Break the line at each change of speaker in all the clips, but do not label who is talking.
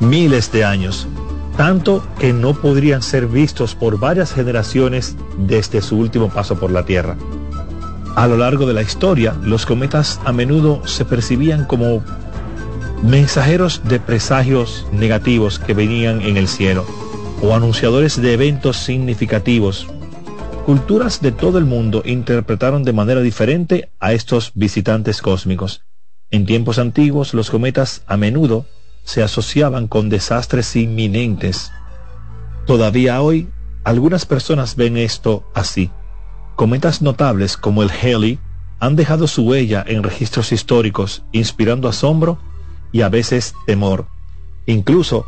miles de años, tanto que no podrían ser vistos por varias generaciones desde su último paso por la Tierra. A lo largo de la historia, los cometas a menudo se percibían como mensajeros de presagios negativos que venían en el cielo o anunciadores de eventos significativos. Culturas de todo el mundo interpretaron de manera diferente a estos visitantes cósmicos. En tiempos antiguos los cometas a menudo se asociaban con desastres inminentes. Todavía hoy, algunas personas ven esto así. Cometas notables como el Halley han dejado su huella en registros históricos, inspirando asombro y a veces temor. Incluso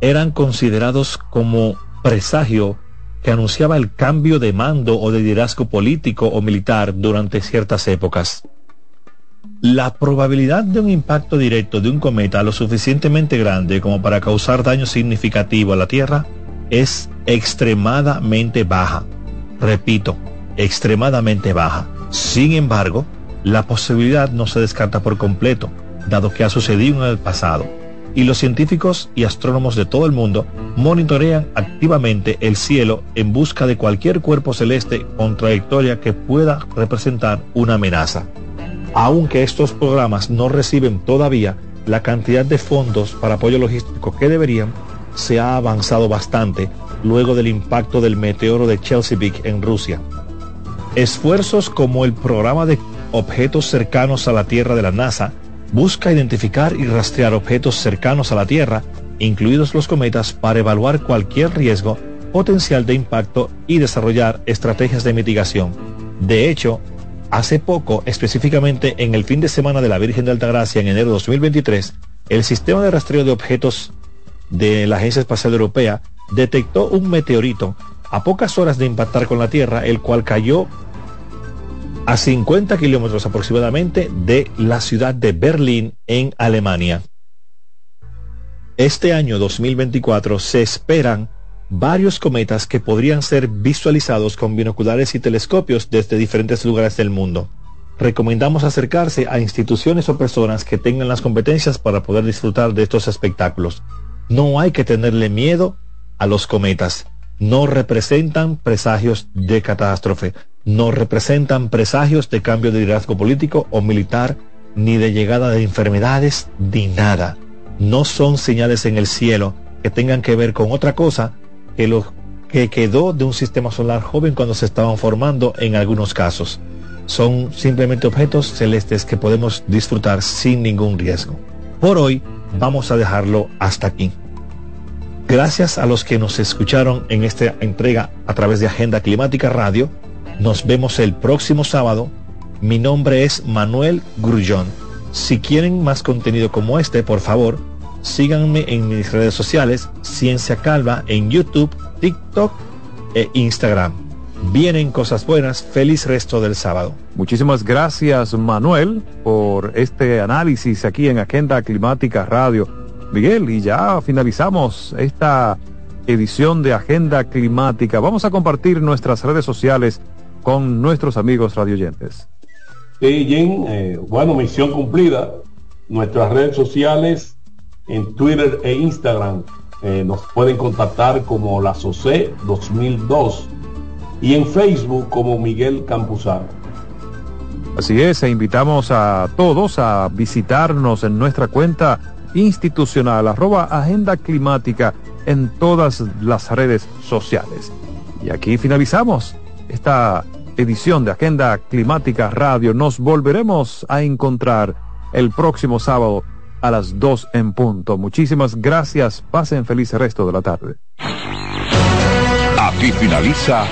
eran considerados como presagio que anunciaba el cambio de mando o de liderazgo político o militar durante ciertas épocas. La probabilidad de un impacto directo de un cometa lo suficientemente grande como para causar daño significativo a la Tierra es extremadamente baja. Repito, extremadamente baja. Sin embargo, la posibilidad no se descarta por completo, dado que ha sucedido en el pasado, y los científicos y astrónomos de todo el mundo monitorean activamente el cielo en busca de cualquier cuerpo celeste con trayectoria que pueda representar una amenaza aunque estos programas no reciben todavía la cantidad de fondos para apoyo logístico que deberían, se ha avanzado bastante luego del impacto del meteoro de Chelyabinsk en Rusia. Esfuerzos como el programa de objetos cercanos a la Tierra de la NASA busca identificar y rastrear objetos cercanos a la Tierra, incluidos los cometas, para evaluar cualquier riesgo potencial de impacto y desarrollar estrategias de mitigación. De hecho, Hace poco, específicamente en el fin de semana de la Virgen de Altagracia en enero de 2023, el sistema de rastreo de objetos de la Agencia Espacial Europea detectó un meteorito a pocas horas de impactar con la Tierra, el cual cayó a 50 kilómetros aproximadamente de la ciudad de Berlín en Alemania. Este año 2024 se esperan varios cometas que podrían ser visualizados con binoculares y telescopios desde diferentes lugares del mundo. Recomendamos acercarse a instituciones o personas que tengan las competencias para poder disfrutar de estos espectáculos. No hay que tenerle miedo a los cometas. No representan presagios de catástrofe. No representan presagios de cambio de liderazgo político o militar, ni de llegada de enfermedades, ni nada. No son señales en el cielo que tengan que ver con otra cosa que lo que quedó de un sistema solar joven cuando se estaban formando en algunos casos. Son simplemente objetos celestes que podemos disfrutar sin ningún riesgo. Por hoy vamos a dejarlo hasta aquí. Gracias a los que nos escucharon en esta entrega a través de Agenda Climática Radio. Nos vemos el próximo sábado. Mi nombre es Manuel Grullón. Si quieren más contenido como este, por favor, síganme en mis redes sociales, Ciencia Calva, en YouTube, TikTok e Instagram. Vienen cosas buenas, feliz resto del sábado.
Muchísimas gracias Manuel por este análisis aquí en Agenda Climática Radio. Miguel, y ya finalizamos esta edición de Agenda Climática. Vamos a compartir nuestras redes sociales con nuestros amigos radioyentes.
Sí, Jim, eh, bueno, misión cumplida. Nuestras redes sociales en Twitter e Instagram. Eh, nos pueden contactar como la SOCE 2002 y en Facebook como Miguel Campuzano.
Así es, e invitamos a todos a visitarnos en nuestra cuenta institucional, arroba Agenda Climática en todas las redes sociales. Y aquí finalizamos esta edición de Agenda Climática Radio. Nos volveremos a encontrar el próximo sábado a las 2 en punto. Muchísimas gracias. Pasen feliz resto de la tarde.
Aquí finaliza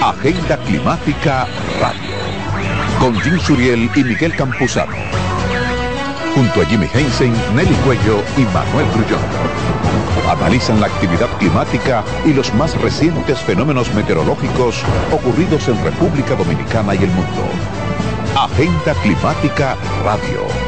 Agenda Climática Radio. Con Jim Suriel y Miguel Campuzano. Junto a Jimmy Hensen, Nelly Cuello y Manuel Grullón. Analizan la actividad climática y los más recientes fenómenos meteorológicos ocurridos en República Dominicana y el mundo. Agenda Climática Radio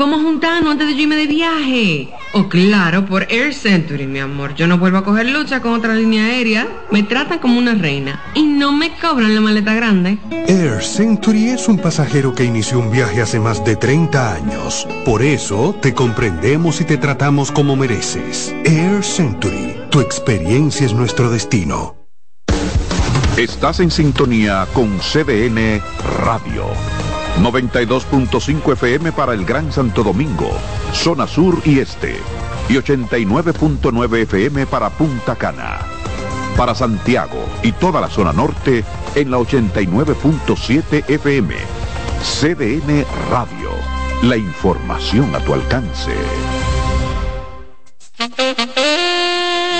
Vamos a juntarnos antes de yo irme de viaje. Oh, claro, por Air Century, mi amor. Yo no vuelvo a coger lucha con otra línea aérea. Me tratan como una reina y no me cobran la maleta grande.
Air Century es un pasajero que inició un viaje hace más de 30 años. Por eso te comprendemos y te tratamos como mereces. Air Century, tu experiencia es nuestro destino.
Estás en sintonía con CDN Radio. 92.5 FM para el Gran Santo Domingo, zona sur y este. Y 89.9 FM para Punta Cana. Para Santiago y toda la zona norte en la 89.7 FM. CDN Radio. La información a tu alcance.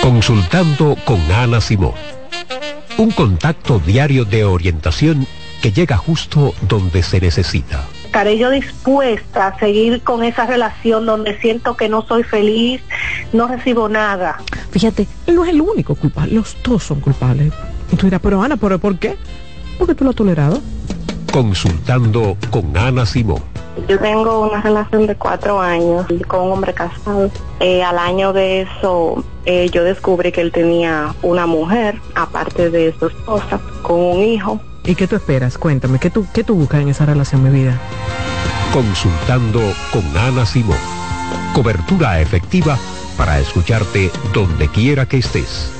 Consultando con Ana Simón. Un contacto diario de orientación que llega justo donde se necesita.
Estaré yo dispuesta a seguir con esa relación donde siento que no soy feliz, no recibo nada.
Fíjate, él no es el único culpable, los dos son culpables. Y tú dirás, pero Ana, ¿pero por qué? Porque tú lo has tolerado.
Consultando con Ana Simón.
Yo tengo una relación de cuatro años con un hombre casado. Eh, al año de eso, eh, yo descubrí que él tenía una mujer, aparte de su esposa, con un hijo.
¿Y qué tú esperas? Cuéntame, ¿qué tú, qué tú buscas en esa relación, mi vida?
Consultando con Ana Simón. Cobertura efectiva para escucharte donde quiera que estés.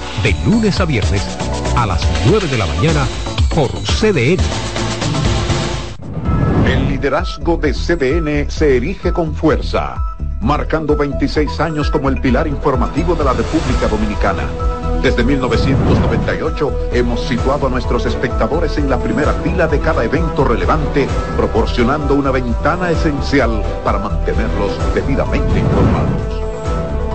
De lunes a viernes a las 9 de la mañana por CDN.
El liderazgo de CDN se erige con fuerza, marcando 26 años como el pilar informativo de la República Dominicana. Desde 1998 hemos situado a nuestros espectadores en la primera fila de cada evento relevante, proporcionando una ventana esencial para mantenerlos debidamente informados.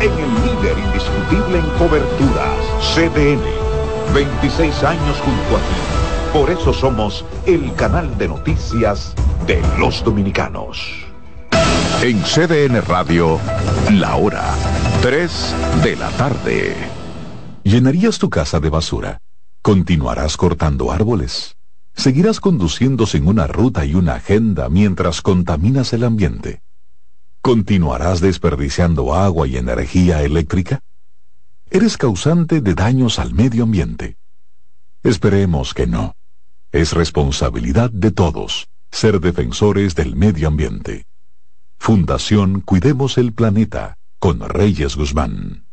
en el líder indiscutible en coberturas, CDN. 26 años junto a ti. Por eso somos el canal de noticias de los dominicanos. En CDN Radio, la hora 3 de la tarde. ¿Llenarías tu casa de basura? ¿Continuarás cortando árboles? ¿Seguirás conduciendo sin una ruta y una agenda mientras contaminas el ambiente? ¿Continuarás desperdiciando agua y energía eléctrica? ¿Eres causante de daños al medio ambiente? Esperemos que no. Es responsabilidad de todos ser defensores del medio ambiente. Fundación Cuidemos el Planeta con Reyes Guzmán.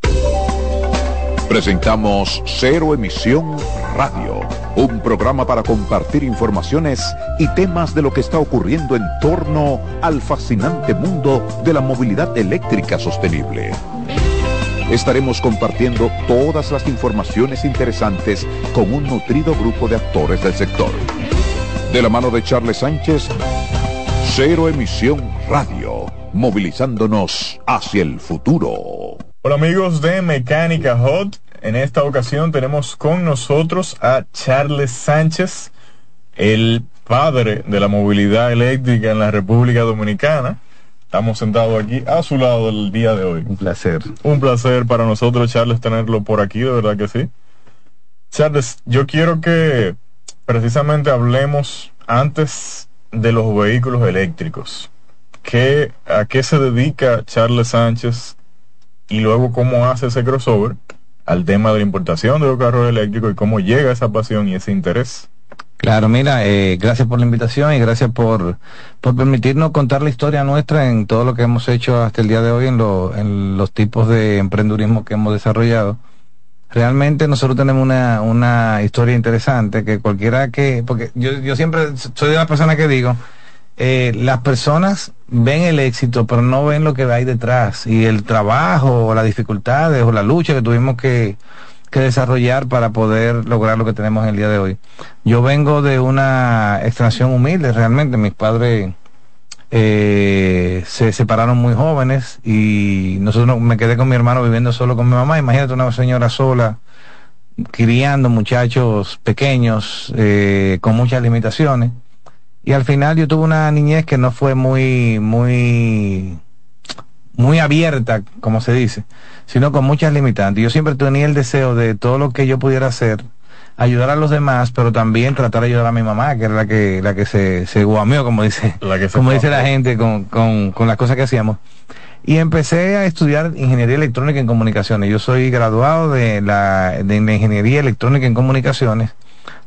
Presentamos Cero Emisión Radio, un programa para compartir informaciones y temas de lo que está ocurriendo en torno al fascinante mundo de la movilidad eléctrica sostenible. Estaremos compartiendo todas las informaciones interesantes con un nutrido grupo de actores del sector. De la mano de Charles Sánchez, Cero Emisión Radio, movilizándonos hacia el futuro.
Hola amigos de Mecánica Hot. En esta ocasión tenemos con nosotros a Charles Sánchez, el padre de la movilidad eléctrica en la República Dominicana. Estamos sentados aquí a su lado el día de hoy.
Un placer.
Un placer para nosotros, Charles, tenerlo por aquí, de verdad que sí. Charles, yo quiero que precisamente hablemos antes de los vehículos eléctricos. ¿Qué, ¿A qué se dedica Charles Sánchez y luego cómo hace ese crossover al tema de la importación de los carros eléctricos y cómo llega esa pasión y ese interés.
Claro, mira, eh, gracias por la invitación y gracias por, por permitirnos contar la historia nuestra en todo lo que hemos hecho hasta el día de hoy en, lo, en los tipos de emprendurismo que hemos desarrollado. Realmente nosotros tenemos una, una historia interesante que cualquiera que, porque yo, yo siempre soy de la persona que digo, eh, las personas ven el éxito, pero no ven lo que hay detrás y el trabajo o las dificultades o la lucha que tuvimos que, que desarrollar para poder lograr lo que tenemos en el día de hoy. Yo vengo de una extracción humilde, realmente. Mis padres eh, se separaron muy jóvenes y nosotros me quedé con mi hermano viviendo solo con mi mamá. Imagínate una señora sola criando muchachos pequeños eh, con muchas limitaciones. Y al final yo tuve una niñez que no fue muy, muy, muy abierta, como se dice, sino con muchas limitantes. Yo siempre tenía el deseo de todo lo que yo pudiera hacer, ayudar a los demás, pero también tratar de ayudar a mi mamá, que era la que, la que se, se guameó, como dice, como dice la gente, con, con, con las cosas que hacíamos. Y empecé a estudiar ingeniería electrónica en comunicaciones. Yo soy graduado de la, de ingeniería electrónica en comunicaciones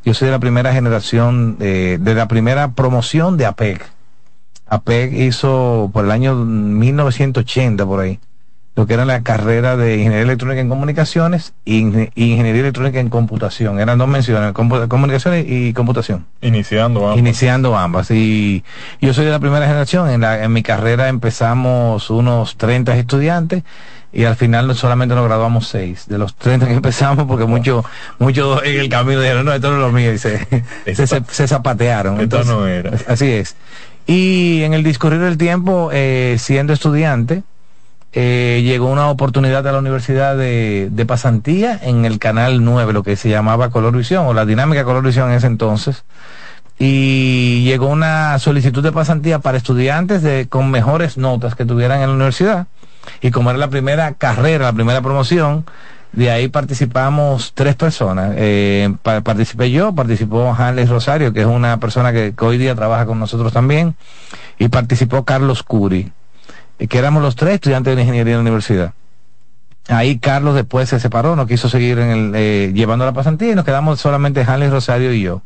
yo soy de la primera generación, de, de la primera promoción de APEC. APEC hizo por el año 1980 por ahí lo que era la carrera de Ingeniería Electrónica en Comunicaciones y Ingeniería Electrónica en Computación. Eran dos menciones, comunicaciones y computación.
Iniciando ambas.
Iniciando ambas. Y yo soy de la primera generación. En, la, en mi carrera empezamos unos 30 estudiantes y al final solamente nos graduamos seis de los 30 que empezamos porque muchos mucho en el camino dijeron no esto no es lo mío y se, se, zapatearon.
Esto no era.
así es. Y en el discurrir del tiempo eh, siendo estudiante eh, llegó una oportunidad a la universidad de, de, pasantía en el canal 9 lo que se llamaba Color Visión o la dinámica Color Visión en ese entonces. Y llegó una solicitud de pasantía para estudiantes de, con mejores notas que tuvieran en la universidad y como era la primera carrera, la primera promoción, de ahí participamos tres personas. Eh, participé yo, participó Hanles Rosario, que es una persona que, hoy día trabaja con nosotros también, y participó Carlos Curi, eh, que éramos los tres estudiantes de ingeniería en la universidad. Ahí Carlos después se separó, no quiso seguir en el, eh, llevando la pasantía y nos quedamos solamente Hanles Rosario y yo.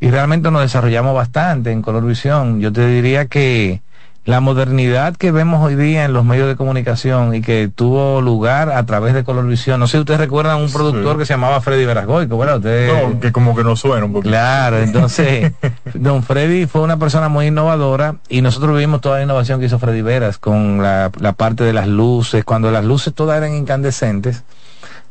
Y realmente nos desarrollamos bastante en Color Visión. Yo te diría que la modernidad que vemos hoy día en los medios de comunicación y que tuvo lugar a través de Colorvisión. No sé si ustedes recuerdan un productor que se llamaba Freddy Verasgoico, bueno,
No, que como que no suena un poquito.
Claro, entonces, don Freddy fue una persona muy innovadora y nosotros vimos toda la innovación que hizo Freddy Veras con la, la parte de las luces, cuando las luces todas eran incandescentes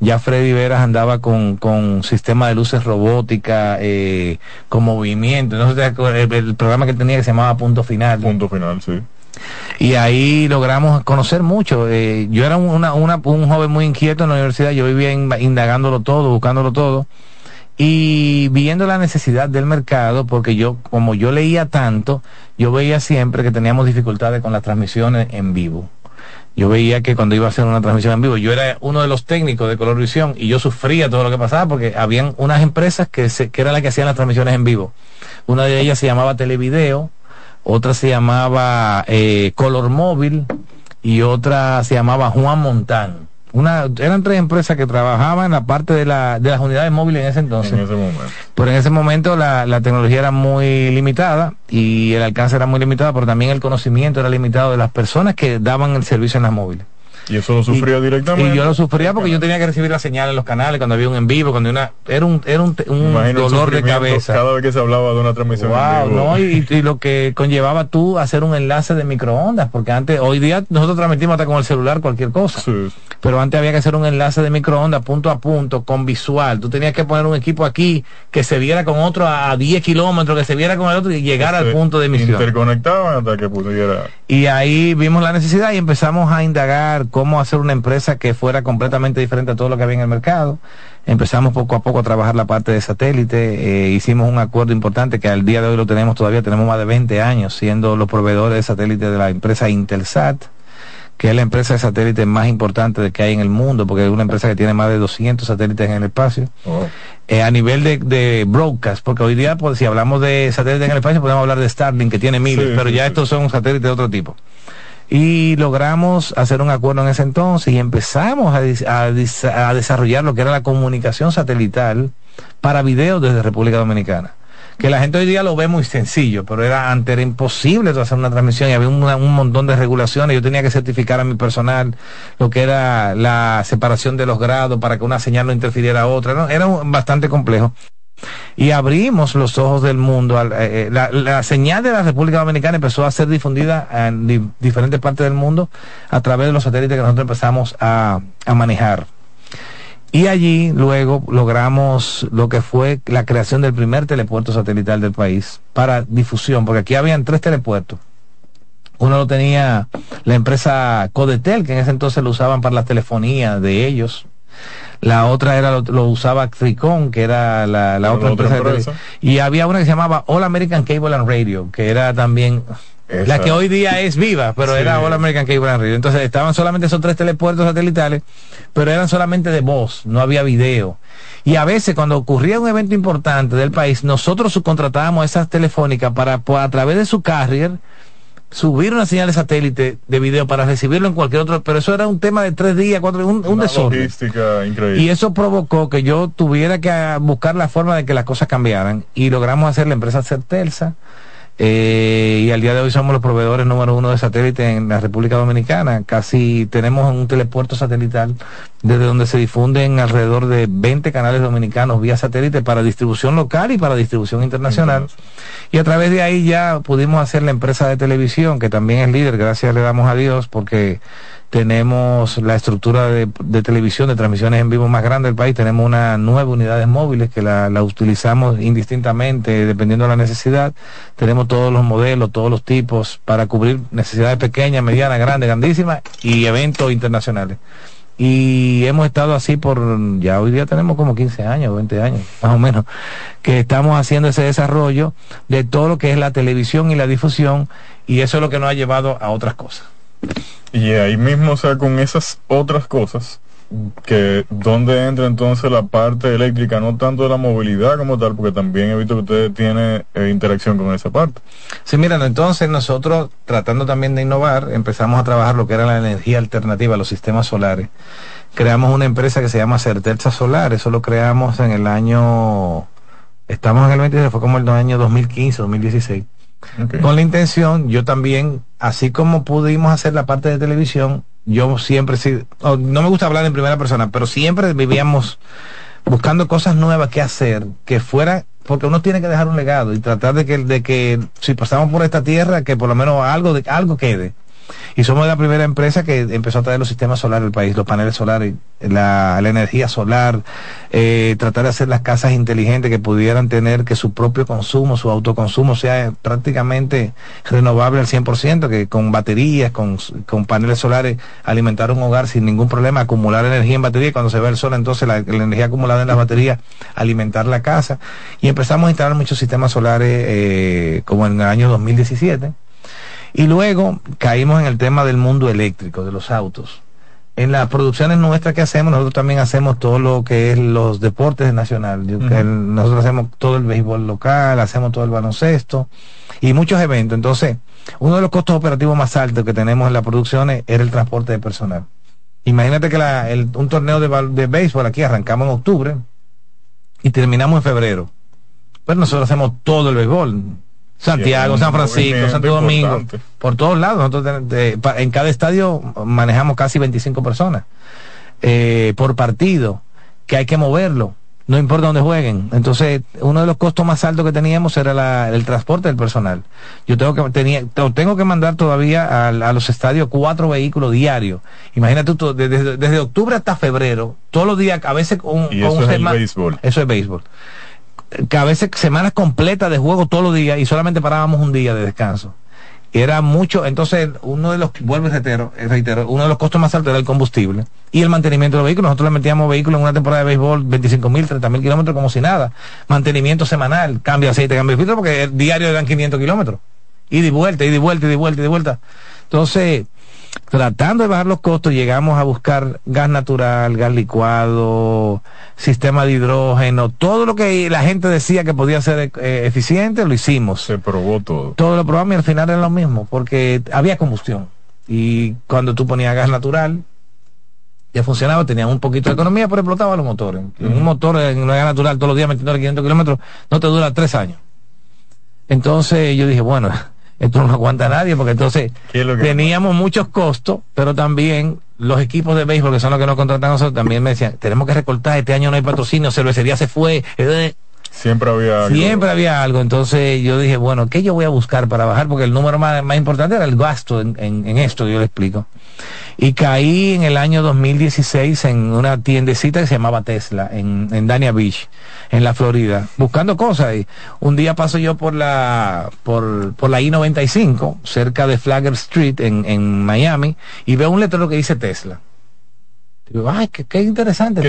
ya Freddy Veras andaba con, con sistema de luces robótica, eh, con movimiento. No el, el, programa que tenía que se llamaba Punto Final.
Punto Final, sí.
Y ahí logramos conocer mucho. Eh, yo era una, una, un joven muy inquieto en la universidad, yo vivía indagándolo todo, buscándolo todo y viendo la necesidad del mercado, porque yo, como yo leía tanto, yo veía siempre que teníamos dificultades con las transmisiones en vivo yo veía que cuando iba a hacer una transmisión en vivo, yo era uno de los técnicos de Color Visión y yo sufría todo lo que pasaba porque habían unas empresas que, se, que eran las que hacían las transmisiones en vivo. Una de ellas se llamaba Televideo, otra se llamaba eh, Color Móvil y otra se llamaba Juan Montán una, eran tres empresas que trabajaban en la parte de, la, de las unidades móviles en ese entonces. Pero en ese momento la, la, tecnología era muy limitada y el alcance era muy limitado, pero también el conocimiento era limitado de las personas que daban el servicio en las móviles.
¿Y eso lo sufría directamente?
Y yo lo sufría porque yo tenía que recibir la señal en los canales cuando había un en vivo, cuando una era un era un, un dolor de cabeza.
Cada vez que se hablaba de una transmisión
en vivo. ¿no? Y, y, lo que conllevaba tú hacer un enlace de microondas, porque antes hoy día nosotros transmitimos hasta con el celular cualquier cosa. Pero antes había que hacer un enlace de microondas punto a punto con visual. Tú tenías que poner un equipo aquí que se viera con otro a 10 kilómetros, que se viera con el otro y llegar al punto de emisión.
Interconectaban hasta que pudiera.
Y ahí vimos la necesidad y empezamos a indagar cómo hacer una empresa que fuera completamente diferente a todo lo que había en el mercado. Empezamos poco a poco a trabajar la parte de satélite, eh, hicimos un acuerdo importante que al día de hoy lo tenemos todavía, tenemos más de 20 años siendo los proveedores de satélite de la empresa Intelsat que es la empresa de satélite más importante que hay en el mundo, porque es una empresa que tiene más de 200 satélites en el espacio. Oh. Eh, a nivel de, broadcast, porque hoy día, pues, si hablamos de satélites en el espacio, podemos hablar de Starlink, que tiene miles, pero ya estos son satélites de otro tipo. Y logramos hacer un acuerdo en ese entonces y empezamos a, desarrollar lo que era la comunicación satelital para videos desde República Dominicana que la gente hoy día lo ve muy sencillo, pero era antes era imposible hacer una transmisión y había un montón de regulaciones. Yo tenía que certificar a mi personal lo que era la separación de los grados para que una señal no interfiriera a otra. ¿no? Era bastante complejo. Y abrimos los ojos del mundo. Eh, eh, la, señal de la República Dominicana empezó a ser difundida en diferentes partes del mundo a través de los satélites que nosotros empezamos a manejar. Y allí luego logramos lo que fue la creación del primer telepuerto satelital del país para difusión, porque aquí habían tres telepuertos. Uno lo tenía la empresa Codetel, que en ese entonces lo usaban para la telefonía de ellos. La otra era lo, usaba Tricon, que era la, otra, empresa. y había una que se llamaba All American Cable and Radio, que era también la que hoy día es viva, pero era All American Cable and Radio. Entonces estaban solamente esos tres telepuertos satelitales, pero eran solamente de voz, no había video. Y a veces cuando ocurría un evento importante del país, nosotros subcontratábamos esas telefónicas para, a través de su carrier, subir una señal de satélite de video para recibirlo en cualquier otro, pero eso era un tema de tres días, cuatro, un, un desorden.
Increíble.
Y eso provocó que yo tuviera que buscar la forma de que las cosas cambiaran y logramos hacer la empresa Certelsa eh, y al día de hoy somos los proveedores número uno de satélite en la República Dominicana. Casi tenemos un telepuerto satelital desde donde se difunden alrededor de 20 canales dominicanos vía satélite para distribución local y para distribución internacional. Y a través de ahí ya pudimos hacer la empresa de televisión, que también es líder, gracias le damos a Dios, porque tenemos la estructura de, televisión, de transmisiones en vivo más grande del país, tenemos una nueve unidades móviles que la, utilizamos indistintamente dependiendo de la necesidad, tenemos todos los modelos, todos los tipos para cubrir necesidades pequeñas, medianas, grandes, grandísimas y eventos internacionales. Y hemos estado así por, ya hoy día tenemos como 15 años, 20 años, más o menos, que estamos haciendo ese desarrollo de todo lo que es la televisión y la difusión, y eso es lo que nos ha llevado a otras cosas.
Y ahí mismo, o sea, con esas otras cosas, que donde entra entonces la parte eléctrica, no tanto de la movilidad como tal, porque también he visto que ustedes tienen eh, interacción con esa parte.
Sí, miren, entonces nosotros tratando también de innovar, empezamos a trabajar lo que era la energía alternativa, los sistemas solares. Creamos una empresa que se llama Certeza Solar, eso lo creamos en el año, estamos en el 20, fue como el año 2015, 2016 con la intención, yo también, así como pudimos hacer la parte de televisión, yo siempre, no me gusta hablar en primera persona, pero siempre vivíamos buscando cosas nuevas que hacer, que fuera, porque uno tiene que dejar un legado y tratar de que, de que si pasamos por esta tierra, que por lo menos algo, de, algo quede. Y somos la primera empresa que empezó a traer los sistemas solares al país, los paneles solares, la, energía solar, eh, tratar de hacer las casas inteligentes que pudieran tener que su propio consumo, su autoconsumo sea prácticamente renovable al 100%, que con baterías, con, paneles solares, alimentar un hogar sin ningún problema, acumular energía en batería, cuando se ve el sol, entonces la, energía acumulada en las baterías, alimentar la casa. Y empezamos a instalar muchos sistemas solares eh, como en el año 2017 y luego caímos en el tema del mundo eléctrico, de los autos. En las producciones nuestras que hacemos, nosotros también hacemos todo lo que es los deportes nacionales. nosotros hacemos todo el béisbol local, hacemos todo el baloncesto y muchos eventos. Entonces, uno de los costos operativos más altos que tenemos en las producciones era el transporte de personal. Imagínate que un torneo de, de béisbol aquí arrancamos en octubre y terminamos en febrero. Pero nosotros hacemos todo el béisbol Santiago, San Francisco, Santo Domingo, por todos lados. Nosotros en cada estadio manejamos casi 25 personas eh, por partido, que hay que moverlo, no importa dónde jueguen. Entonces, uno de los costos más altos que teníamos era el transporte del personal. Yo tengo que tenía, tengo que mandar todavía a, los estadios cuatro vehículos diarios. Imagínate tú, desde, octubre hasta febrero, todos los días, a veces con,
eso es béisbol.
Eso es béisbol que a veces semanas completas de juego todos los días y solamente parábamos un día de descanso. Era mucho, entonces uno de los, vuelvo y reitero, eh, reitero, uno de los costos más altos era el combustible y el mantenimiento de los vehículos. Nosotros le metíamos vehículos en una temporada de béisbol 25 mil, 30 mil kilómetros como si nada. Mantenimiento semanal, cambio de aceite, cambio de filtro, porque el diario eran 500 kilómetros. Y de vuelta, y de vuelta, y de vuelta, y de vuelta. Entonces, tratando de bajar los costos, llegamos a buscar gas natural, gas licuado, sistema de hidrógeno, todo lo que la gente decía que podía ser eh, eficiente, lo hicimos.
Se probó todo.
Todo lo probamos y al final era lo mismo, porque había combustión. y cuando tú ponías gas natural, ya funcionaba, tenía un poquito de economía, pero explotaba los motores. Un motor en gas natural todos los días metiendo 500 kilómetros no te dura tres años. Entonces yo dije, bueno, esto no aguanta a nadie, porque entonces teníamos muchos costos, pero también los equipos de béisbol, que son los que nos contratan a nosotros, también me decían, tenemos que recortar, este año no hay patrocinio, cervecería se fue.
Siempre había
algo. Siempre había algo. Entonces yo dije, bueno, ¿qué yo voy a buscar para bajar? Porque el número más, importante era el gasto en, en, esto, yo le explico. Y caí en el año 2016 en una tiendecita que se llamaba Tesla, en, en Dania Beach, en la Florida, buscando cosas. Y un día paso yo por la, por, por la I-95, cerca de Flagger Street, en, en Miami, y veo un letrero que dice Tesla ay, qué, interesante.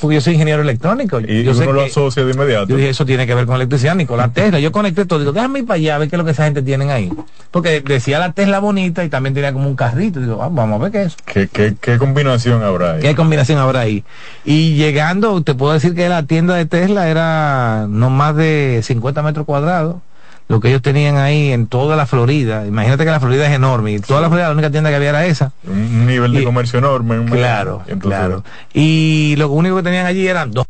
Porque yo soy ingeniero electrónico.
Y
yo
uno lo asocia de inmediato.
Yo dije, eso tiene que ver con electricidad, Nicolás Tesla. Yo conecté todo. Digo, déjame ir para allá a ver qué es lo que esa gente tienen ahí. Porque decía la Tesla bonita y también tenía como un carrito. Digo, ah, vamos a ver qué es.
¿Qué, qué, qué combinación habrá ahí?
¿Qué combinación habrá ahí? Y llegando, te puedo decir que la tienda de Tesla era no más de 50 metros cuadrados lo que ellos tenían ahí en toda la Florida. Imagínate que la Florida es enorme y toda la Florida la única tienda que había era esa.
Un nivel de comercio enorme.
Claro, claro. Y lo único que tenían allí eran dos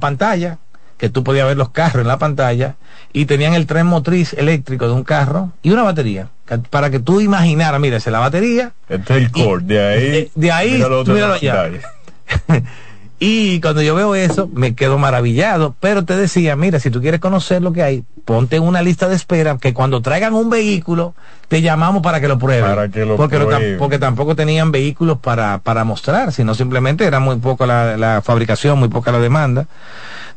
pantallas que tú podías ver los carros en la pantalla y tenían el tren motriz eléctrico de un carro y una batería para que tú imaginaras, mira, es la batería.
Este es el core, de ahí.
De, ahí, míralo, Y cuando yo veo eso, me quedo maravillado. Pero te decía, mira, si tú quieres conocer lo que hay, ponte en una lista de espera que cuando traigan un vehículo, te llamamos para que lo prueben.
Para que lo
porque, porque tampoco tenían vehículos para, para mostrar, sino simplemente era muy poco la, la fabricación, muy poca la demanda.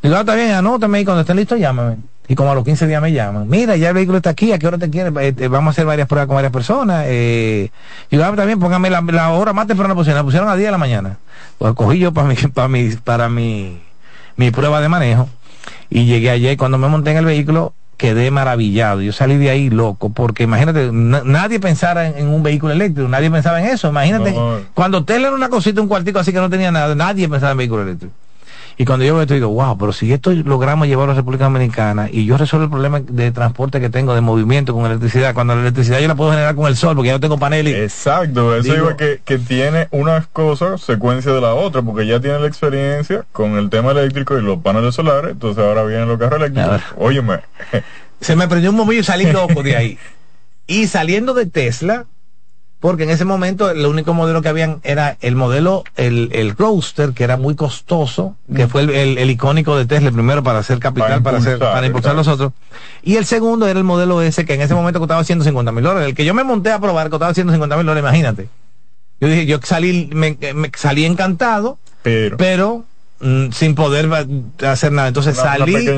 Digo, ah, está bien, anótame y cuando estén listos, llámame. Y como a los 15 días me llaman, mira, ya el vehículo está aquí, ¿a qué hora te quieres? Eh, vamos a hacer varias pruebas con varias personas. Eh, y yo, también, póngame la, hora más temprano posible. La pusieron a 10 de la mañana. Pues cogí yo para mi, para mi, para mi, mi prueba de manejo. Y llegué ayer, cuando me monté en el vehículo, quedé maravillado. Yo salí de ahí loco, porque imagínate, nadie pensara en, un vehículo eléctrico, nadie pensaba en eso. Imagínate, cuando Tesla era una cosita, un cuartico así que no tenía nada, nadie pensaba en vehículo eléctrico. Y cuando yo veo esto digo, wow, pero si esto logramos llevarlo a la República Dominicana y yo resuelvo el problema de transporte que tengo, de movimiento con electricidad, cuando la electricidad yo la puedo generar con el sol, porque ya no tengo paneles.
Exacto, eso digo, que, que tiene unas cosas secuencia de la otra, porque ya tiene la experiencia con el tema eléctrico y los paneles solares, entonces ahora vienen los carros eléctricos. Óyeme.
Se me prendió un momento y salí loco de ahí. Y saliendo de Tesla, porque en ese momento el único modelo que habían era el modelo, el, el Roadster, que era muy costoso, que mm. fue el, icónico de Tesla, primero para hacer capital, para, hacer, para impulsar los otros. Y el segundo era el modelo ese, que en ese momento costaba 150 mil dólares. El que yo me monté a probar costaba 150 mil dólares, imagínate. Yo dije, yo salí, me, me salí encantado, pero, pero Mm, sin poder hacer nada. Entonces salí,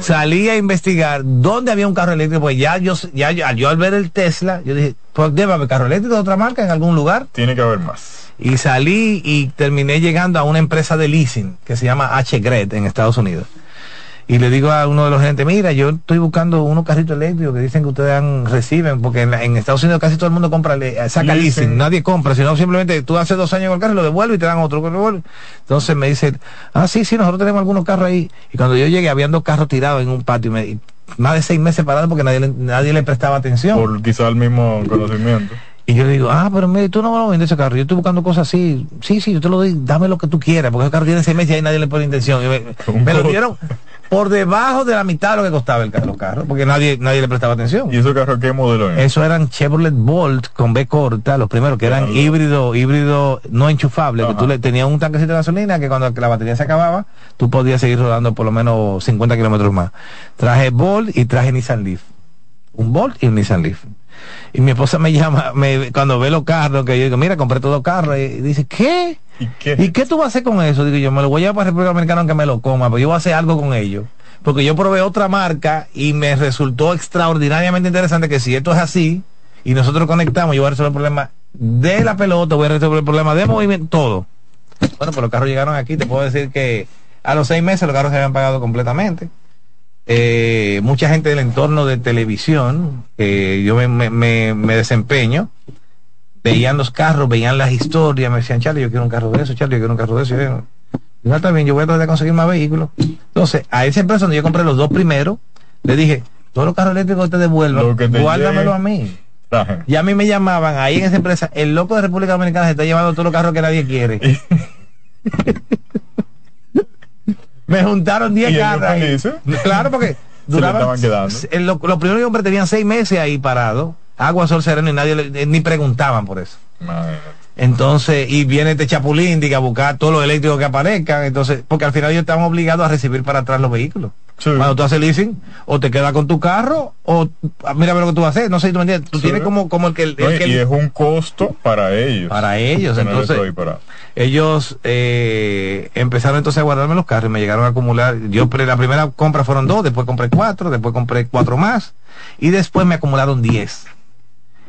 salí a investigar dónde había un carro eléctrico, pues ya yo, ya yo, al ver el Tesla, yo dije, pues debe haber carro eléctrico de otra marca en algún lugar.
Tiene que haber más.
Y salí y terminé llegando a una empresa de leasing que se llama H-Gred en Estados Unidos y le digo a uno de los gerentes, mira, yo estoy buscando unos carritos eléctricos que dicen que ustedes han, reciben, porque en, Estados Unidos casi todo el mundo compra, saca leasing, nadie compra, sino simplemente tú haces dos años con el carro y lo devuelves y te dan otro. Entonces me dice, ah, sí, sí, nosotros tenemos algunos carros ahí. Y cuando yo llegué, habían dos carros tirados en un patio y, más de seis meses parados porque nadie, nadie le prestaba atención.
Por quizá el mismo conocimiento.
Y yo le digo, ah, pero mire, tú no me lo vendes ese carro. Yo estoy buscando cosas así. Sí, sí, yo te lo doy, dame lo que tú quieras, porque ese carro tiene seis meses y ahí nadie le pone intención. me, lo dieron por debajo de la mitad de lo que costaba el carro, carro porque nadie nadie le prestaba atención.
¿Y esos carros qué modelo
es? Eso eran Chevrolet Bolt con B corta, los primeros que eran híbrido, híbrido no enchufable, que tú le tenías un tanquecito de gasolina que cuando la batería se acababa, tú podías seguir rodando por lo menos 50 kilómetros más. Traje Bolt y traje Nissan Leaf. Un Bolt y un Nissan Leaf. Y mi esposa me llama, me, cuando ve los carros, que yo digo, mira, compré todo carros, y dice, ¿qué? ¿Y qué? tú vas a hacer con eso? Digo yo, me lo voy a llevar para República Dominicana aunque me lo coma, pero yo voy a hacer algo con ellos. Porque yo probé otra marca y me resultó extraordinariamente interesante que si esto es así, y nosotros conectamos, yo voy a resolver el problema de la pelota, voy a resolver el problema de movimiento, todo. Bueno, pues los carros llegaron aquí, te puedo decir que a los seis meses los carros se habían pagado completamente. Eh, mucha gente del entorno de televisión, que yo me, desempeño, veían los carros, veían las historias, me decían, Charlie, yo quiero un carro de eso, Charlie, yo quiero un carro de eso. Yo, no, bien, yo voy a tratar de conseguir más vehículos. Entonces, a esa empresa donde yo compré los dos primeros, le dije, todos los carros eléctricos te devuelvan, guárdamelo a mí. Y a mí me llamaban ahí en esa empresa, el loco de República Dominicana se está llevando todos los carros que nadie quiere. me juntaron 10 carros. Claro, porque duraban. Los primeros hombres tenían seis meses ahí parados, agua, sol, sereno y nadie ni preguntaban por eso. Entonces, y viene este chapulín, diga, a buscar todos los eléctricos que aparezcan. Entonces, porque al final ellos estaban obligados a recibir para atrás los vehículos. Cuando tú haces leasing, o te quedas con tu carro, o ah, mira lo que tú vas a hacer. No sé si tú me entiendes. Tú tienes como, como el que.
y es un costo para ellos.
Para ellos. Entonces, ellos eh, empezaron entonces a guardarme los carros y me llegaron a acumular. Yo, la primera compra fueron dos, después compré cuatro, después compré cuatro más, y después me acumularon diez.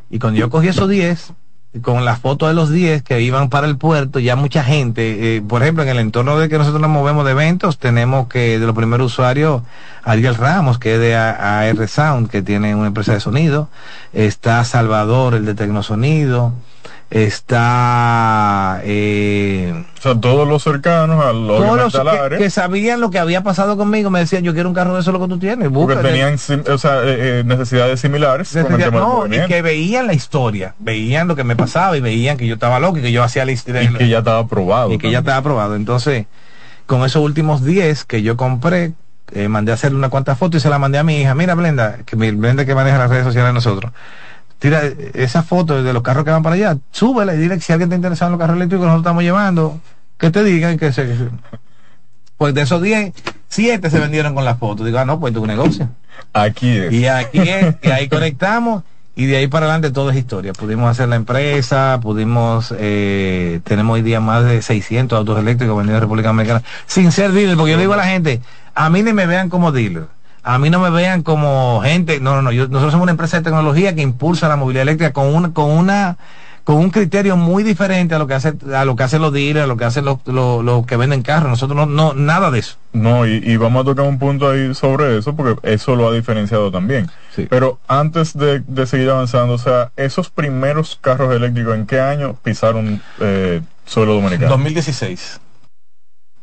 Y cuando yo cogí esos diez, con las fotos de los 10 que iban para el puerto, ya mucha gente, eh, por ejemplo, en el entorno de que nosotros nos movemos de eventos, tenemos que de los primeros usuarios, Ariel Ramos, que es de AR Sound, que tiene una empresa de sonido, está Salvador, el de Tecnosonido, está eh,
o sea todos los cercanos a los
que, que, sabían lo que había pasado conmigo me decían yo quiero un carro de eso lo que tú tienes
porque tenían o sea, eh, eh, necesidades similares
no, y que veían la historia veían lo que me pasaba y veían que yo estaba loco y que yo hacía la historia
y que ya estaba aprobado
y que ya estaba aprobado. Entonces con esos últimos 10 que yo compré mandé a hacerle una cuantas fotos y se la mandé a mi hija. Mira Blenda que Blenda que maneja las redes sociales de nosotros tira esa foto de los carros que van para allá, súbela y dile que si alguien está interesado en los carros eléctricos que nosotros estamos llevando, que te digan que se... Pues de esos 10, 7 se vendieron con las fotos. Digo, ah, no, pues tu negocio.
Aquí es.
Y aquí es, y ahí conectamos y de ahí para adelante todo es historia. Pudimos hacer la empresa, pudimos, eh, tenemos hoy día más de 600 autos eléctricos vendidos en República Dominicana, sin ser dealer, porque yo le digo a la gente, a mí ni me vean como dealer a mí no me vean como gente, no, no, no, nosotros somos una empresa de tecnología que impulsa la movilidad eléctrica con una, con una, con un criterio muy diferente a lo que hace, a lo que hacen los dealers, a lo que hacen los, los, que venden carros. Nosotros no, no, nada de eso.
No, y, vamos a tocar un punto ahí sobre eso, porque eso lo ha diferenciado también. Pero antes de, seguir avanzando, o sea, esos primeros carros eléctricos, ¿en qué año pisaron eh, suelo dominicano?
2016.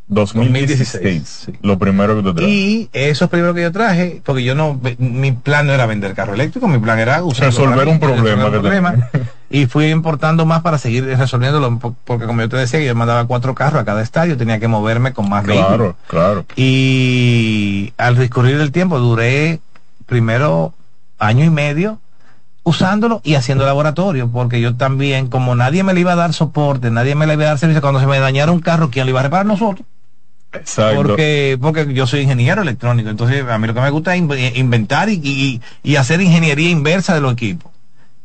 2016. Lo primero que tú traes.
Y eso es primero que yo traje, porque yo no, mi plan no era vender carro eléctrico, mi plan era
resolver un problema.
y fui importando más para seguir resolviéndolo, porque como yo te decía, yo mandaba cuatro carros a cada estadio, tenía que moverme con más
Claro, claro.
Y al discurrir del tiempo duré primero año y medio usándolo y haciendo laboratorio, porque yo también, como nadie me le iba a dar soporte, nadie me le iba a dar servicio, cuando se me dañara un carro, ¿quién lo iba a reparar? Nosotros. Porque, porque yo soy ingeniero electrónico, entonces a mí lo que me gusta es eh, inventar y, hacer ingeniería inversa de los equipos.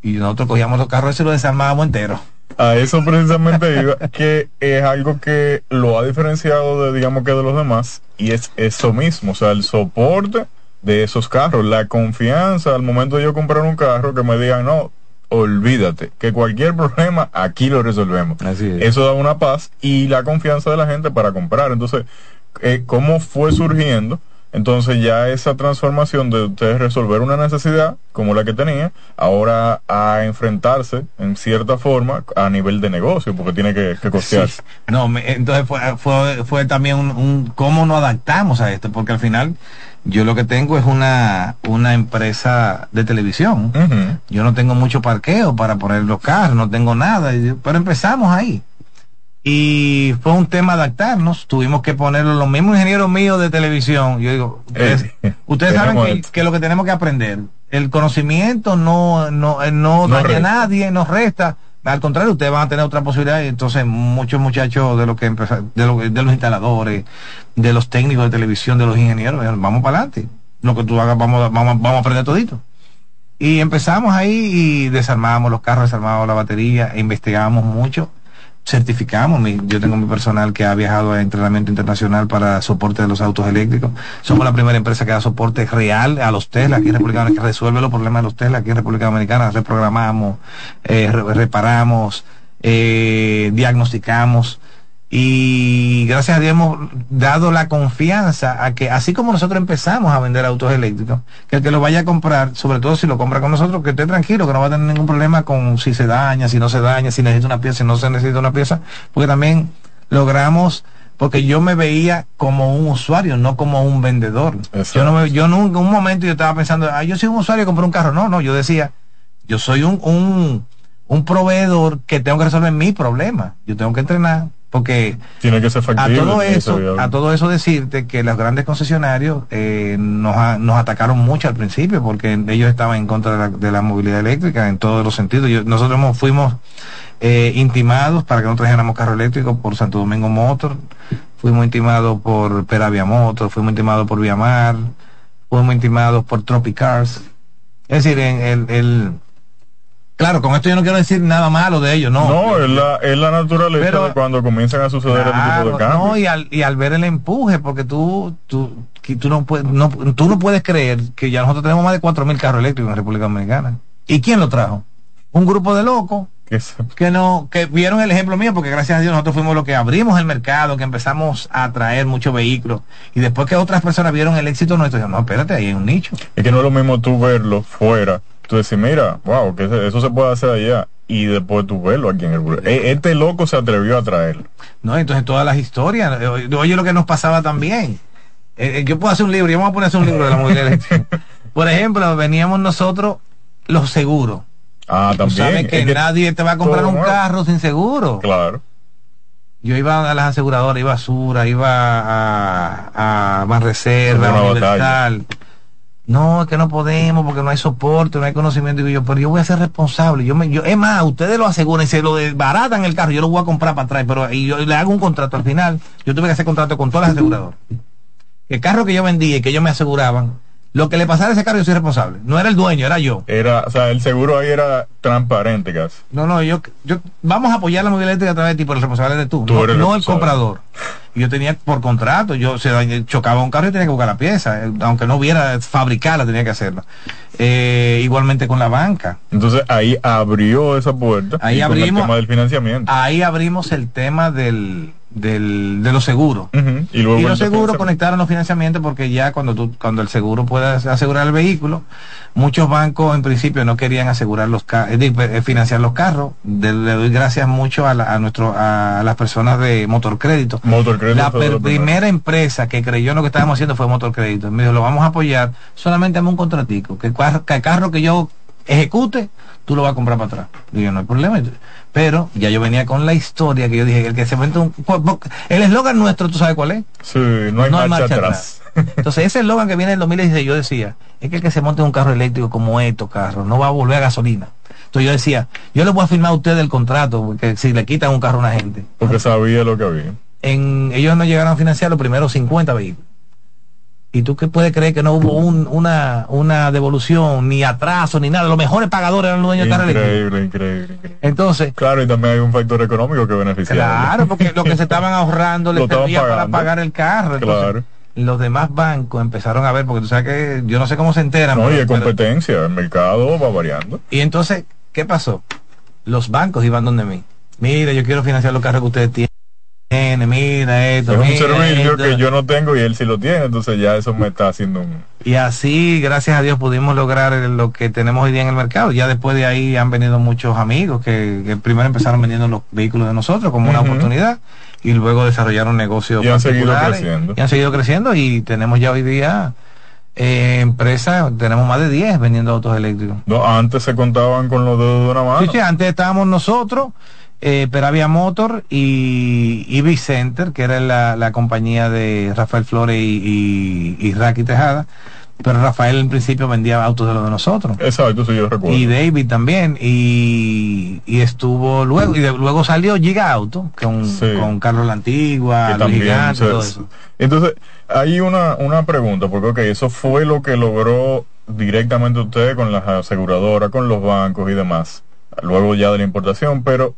Y nosotros cogíamos los carros y los desarmábamos enteros.
A eso precisamente iba, que es algo que lo ha diferenciado de, digamos que de los demás, y es eso mismo, o sea, el soporte de esos carros, la confianza al momento de yo comprar un carro que me digan, no, olvídate, que cualquier problema aquí lo resolvemos. Eso da una paz y la confianza de la gente para comprar. Entonces, eh, ¿cómo fue surgiendo? Entonces ya esa transformación de ustedes resolver una necesidad como la que tenía, ahora a enfrentarse en cierta forma a nivel de negocio, porque tiene que, que costearse.
No, entonces fue, fue, fue también un, un, cómo nos adaptamos a esto, porque al final yo lo que tengo es una, una empresa de televisión. Yo no tengo mucho parqueo para poner los carros, no tengo nada, pero empezamos ahí. Y fue un tema adaptarnos, tuvimos que ponerlo los mismos ingenieros míos de televisión. Yo digo, ustedes, ustedes saben que, lo que tenemos que aprender, el conocimiento no, no, eh, no, daña a nadie, nos resta. Al contrario, ustedes van a tener otra posibilidad y entonces muchos muchachos de, lo que de, de los instaladores, de los técnicos de televisión, de los ingenieros, vamos para adelante. Lo que tú hagas, vamos, vamos, vamos a aprender todito. Y empezamos ahí y desarmamos los carros, desarmamos la batería, investigamos mucho certificamos, yo tengo mi personal que ha viajado a entrenamiento internacional para soporte de los autos eléctricos. Somos la primera empresa que da soporte real a los Tesla aquí en República Dominicana, que resuelve los problemas de los Tesla aquí en República Dominicana. Reprogramamos, eh, reparamos, eh, diagnosticamos y gracias a Dios hemos dado la confianza a que así como nosotros empezamos a vender autos eléctricos, que el que lo vaya a comprar, sobre todo si lo compra con nosotros, que esté tranquilo, que no va a tener ningún problema con si se daña, si no se daña, si necesita una pieza, si no se necesita una pieza, porque también logramos porque yo me veía como un usuario, no como un vendedor. Yo no me, yo nunca, un momento yo estaba pensando, ah, yo soy un usuario, compré un carro. No, no, yo decía, Yo soy un, un, un proveedor que tengo que resolver mi problema. Yo tengo que entrenar porque
tiene que ser
a todo eso a todo eso decirte que los grandes concesionarios eh, nos, nos atacaron mucho al principio porque ellos estaban en contra de la, movilidad eléctrica en todos los sentidos. Nosotros fuimos eh, intimados para que no trajéramos carro eléctrico por Santo Domingo Motor fuimos intimados por Peravia Motor fuimos intimados por Viamar fuimos intimados por Tropicars es decir en el Claro, con esto yo no quiero decir nada malo de ellos, no.
No, es la, es la naturaleza de cuando comienzan a suceder este tipo de cambios.
No, y al, y al ver el empuje, porque tú, tú, tú, no puedes, no, tú no puedes creer que ya nosotros tenemos más de 4.000 carros eléctricos en República Dominicana. ¿Y quién lo trajo? Un grupo de locos que no que vieron el ejemplo mío porque gracias a Dios nosotros fuimos los que abrimos el mercado que empezamos a traer muchos vehículos y después que otras personas vieron el éxito nuestro dijeron no espérate ahí hay un nicho
es que no es lo mismo tú verlo fuera tú decís, mira, wow, que eso se puede hacer allá. Y después tú verlo aquí en el e, Este loco se atrevió a traerlo.
No, entonces todas las historias. Eh, oye, lo que nos pasaba también. Eh, eh, yo puedo hacer un libro, y vamos a poner un libro de la movilidad Por ejemplo, veníamos nosotros los seguros.
Ah, también.
sabes que, nadie te va a comprar un carro sin seguro.
Claro.
Yo iba a las aseguradoras, iba a Sura, iba a, a Reserva, Universal. No, es que no podemos porque no hay soporte, no hay conocimiento. Digo yo, pero yo voy a ser responsable. Yo me, yo, es más, ustedes lo aseguran y se lo desbaratan el carro, yo lo voy a comprar para atrás, pero y yo le hago un contrato al final. Yo tuve que hacer contrato con todas las aseguradoras. El carro que yo vendía y que ellos me aseguraban, lo que le pasara a ese carro yo soy responsable. No era el dueño, era yo.
Era, o sea, el seguro ahí era transparente casi.
No, no, yo, yo vamos a apoyar la movilidad a través de ti, pero el responsable de tú, no, no el comprador. yo tenía por contrato, yo se chocaba un carro y tenía que buscar la pieza, eh, aunque no hubiera fabricarla, tenía que hacerla. Eh, igualmente con la banca.
Entonces ahí abrió esa puerta.
Ahí abrimos
el tema del financiamiento.
Ahí abrimos el tema del del, de los seguros. y, los seguros conectaron los financiamientos porque ya cuando tú, cuando el seguro puede asegurar el vehículo, muchos bancos en principio no querían asegurar los eh, financiar los carros. le doy gracias mucho a, nuestro, a las personas de Motor Crédito. la primera empresa que creyó en lo que estábamos haciendo fue Motor Crédito. Me dijo, lo vamos a apoyar, solamente dame un contratico, que que el carro que yo ejecute, tú lo vas a comprar para atrás. Digo, no hay problema. Pero ya yo venía con la historia que yo dije, el que se mete un... El eslogan nuestro, ¿tú sabes cuál es?
Sí, no hay, marcha, atrás.
Entonces ese eslogan que viene en el 2016, yo decía, es que el que se monte un carro eléctrico como estos carros, no va a volver a gasolina. Entonces yo decía, yo le voy a firmar a usted el contrato, porque si le quitan un carro a una gente.
Porque sabía lo que había.
En, ellos no llegaron a financiar los primeros 50 vehículos. ¿Y tú qué puedes creer que no hubo una, una devolución, ni atraso, ni nada? Los mejores pagadores eran los dueños
de Increíble, increíble,
Entonces.
Claro, y también hay un factor económico que beneficia.
Claro, porque lo que se estaban ahorrando les servía para pagar el carro. claro. Los demás bancos empezaron a ver, porque tú sabes que yo no sé cómo se enteran.
No, y hay competencia, el mercado va variando.
Y entonces, ¿qué pasó? Los bancos iban donde mí. Mira, yo quiero financiar los carros que ustedes tienen mira esto.
Es un servicio que yo no tengo y él sí lo tiene, entonces ya eso me está haciendo un...
Y así, gracias a Dios, pudimos lograr lo que tenemos hoy día en el mercado. Ya después de ahí han venido muchos amigos que, primero empezaron vendiendo los vehículos de nosotros como una oportunidad y luego desarrollaron negocios
y han seguido creciendo.
Y han seguido creciendo y tenemos ya hoy día eh, empresas, tenemos más de 10 vendiendo autos eléctricos.
No, antes se contaban con los dedos de una mano.
Sí, sí, antes estábamos nosotros eh, Peravia Motor y Ivy Center, que era la, compañía de Rafael Flores y, y, Raki Tejada. Pero Rafael en principio vendía autos de los de nosotros.
Exacto, sí, yo recuerdo.
Y David también. Y, estuvo luego, y luego salió Giga Auto con, con Carlos La Antigua, todo eso.
Entonces, hay una, una pregunta, porque okay, eso fue lo que logró directamente usted con las aseguradoras, con los bancos y demás. Luego ya de la importación, pero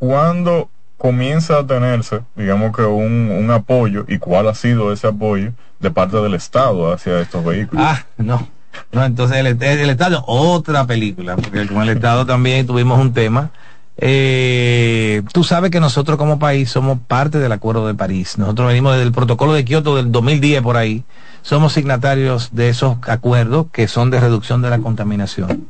cuando comienza a tenerse, digamos que un, un, apoyo y cuál ha sido ese apoyo de parte del Estado hacia estos vehículos.
Ah, no. No, entonces el, el Estado, otra película, porque con el Estado también tuvimos un tema. Eh, tú sabes que nosotros como país somos parte del Acuerdo de París. Nosotros venimos del protocolo de Kioto del 2010 por ahí. Somos signatarios de esos acuerdos que son de reducción de la contaminación.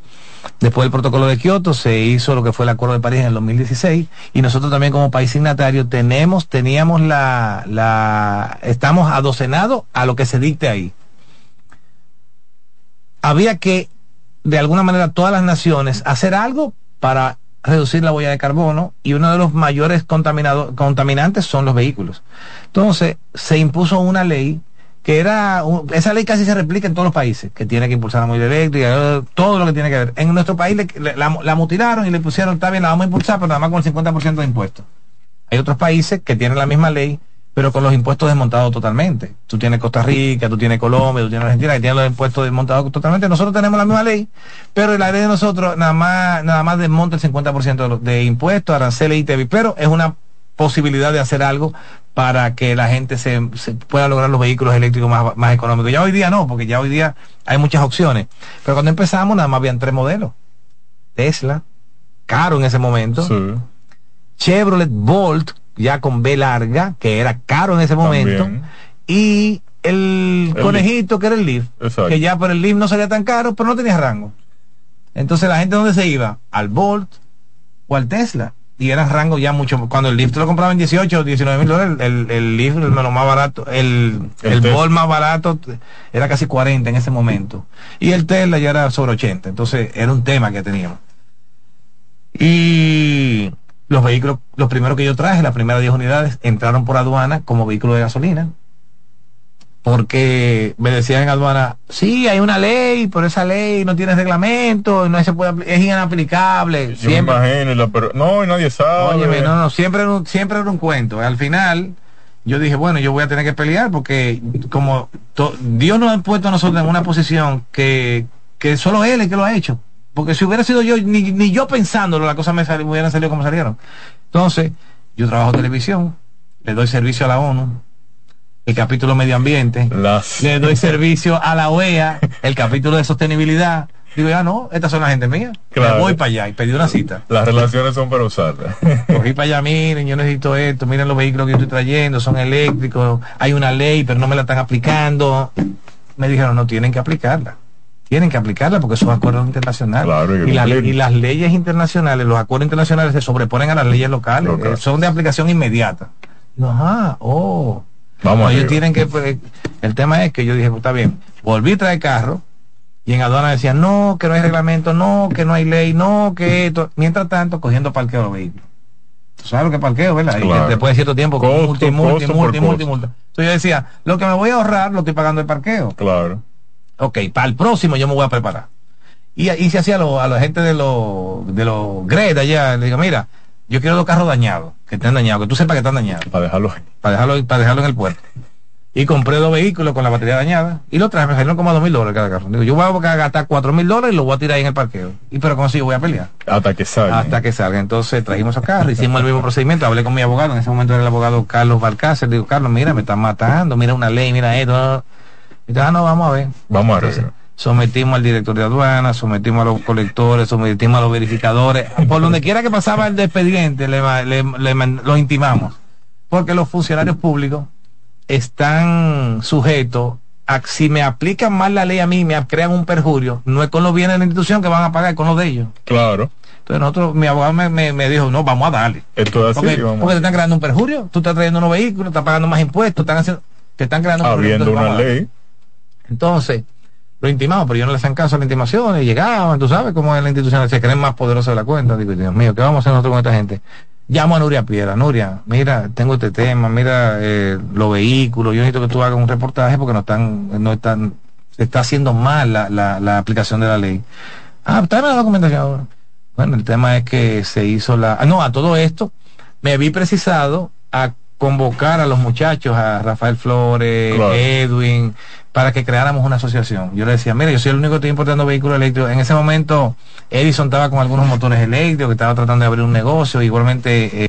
Después del protocolo de Kioto se hizo lo que fue el Acuerdo de París en el 2016 y nosotros también como país signatario tenemos, teníamos la, la, estamos adocenados a lo que se dicte ahí. Había que de alguna manera todas las naciones hacer algo para reducir la huella de carbono y uno de los mayores contaminantes son los vehículos. Entonces, se impuso una ley que era, esa ley casi se replica en todos los países, que tiene que impulsar la movilidad eléctrica, todo lo que tiene que ver. En nuestro país la, mutilaron y le pusieron, está bien, la vamos a impulsar, pero nada más con el 50% de impuestos. Hay otros países que tienen la misma ley, pero con los impuestos desmontados totalmente. Tú tienes Costa Rica, tú tienes Colombia, tú tienes Argentina, que tienen los impuestos desmontados totalmente. Nosotros tenemos la misma ley, pero la ley de nosotros nada más, nada más desmonta el 50% de, de impuestos, aranceles y TV, pero es una posibilidad de hacer algo para que la gente se, pueda lograr los vehículos eléctricos más, más, económicos. Ya hoy día no, porque ya hoy día hay muchas opciones. Pero cuando empezamos nada más habían tres modelos. Tesla, caro en ese momento. Chevrolet Bolt, ya con B larga, que era caro en ese momento. Y el, conejito, que era el Leaf, que ya por el Leaf no salía tan caro, pero no tenía rango. Entonces la gente dónde se iba? Al Bolt o al Tesla y era rango ya mucho. Cuando el lift lo compraba en 18 o 19 mil dólares, el, el lift lo más barato, el, el, bol más barato era casi 40 en ese momento. Y el Tesla ya era sobre 80. Entonces era un tema que teníamos. Y los vehículos, los primeros que yo traje, las primeras 10 unidades, entraron por aduana como vehículo de gasolina porque me decían en aduana, sí, hay una ley, pero esa ley no tiene reglamento, no se puede, es inaplicable.
Yo siempre, imagino, pero no, nadie sabe.
Óyeme, no, no, siempre, siempre era un cuento. Al final, yo dije, bueno, yo voy a tener que pelear porque como Dios nos ha puesto a nosotros en una posición que, que solo Él es que lo ha hecho. Porque si hubiera sido yo, ni, ni yo pensándolo, las cosas me, me hubieran salido como salieron. Entonces, yo trabajo televisión, le doy servicio a la ONU, el capítulo medio ambiente, le doy servicio a la OEA, el capítulo de sostenibilidad. Digo, ya no, estas son la gente mía. Me voy para allá y pedí una cita.
Las relaciones son para usarlas.
Cogí para allá, miren, yo necesito esto, miren los vehículos que yo estoy trayendo, son eléctricos, hay una ley, pero no me la están aplicando. Me dijeron, no, tienen que aplicarla. Tienen que aplicarla porque son acuerdos internacionales. y, y, las leyes internacionales, los acuerdos internacionales se sobreponen a las leyes locales. Eh, son de aplicación inmediata. No, ajá, oh. Vamos ellos tienen que pues, el tema es que yo dije, pues, está bien, volví a traer carro y en aduana decían, no, que no hay reglamento, no, que no hay ley, no, que esto. Mientras tanto, cogiendo parqueo los vehículos. ¿Sabes lo que parqueo, verdad? después de cierto tiempo, con multi, multi, multi, multi, multi. Entonces yo decía, lo que me voy a ahorrar lo estoy pagando el parqueo.
Claro.
Ok, para el próximo yo me voy a preparar. Y, y se hacía a, la gente de los de los Greta allá, le digo, mira, yo quiero dos carros dañados, que estén dañados, que tú sepas que están dañados.
Para dejarlo
Para dejarlo, para dejarlo en el puerto. Y compré dos vehículos con la batería dañada y los traje, me salieron como a dos mil dólares cada carro. Digo, yo voy a gastar cuatro mil dólares y lo voy a tirar ahí en el parqueo. Y pero como yo voy a pelear.
Hasta que salga.
Hasta que salga. Entonces trajimos a carro, hicimos el mismo procedimiento, hablé con mi abogado, en ese momento era el abogado Carlos Balcácer, digo, Carlos, mira, me están matando, mira una ley, mira esto. Y dice, ah, no, vamos a ver.
Vamos a ver
sometimos al director de aduana, sometimos a los colectores, sometimos a los verificadores, por donde quiera que pasaba el expediente, le, lo intimamos, porque los funcionarios públicos están sujetos a si me aplican mal la ley a mí, me crean un perjurio, no es con los bienes de la institución que van a pagar, es con los de ellos.
Claro.
Entonces nosotros, mi abogado me, dijo, no, vamos a darle.
Esto es
así, porque, porque te están creando un perjurio, tú estás trayendo unos vehículos, estás pagando más impuestos, están haciendo, te están creando
un Habiendo una ley.
Entonces, lo intimamos, pero yo no le hacen caso a la intimación y llegaban, tú sabes cómo es la institución, se creen más poderosos de la cuenta. Digo, Dios mío, ¿qué vamos a hacer nosotros con esta gente? Llamo a Nuria Piedra, Nuria, mira, tengo este tema, mira eh, los vehículos, yo necesito que tú hagas un reportaje porque no están, no están, se está haciendo mal la, la, la aplicación de la ley. Ah, tráeme la documentación. Bueno, el tema es que se hizo la, ah, no, a todo esto me vi precisado a convocar a los muchachos, a Rafael Flores, Edwin, para que creáramos una asociación. Yo le decía, mira, yo soy el único que estoy importando vehículos eléctricos. En ese momento, Edison estaba con algunos motores eléctricos, que estaba tratando de abrir un negocio, igualmente eh,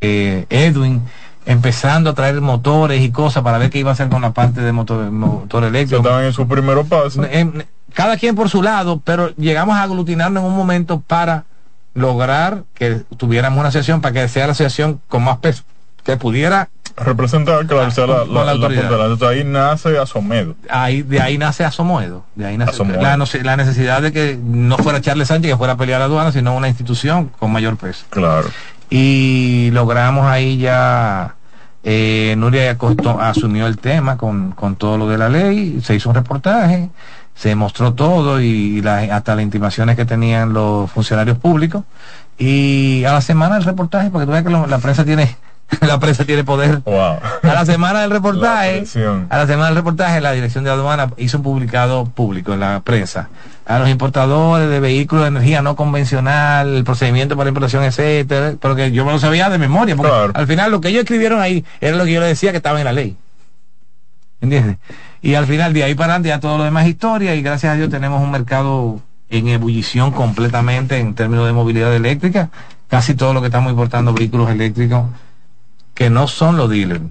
eh, Edwin empezando a traer motores y cosas para ver qué iba a hacer con la parte de motor, motor eléctrico.
Estaban en su primer paso.
Cada quien por su lado, pero llegamos a aglutinarnos en un momento para lograr que tuviéramos una asociación, para que sea la asociación con más peso, que pudiera
representar, claro, ah, sea la, la, la, ahí nace Asomedo.
Ahí, de ahí nace Asomoedo. De ahí nace La, la, necesidad de que no fuera Charles Sánchez que fuera a pelear a la aduana, sino una institución con mayor peso.
Claro.
Y logramos ahí ya, eh, Nuria asumió el tema con, con todo lo de la ley, se hizo un reportaje, se mostró todo y hasta las intimaciones que tenían los funcionarios públicos. Y a la semana del reportaje, porque tú ves que la prensa tiene la prensa tiene poder. A la semana del reportaje, a la semana del reportaje, la dirección de aduana hizo un publicado público en la prensa a los importadores de vehículos de energía no convencional, el procedimiento para importación, etcétera, porque yo me lo sabía de memoria, porque al final lo que ellos escribieron ahí era lo que yo le decía que estaba en la ley. ¿Entiendes? Y al final de ahí para adelante ya todo lo demás historia y gracias a Dios tenemos un mercado en ebullición completamente en términos de movilidad eléctrica. Casi todo lo que estamos importando vehículos eléctricos que no son los dealers.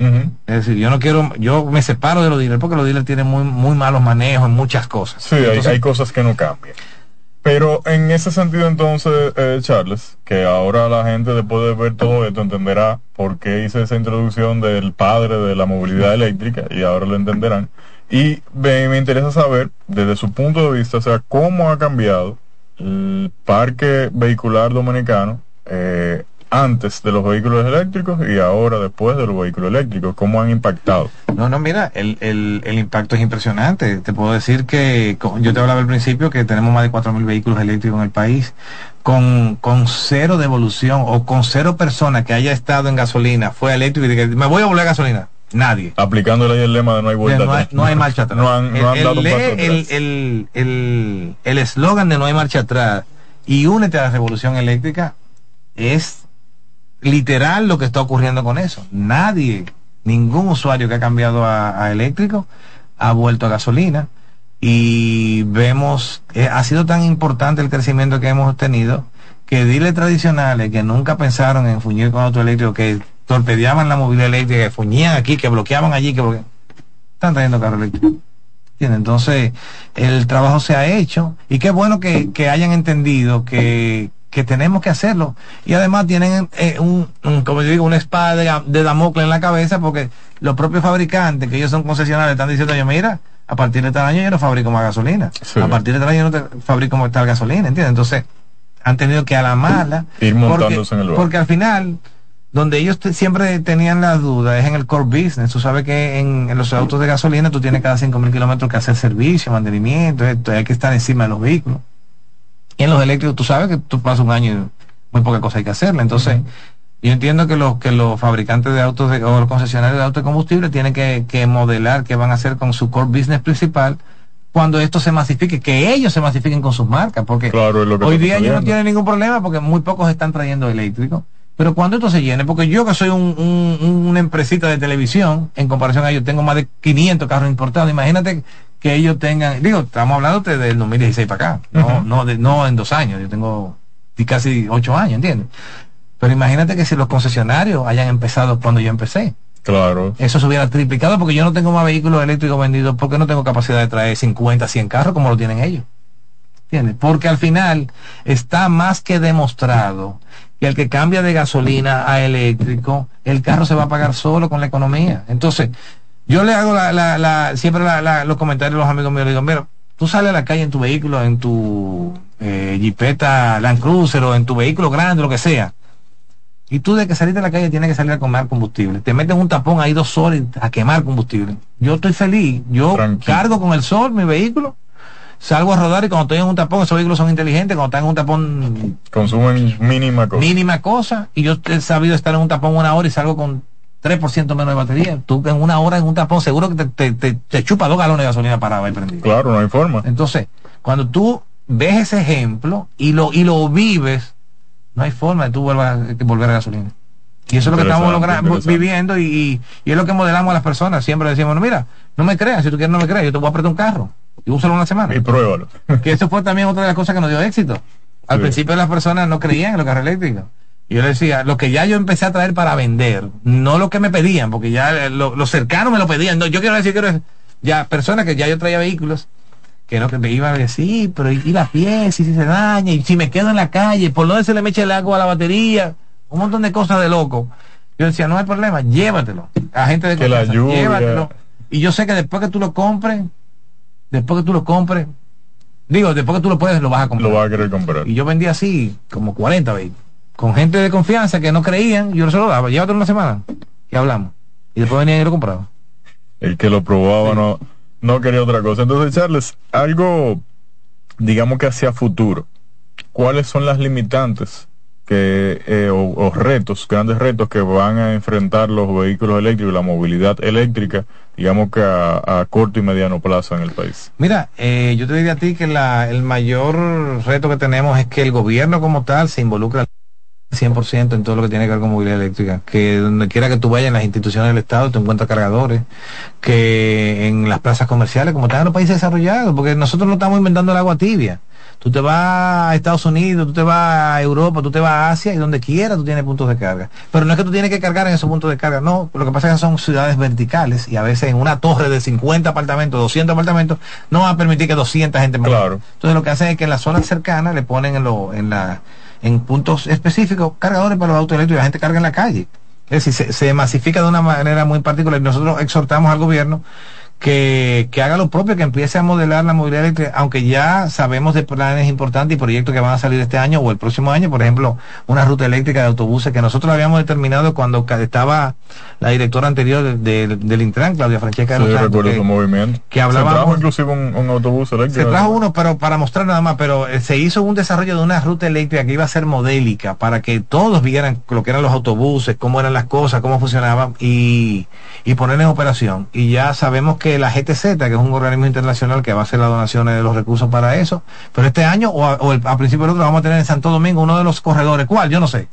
Es decir, yo no quiero, yo me separo de los dealers porque los dealers tienen muy, muy malos manejos en muchas cosas.
Sí, hay, cosas que no cambian. Pero en ese sentido entonces, eh, Charles, que ahora la gente después de ver todo esto entenderá por qué hice esa introducción del padre de la movilidad eléctrica y ahora lo entenderán. Y me, me interesa saber, desde su punto de vista, o sea, cómo ha cambiado el parque vehicular dominicano eh, antes de los vehículos eléctricos y ahora después de los vehículos eléctricos? ¿Cómo han impactado?
No, no, mira, el, el, el impacto es impresionante. Te puedo decir que yo te hablaba al principio que tenemos más de 4.000 vehículos eléctricos en el país. Con, con cero devolución o con cero personas que haya estado en gasolina, fue eléctrico y que me voy a volver a gasolina. Nadie.
Aplicándole el lema de no hay vuelta
no hay, no hay marcha atrás. No han, no han dado el, el eslogan de no hay marcha atrás y únete a la revolución eléctrica es literal lo que está ocurriendo con eso. Nadie, ningún usuario que ha cambiado a, eléctrico ha vuelto a gasolina y vemos, eh, ha sido tan importante el crecimiento que hemos tenido que diles tradicionales que nunca pensaron en fuñir con auto eléctrico, que torpedeaban la movilidad eléctrica, que fuñían aquí, que bloqueaban allí, que están trayendo carro eléctrico. Entonces, el trabajo se ha hecho y qué bueno que hayan entendido que, que tenemos que hacerlo. Y además tienen eh, un, como yo digo, una espada de, de Damocles en la cabeza porque los propios fabricantes, que ellos son concesionarios, están diciendo, yo mira, a partir de tal año yo no fabrico más gasolina. A partir de tal año yo no fabrico más tal gasolina, ¿entiendes? Entonces, han tenido que a la mala.
Ir montándose en el
Porque al final, donde ellos siempre tenían la duda es en el core business. Tú sabes que en, los autos de gasolina tú tienes cada 5.000 kilómetros que hacer servicio, mantenimiento, esto, hay que estar encima de los vehículos. Y en los eléctricos tú sabes que tú pasas un año y muy poca cosa hay que hacerle. Entonces, yo entiendo que los, que los fabricantes de autos o los concesionarios de autos de combustible tienen que, que modelar qué van a hacer con su core business principal cuando esto se masifique, que ellos se masifiquen con sus marcas, porque hoy día ellos no tienen ningún problema porque muy pocos están trayendo eléctricos. Pero cuando esto se llene, porque yo que soy un, un, una empresita de televisión, en comparación a ellos tengo más de 500 carros importados, imagínate que ellos tengan, digo, estamos hablando del 2016 para acá, no, no, de, no en dos años, yo tengo casi ocho años, ¿entiendes? Pero imagínate que si los concesionarios hayan empezado cuando yo empecé.
Claro.
Eso se hubiera triplicado porque yo no tengo más vehículos eléctricos vendidos porque no tengo capacidad de traer 50, 100 carros como lo tienen ellos. ¿Entiendes? Porque al final está más que demostrado que el que cambia de gasolina a eléctrico, el carro se va a pagar solo con la economía. Entonces, yo le hago la, la, la siempre los comentarios a los amigos míos, le digo, mira, tú sales a la calle en tu vehículo, en tu eh, Jeepeta Land Cruiser o en tu vehículo grande, lo que sea. Y tú de que salir de la calle tienes que salir a quemar combustible. Te metes un tapón ahí dos horas a quemar combustible. Yo estoy feliz. Yo cargo con el sol mi vehículo, salgo a rodar y cuando estoy en un tapón, esos vehículos son inteligentes, cuando están en un tapón...
Consumen mínima cosa.
Mínima cosa. Y yo he sabido estar en un tapón una hora y salgo con 3% menos de batería. Tú en una hora en un tapón seguro que te, te, te, chupa dos galones de gasolina para haber prendido.
Claro, no hay forma.
Entonces, cuando tú ves ese ejemplo y lo, y lo vives, no hay forma de tú vuelvas a, volver a gasolina. Y eso es lo que estamos viviendo y, y, es lo que modelamos a las personas. Siempre decimos, no, mira, no me creas, si tú quieres no me creas, yo te voy a apretar un carro y úsalo una semana.
Y pruébalo.
que eso fue también otra de las cosas que nos dio éxito. Al principio las personas no creían en los carros eléctricos. Y yo le decía, lo que ya yo empecé a traer para vender, no lo que me pedían, porque ya los lo cercanos me lo pedían. No, yo quiero decir, que ya personas que ya yo traía vehículos, que no, que me iban a decir, sí, pero y, la pieza, y si se daña, y si me quedo en la calle, por no se le me eche el agua a la batería, un montón de cosas de loco. Yo decía, no hay problema, llévatelo. A gente de
confianza, llévatelo.
Y yo sé que después que tú lo compres, después que tú lo compres, digo, después que tú lo puedes, lo vas a comprar.
Lo vas a querer comprar.
Y yo vendí así, como 40 vehículos con gente de confianza que no creían, yo se lo daba, llévatelo una semana y hablamos. Y después venían y lo compraban.
El que lo probaba no, no quería otra cosa. Entonces, Charles, algo, digamos que hacia futuro, ¿cuáles son las limitantes que eh, o, retos, grandes retos que van a enfrentar los vehículos eléctricos, la movilidad eléctrica, digamos que a, corto y mediano plazo en el país?
Mira, eh, yo te diría a ti que la, el mayor reto que tenemos es que el gobierno como tal se involucra 100% en todo lo que tiene que ver con movilidad eléctrica, que donde quiera que tú vayas en las instituciones del Estado te encuentras cargadores, que en las plazas comerciales, como están en los países desarrollados, porque nosotros no estamos inventando el agua tibia. Tú te vas a Estados Unidos, tú te vas a Europa, tú te vas a Asia y donde quiera tú tienes puntos de carga. Pero no es que tú tienes que cargar en esos puntos de carga, no. Lo que pasa es que son ciudades verticales y a veces en una torre de 50 apartamentos, 200 apartamentos, no va a permitir que 200 gente me
claro.
Entonces lo que hacen es que en las zonas cercanas le ponen en, lo, en, la, en puntos específicos cargadores para los autos eléctricos y la gente carga en la calle. Es decir, se, se masifica de una manera muy particular y nosotros exhortamos al gobierno que, que, haga lo propio, que empiece a modelar la movilidad eléctrica, aunque ya sabemos de planes importantes y proyectos que van a salir este año o el próximo año, por ejemplo, una ruta eléctrica de autobuses que nosotros habíamos determinado cuando estaba la directora anterior del Intran, Claudia Francesca
de los que, movimiento.
que hablaba.
Se trajo inclusive un, autobús eléctrico.
Se trajo uno, pero para mostrar nada más, pero eh, se hizo un desarrollo de una ruta eléctrica que iba a ser modélica para que todos vieran lo que eran los autobuses, cómo eran las cosas, cómo funcionaban y, y poner en operación. Y ya sabemos que que la GTZ, que es un organismo internacional que va a hacer las donaciones de los recursos para eso, pero este año o a, principio del otro vamos a tener en Santo Domingo uno de los corredores, ¿cuál? Yo no sé.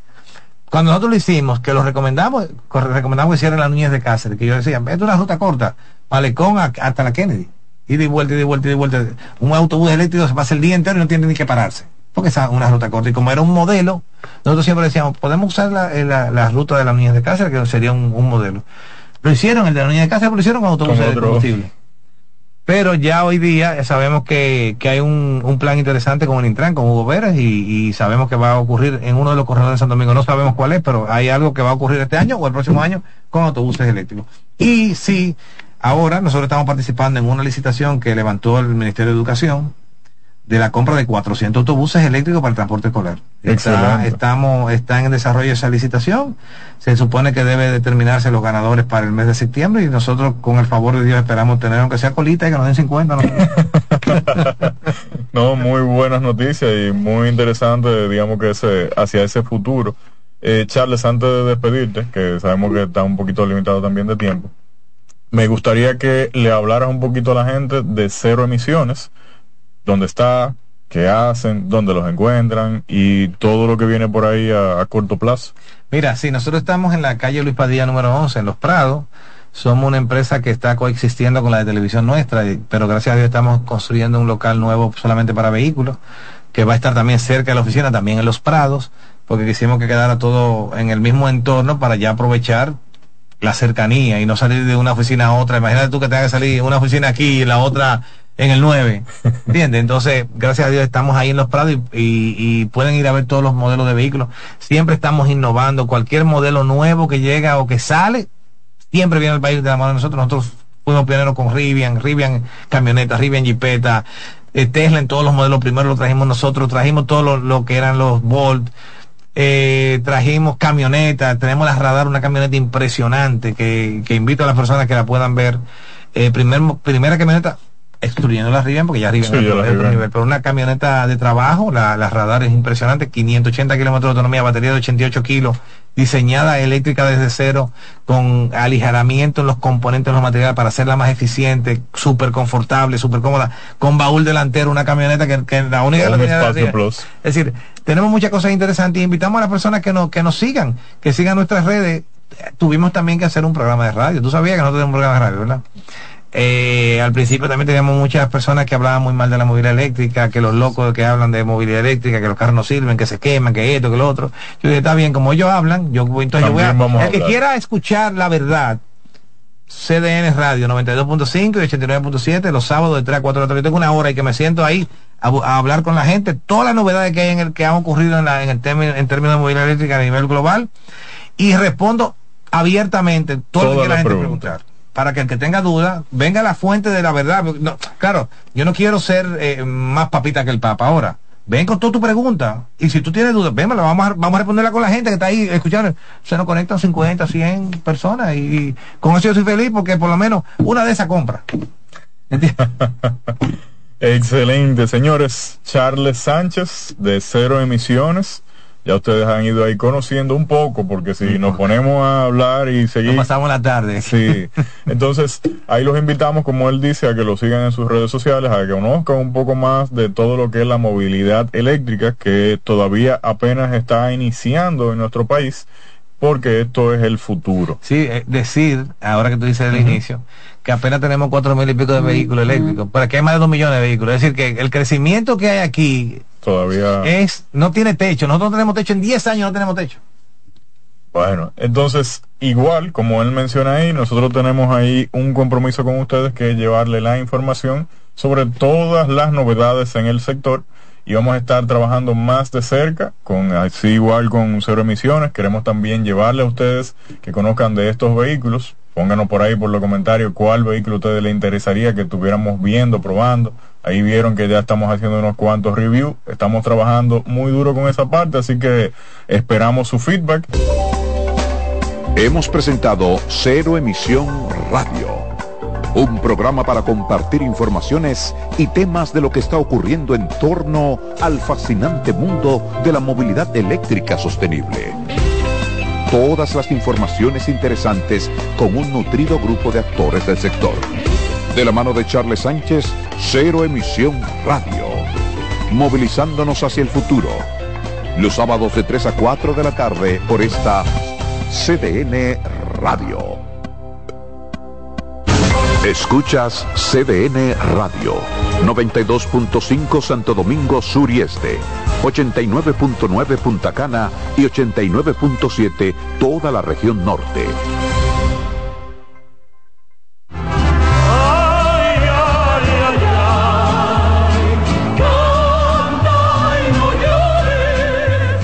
Cuando nosotros lo hicimos, que lo recomendamos, recomendamos que hicieran las Núñez de Cáceres, que yo decía, es una ruta corta, Malecón hasta la Kennedy, y de vuelta, y de vuelta, y de vuelta. Un autobús eléctrico se pasa el día entero y no tiene ni que pararse, porque es una ruta corta. Y como era un modelo, nosotros siempre decíamos, podemos usar la, la, ruta de las Núñez de Cáceres, que sería un modelo. Lo hicieron, el de la niña de casa lo hicieron con autobuses de combustible. Pero ya hoy día sabemos que, hay un, plan interesante con el Intran, con Hugo Pérez, y, sabemos que va a ocurrir en uno de los corredores de Santo Domingo. No sabemos cuál es, pero hay algo que va a ocurrir este año o el próximo año con autobuses eléctricos. Y sí, ahora nosotros estamos participando en una licitación que levantó el Ministerio de Educación, de la compra de 400 autobuses eléctricos para el transporte escolar. Está, estamos, está en desarrollo esa licitación. Se supone que debe determinarse los ganadores para el mes de septiembre y nosotros, con el favor de Dios, esperamos tener, aunque sea colita, y que nos den 50.
¿no? muy buenas noticias y muy interesante, digamos que ese, hacia ese futuro. Eh, Charles, antes de despedirte, que sabemos que está un poquito limitado también de tiempo, me gustaría que le hablaras un poquito a la gente de cero emisiones dónde está, qué hacen, dónde los encuentran y todo lo que viene por ahí a, corto plazo.
Mira, sí, nosotros estamos en la calle Luis Padilla número 11, en Los Prados. Somos una empresa que está coexistiendo con la de televisión nuestra, pero gracias a Dios estamos construyendo un local nuevo solamente para vehículos, que va a estar también cerca de la oficina, también en Los Prados, porque quisimos que quedara todo en el mismo entorno para ya aprovechar la cercanía y no salir de una oficina a otra. Imagínate tú que tengas que salir una oficina aquí y la otra en el 9. ¿Entiendes? Entonces, gracias a Dios estamos ahí en los prados y, pueden ir a ver todos los modelos de vehículos. Siempre estamos innovando. Cualquier modelo nuevo que llega o que sale, siempre viene al país de la mano de nosotros. Nosotros fuimos pioneros con Rivian, Rivian camioneta, Rivian Jeepeta, eh, Tesla en todos los modelos. Primero lo trajimos nosotros, trajimos todo lo, que eran los Bolt. Eh, trajimos camionetas, tenemos la radar, una camioneta impresionante que, que invito a las personas que la puedan ver. Eh, primer, primera camioneta excluyendo la Rivian, porque ya Rivian es otro nivel, pero una camioneta de trabajo, la, radar es impresionante, 580 kilómetros de autonomía, batería de 88 kilos, diseñada eléctrica desde cero, con aligeramiento en los componentes de los materiales para hacerla más eficiente, súper confortable, súper cómoda, con baúl delantero, una camioneta que, que la única Es decir, tenemos muchas cosas interesantes y invitamos a las personas que nos, que nos sigan, que sigan nuestras redes. Tuvimos también que hacer un programa de radio. Tú sabías que nosotros tenemos un programa de radio, ¿verdad? Eh, al principio también teníamos muchas personas que hablaban muy mal de la movilidad eléctrica, que los locos que hablan de movilidad eléctrica, que los carros no sirven, que se queman, que esto, que lo otro. Yo dije, está bien, como ellos hablan, yo, entonces yo voy a... El que quiera escuchar la verdad, CDN Radio 92.5 y 89.7 los sábados de 3 a 4 de la tarde. Tengo una hora y que me siento ahí a, hablar con la gente, todas las novedades que hay en el que han ocurrido en, la, en, el término, en términos de movilidad eléctrica a nivel global. Y respondo abiertamente todo lo que la gente preguntar para que el que tenga duda venga a la fuente de la verdad. No, claro, yo no quiero ser eh, más papita que el Papa ahora. Ven con toda tu pregunta. Y si tú tienes dudas, ven, vamos a, vamos a responderla con la gente que está ahí escuchando. Se nos conectan 50, 100 personas y, con eso yo soy feliz porque por lo menos una de esas compra.
Excelente, señores. Charles Sánchez de Cero Emisiones ya ustedes han ido ahí conociendo un poco, porque si nos ponemos a hablar y seguir...
pasamos la tarde.
Sí. Entonces, ahí los invitamos, como él dice, a que lo sigan en sus redes sociales, a que conozcan un poco más de todo lo que es la movilidad eléctrica, que todavía apenas está iniciando en nuestro país, porque esto es el futuro.
Sí, eh, decir, ahora que tú dices el inicio, que apenas tenemos cuatro mil y pico de vehículos eléctricos, pero aquí hay más de dos millones de vehículos. Es decir, que el crecimiento que hay aquí
todavía.
Es no tiene techo. Nosotros no tenemos techo en 10 años, no tenemos techo.
Bueno, entonces, igual, como él menciona ahí, nosotros tenemos ahí un compromiso con ustedes que es llevarle la información sobre todas las novedades en el sector. Y vamos a estar trabajando más de cerca con así igual con cero emisiones. Queremos también llevarle a ustedes que conozcan de estos vehículos. Pónganos por ahí por los comentarios cuál vehículo a ustedes les interesaría que estuviéramos viendo probando Ahí vieron que ya estamos haciendo unos cuantos reviews. Estamos trabajando muy duro con esa parte, así que esperamos su feedback.
Hemos presentado Cero Emisión Radio, un programa para compartir informaciones y temas de lo que está ocurriendo en torno al fascinante mundo de la movilidad eléctrica sostenible. Todas las informaciones interesantes con un nutrido grupo de actores del sector de la mano de Charles Sánchez, Cero Emisión Radio. Movilizándonos hacia el futuro. Los sábados de 3 a 4 de la tarde por esta CDN Radio. Escuchas CDN Radio. 92.5 Santo Domingo Sur y Este. 89.9 Punta Cana y 89.7 toda la región norte.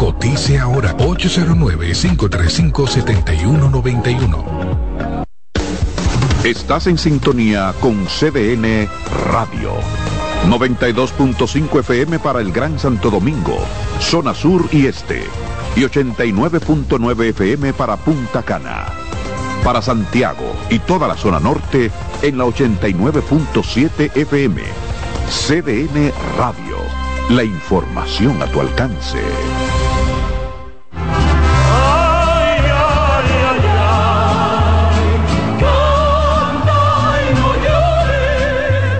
Cotice ahora 809 535 7191.
Estás en sintonía con CDN Radio. 92.5 FM para el Gran Santo Domingo, zona sur y este. Y 89.9 FM para Punta Cana. Para Santiago y toda la zona norte en la 89.7 FM. CDN Radio. La información a tu alcance.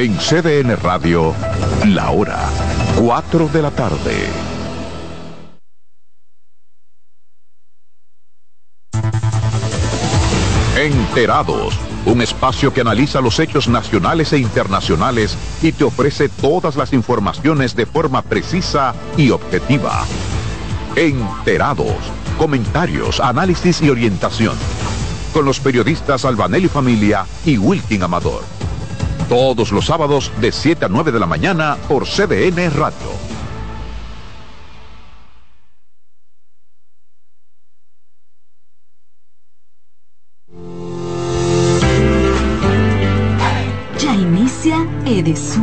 En CDN Radio, la hora 4 de la tarde. Enterados, un espacio que analiza los hechos nacionales e internacionales y te ofrece todas las informaciones de forma precisa y objetiva. Enterados, comentarios, análisis y orientación. Con los periodistas Albanelli Familia y Wilkin Amador. Todos los sábados de 7 a 9 de la mañana por CDN Radio.
Ya inicia Edesur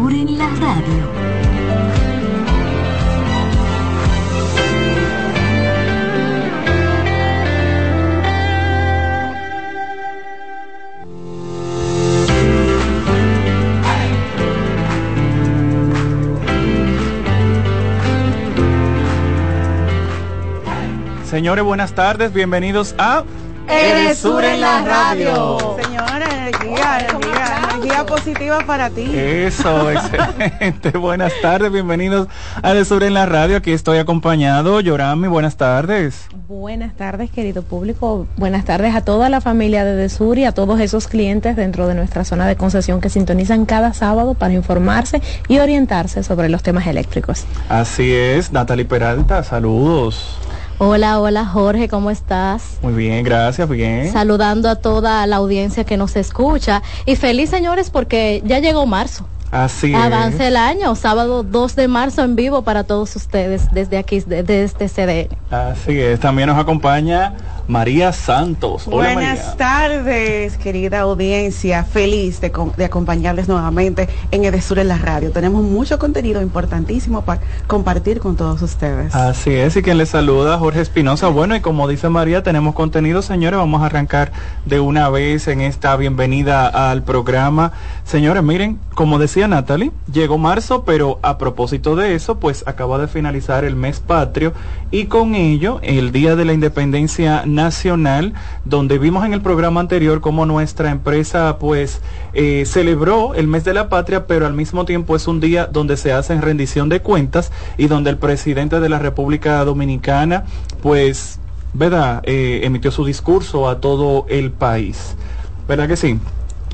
Señores, buenas tardes, bienvenidos a
Edesur en la radio. Señora, energía, energía, energía positiva para ti.
Eso, excelente. buenas tardes, bienvenidos a Edesur en la radio. Aquí estoy acompañado. Yorami, buenas tardes.
Buenas tardes, querido público. Buenas tardes a toda la familia de Desur y a todos esos clientes dentro de nuestra zona de concesión que sintonizan cada sábado para informarse y orientarse sobre los temas eléctricos.
Así es, Natalie Peralta, saludos.
Hola, hola Jorge, ¿cómo estás?
Muy bien, gracias, bien.
Saludando a toda la audiencia que nos escucha y feliz señores porque ya llegó marzo.
Así
Avance el año, sábado 2 de marzo en vivo para todos ustedes desde aquí, desde este CDN.
Así es, también nos acompaña María Santos.
Hola, Buenas María. tardes, querida audiencia. Feliz de, de, acompañarles nuevamente en Edesur en la radio. Tenemos mucho contenido importantísimo para compartir con todos ustedes.
Así es, y quien les saluda, Jorge Espinosa. Bueno, y como dice María, tenemos contenido, señores. Vamos a arrancar de una vez en esta bienvenida al programa. Señores, miren, como decía Natalie, llegó marzo, pero a propósito de eso, pues acaba de finalizar el mes patrio y con ello el Día de la Independencia nacional, donde vimos en el programa anterior cómo nuestra empresa pues eh, celebró el mes de la patria, pero al mismo tiempo es un día donde se hacen rendición de cuentas y donde el presidente de la República Dominicana pues, ¿verdad? Eh, emitió su discurso a todo el país. ¿Verdad que sí?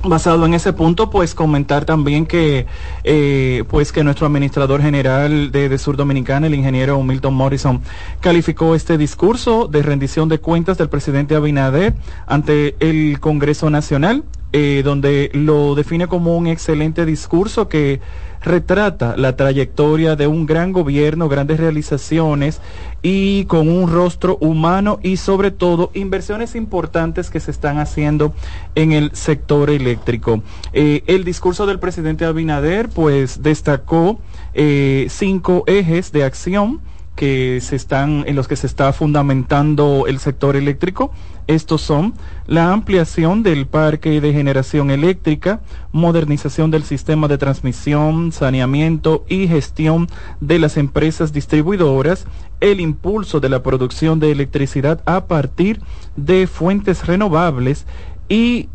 Basado en ese punto, pues comentar también que, eh, pues que nuestro administrador general de, de, Sur Dominicana, el ingeniero Milton Morrison, calificó este discurso de rendición de cuentas del presidente Abinader ante el Congreso Nacional eh, donde lo define como un excelente discurso que retrata la trayectoria de un gran gobierno, grandes realizaciones y con un rostro humano y sobre todo inversiones importantes que se están haciendo en el sector eléctrico. Eh, el discurso del presidente Abinader pues destacó eh, cinco ejes de acción que se están en los que se está fundamentando el sector eléctrico. Estos son la ampliación del parque de generación eléctrica, modernización del sistema de transmisión, saneamiento y gestión de las empresas distribuidoras, el impulso de la producción de electricidad a partir de fuentes renovables y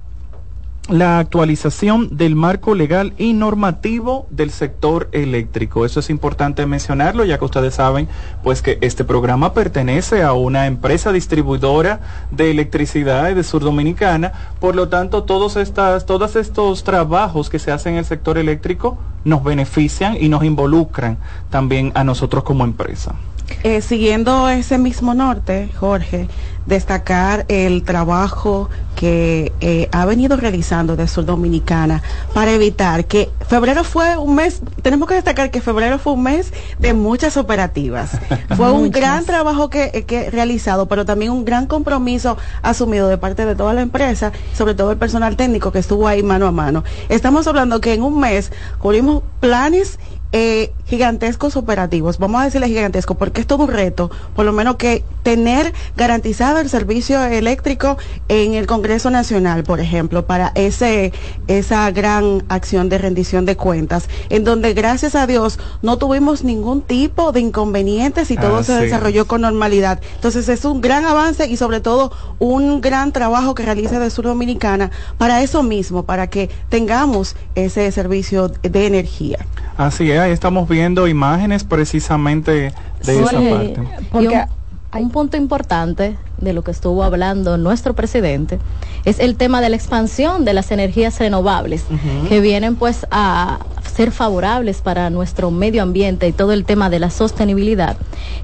la actualización del marco legal y normativo del sector eléctrico. Eso es importante mencionarlo, ya que ustedes saben, pues que este programa pertenece a una empresa distribuidora de electricidad de Sur Dominicana. Por lo tanto, todos estas, todos estos trabajos que se hacen en el sector eléctrico nos benefician y nos involucran también a nosotros como empresa.
Eh, siguiendo ese mismo norte, Jorge, destacar el trabajo que eh, ha venido realizando de Sur Dominicana para evitar que febrero fue un mes, tenemos que destacar que febrero fue un mes de muchas operativas. fue un gran trabajo que, que realizado, pero también un gran compromiso asumido de parte de toda la empresa, sobre todo el personal técnico que estuvo ahí mano a mano. Estamos hablando que en un mes cubrimos planes eh, gigantescos operativos, vamos a decirle gigantesco, porque es todo un reto, por lo menos que tener garantizado el servicio eléctrico en el Congreso Nacional, por ejemplo, para ese esa gran acción de rendición de cuentas, en donde gracias a Dios no tuvimos ningún tipo de inconvenientes y todo se desarrolló con normalidad. Entonces es un gran avance y sobre todo un gran trabajo que realiza de Sur Dominicana para eso mismo, para que tengamos ese servicio de energía.
Así es, ahí estamos viendo imágenes precisamente de esa parte.
Porque un, un punto importante de lo que estuvo hablando nuestro presidente es el tema de la expansión de las energías renovables que vienen pues a ser favorables para nuestro medio ambiente y todo el tema de la sostenibilidad.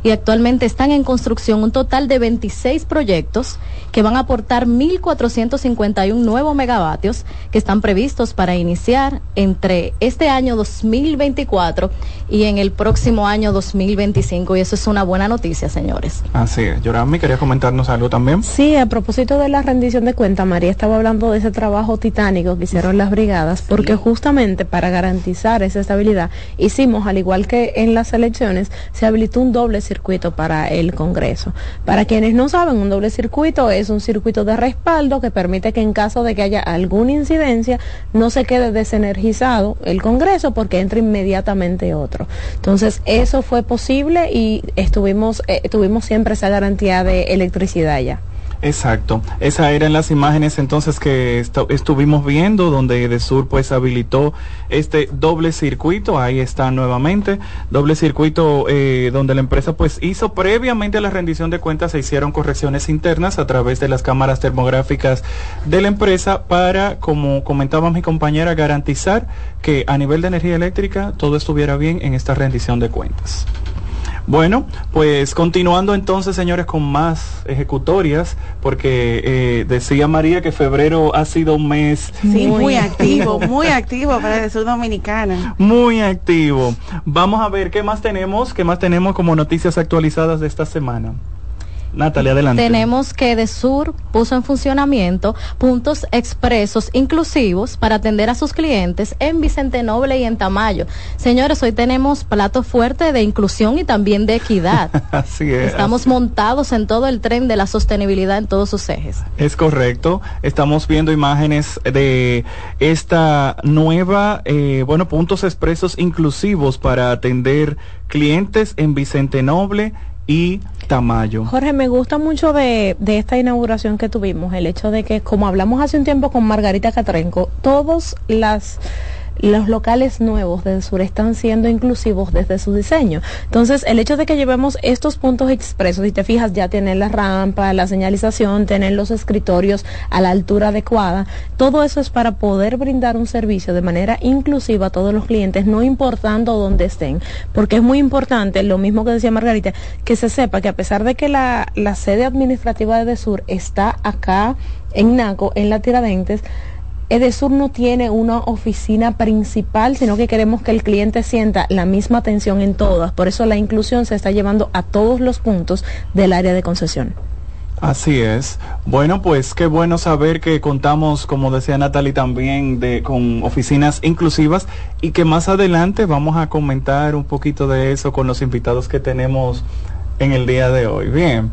Y actualmente están en construcción un total de 26 proyectos que van a aportar 1.451 nuevos megavatios que están previstos para iniciar entre este año 2024 y en el próximo año 2025. Y eso es una buena noticia, señores.
Así es. Yorami, quería comentarnos algo también.
Sí, a propósito de la rendición de María estaba hablando de ese trabajo titánico que hicieron las brigadas, porque justamente para garantizar esa estabilidad, hicimos, al igual que en las elecciones, se habilitó un doble circuito para el Congreso. Para quienes no saben, un doble circuito es un circuito de respaldo que permite que en caso de que haya alguna incidencia, no se quede desenergizado el Congreso porque entra inmediatamente otro. Entonces, eso fue posible y estuvimos, eh, tuvimos siempre esa garantía de electricidad ya.
Exacto, esas eran las imágenes entonces que estuvimos viendo donde de Sur pues habilitó este doble circuito, ahí está nuevamente, doble circuito eh, donde la empresa pues hizo previamente la rendición de cuentas, se hicieron correcciones internas a través de las cámaras termográficas de la empresa para, como comentaba mi compañera, garantizar que a nivel de energía eléctrica todo estuviera bien en esta rendición de cuentas. Bueno, pues continuando entonces, señores, con más ejecutorias, porque eh, decía María que febrero ha sido un mes
muy, activo, muy activo para el sur dominicana.
Muy activo. Vamos a ver qué más tenemos, qué más tenemos como noticias actualizadas de esta semana. Natalia, adelante.
Tenemos que de Sur puso en funcionamiento puntos expresos inclusivos para atender a sus clientes en Vicente Noble y en Tamayo. Señores, hoy tenemos plato fuerte de inclusión y también de equidad.
así es.
Estamos montados en todo el tren de la sostenibilidad en todos sus ejes.
Es correcto. Estamos viendo imágenes de esta nueva, eh, bueno, puntos expresos inclusivos para atender clientes en Vicente Noble y Tamayo.
Jorge, me gusta mucho de, de, esta inauguración que tuvimos, el hecho de que, como hablamos hace un tiempo con Margarita Catrenco, todos las los locales nuevos del sur están siendo inclusivos desde su diseño. Entonces, el hecho de que llevemos estos puntos expresos, si te fijas, ya tienen la rampa, la señalización, tienen los escritorios a la altura adecuada, todo eso es para poder brindar un servicio de manera inclusiva a todos los clientes, no importando dónde estén, porque es muy importante, lo mismo que decía Margarita, que se sepa que a pesar de que la, la sede administrativa de Sur está acá en Naco, en la Tiradentes, Edesur no tiene una oficina principal, sino que queremos que el cliente sienta la misma atención en todas. Por eso la inclusión se está llevando a todos los puntos del área de concesión.
Así es. Bueno, pues qué bueno saber que contamos, como decía Natalie, también de, con oficinas inclusivas y que más adelante vamos a comentar un poquito de eso con los invitados que tenemos en el día de hoy. Bien.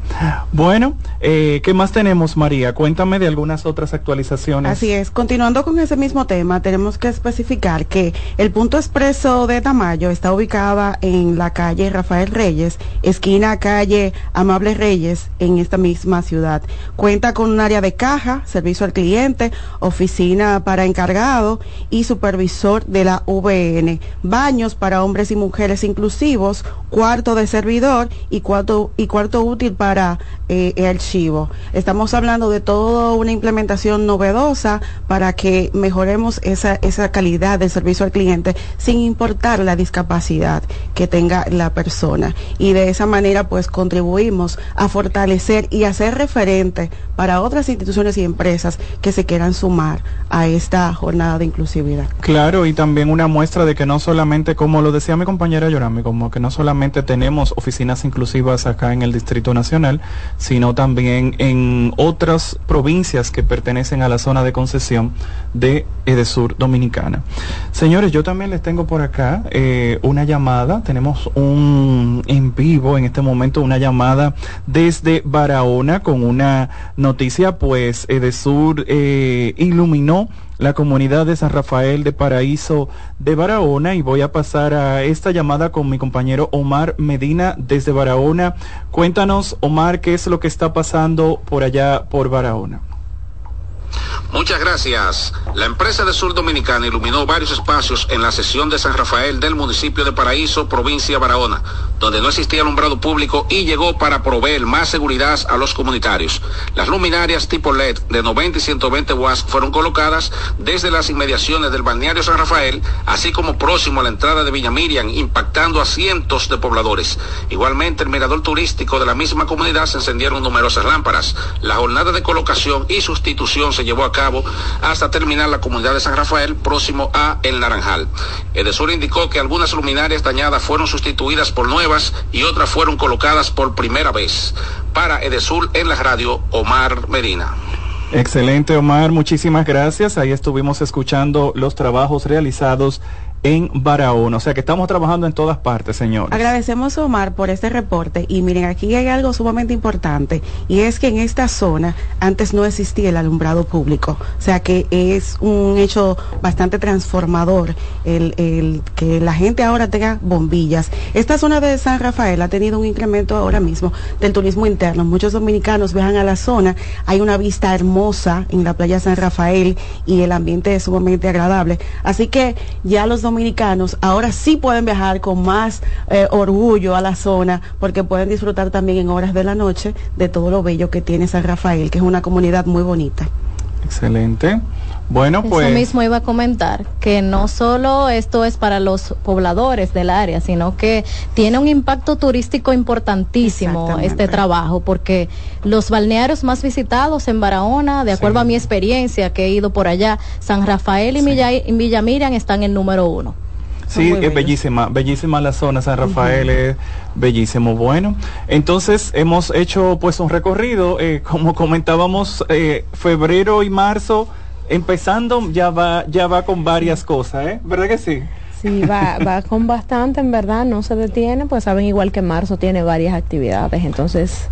Bueno, eh, ¿qué más tenemos, María? Cuéntame de algunas otras actualizaciones.
Así es. Continuando con ese mismo tema, tenemos que especificar que el punto expreso de Tamayo está ubicada en la calle Rafael Reyes, esquina calle Amable Reyes, en esta misma ciudad. Cuenta con un área de caja, servicio al cliente, oficina para encargado y supervisor de la VN, baños para hombres y mujeres inclusivos, cuarto de servidor y y cuarto útil para eh, el archivo. Estamos hablando de toda una implementación novedosa para que mejoremos esa, esa calidad del servicio al cliente sin importar la discapacidad que tenga la persona. Y de esa manera pues contribuimos a fortalecer y hacer referente para otras instituciones y empresas que se quieran sumar a esta jornada de inclusividad.
Claro, y también una muestra de que no solamente, como lo decía mi compañera Yorami, como que no solamente tenemos oficinas inclusivas acá en el Distrito Nacional, sino también en otras provincias que pertenecen a la zona de concesión de Edesur Dominicana. Señores, yo también les tengo por acá eh, una llamada, tenemos un en vivo en este momento, una llamada desde Barahona con una noticia, pues Edesur eh, iluminó la comunidad de San Rafael de Paraíso de Barahona y voy a pasar a esta llamada con mi compañero Omar Medina desde Barahona. Cuéntanos, Omar, qué es lo que está pasando por allá por Barahona.
Muchas gracias. La empresa de Sur Dominicana iluminó varios espacios en la sesión de San Rafael del municipio de Paraíso, provincia Barahona, donde no existía alumbrado público y llegó para proveer más seguridad a los comunitarios. Las luminarias tipo LED de 90 y 120 watts fueron colocadas desde las inmediaciones del balneario San Rafael, así como próximo a la entrada de Villa Miriam, impactando a cientos de pobladores. Igualmente, el mirador turístico de la misma comunidad se encendieron numerosas lámparas. La jornada de colocación y sustitución se llevó a cabo hasta terminar la comunidad de San Rafael próximo a El Naranjal. Edesur indicó que algunas luminarias dañadas fueron sustituidas por nuevas y otras fueron colocadas por primera vez. Para Edesur en la radio, Omar Medina.
Excelente, Omar. Muchísimas gracias. Ahí estuvimos escuchando los trabajos realizados en Barahona. O sea que estamos trabajando en todas partes, señor.
Agradecemos, Omar, por este reporte. Y miren, aquí hay algo sumamente importante. Y es que en esta zona antes no existía el alumbrado público. O sea que es un hecho bastante transformador el, el que la gente ahora tenga bombillas. Esta zona de San Rafael ha tenido un incremento ahora mismo del turismo interno. Muchos dominicanos viajan a la zona. Hay una vista hermosa en la playa San Rafael y el ambiente es sumamente agradable. Así que ya los dominicanos ahora sí pueden viajar con más eh, orgullo a la zona porque pueden disfrutar también en horas de la noche de todo lo bello que tiene San Rafael, que es una comunidad muy bonita.
Excelente. Bueno, pues.
Eso mismo iba a comentar, que no solo esto es para los pobladores del área, sino que tiene un impacto turístico importantísimo este trabajo, porque los balnearios más visitados en Barahona, de acuerdo a mi experiencia que he ido por allá, San Rafael y, Villa, y Villa Miriam están en número uno.
Sí, es bellísima, bellísima la zona, San Rafael es bellísimo. Bueno, entonces hemos hecho pues un recorrido, eh, como comentábamos, eh, febrero y marzo empezando ya va, ya va con varias cosas, ¿eh? ¿Verdad que sí?
Sí, va, va con bastante, en verdad, no se detiene, pues saben igual que marzo tiene varias actividades, entonces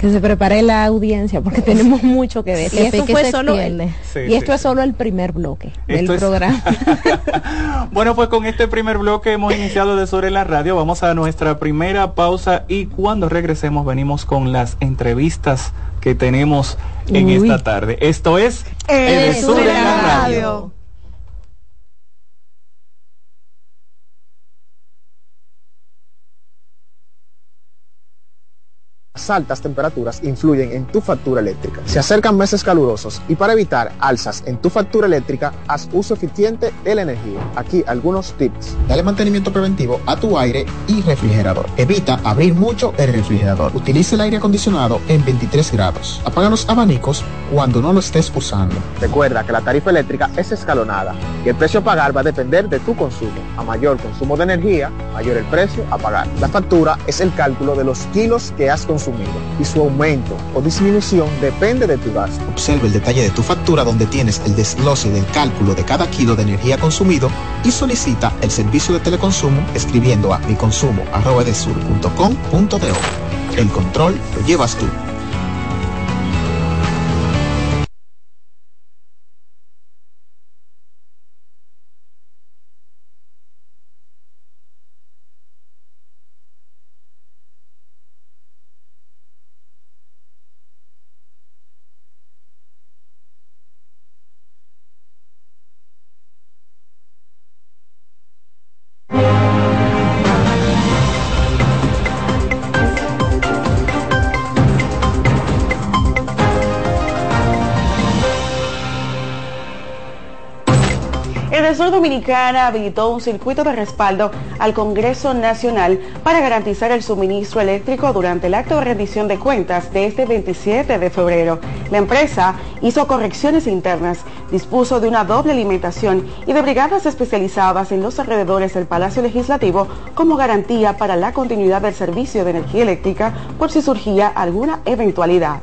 que se prepare la audiencia porque tenemos mucho que ver. y esto, fue solo el, y esto es solo el primer bloque del programa.
bueno, pues con este primer bloque hemos iniciado de sobre la radio. Vamos a nuestra primera pausa y cuando regresemos venimos con las entrevistas que tenemos en esta tarde. Esto es
El, el de la radio.
Altas temperaturas influyen en tu factura eléctrica. Se acercan meses calurosos y para evitar alzas en tu factura eléctrica, haz uso eficiente de la energía. Aquí algunos tips.
Dale mantenimiento preventivo a tu aire y refrigerador. Evita abrir mucho el refrigerador. Utilice el aire acondicionado en 23 grados. Apaga los abanicos cuando no lo estés usando.
Recuerda que la tarifa eléctrica es escalonada y el precio a pagar va a depender de tu consumo. A mayor consumo de energía, mayor el precio a pagar. La factura es el cálculo de los kilos que has consumido y su aumento o disminución depende de tu gasto.
Observe el detalle de tu factura donde tienes el desglose del cálculo de cada kilo de energía consumido y solicita el servicio de teleconsumo escribiendo a miconsumo.com.do. El control lo llevas tú.
Dominicana habilitó un circuito de respaldo al Congreso Nacional para garantizar el suministro eléctrico durante el acto de rendición de cuentas de este 27 de febrero. La empresa hizo correcciones internas, dispuso de una doble alimentación y de brigadas especializadas en los alrededores del Palacio Legislativo como garantía para la continuidad del servicio de energía eléctrica por si surgía alguna eventualidad.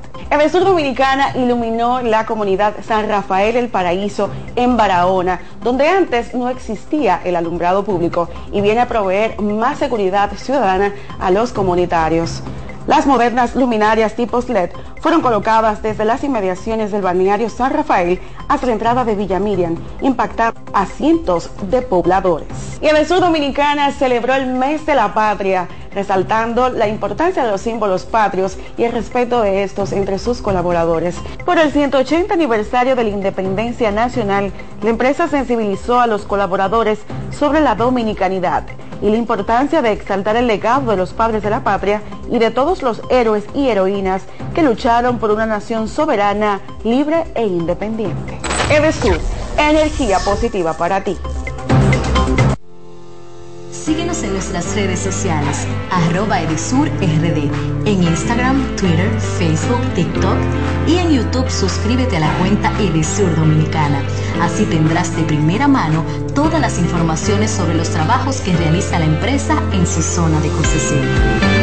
Sur Dominicana iluminó la comunidad San Rafael el Paraíso en Barahona, donde antes no existía el alumbrado público y viene a proveer más seguridad ciudadana a los comunitarios. Las modernas luminarias tipos LED fueron colocadas desde las inmediaciones del balneario San Rafael hasta la entrada de Villa Miriam, impactando a cientos de pobladores. Y el sur dominicana celebró el mes de la patria, resaltando la importancia de los símbolos patrios y el respeto de estos entre sus colaboradores. Por el 180 aniversario de la independencia nacional, la empresa sensibilizó a los colaboradores sobre la dominicanidad y la importancia de exaltar el legado de los padres de la patria y de todos los héroes y heroínas que lucharon por una nación soberana, libre e independiente. Edesur, energía positiva para ti.
Síguenos en nuestras redes sociales, arroba Edesur RD, en Instagram, Twitter, Facebook, TikTok y en YouTube suscríbete a la cuenta Edesur Dominicana. Así tendrás de primera mano todas las informaciones sobre los trabajos que realiza la empresa en su zona de concesión.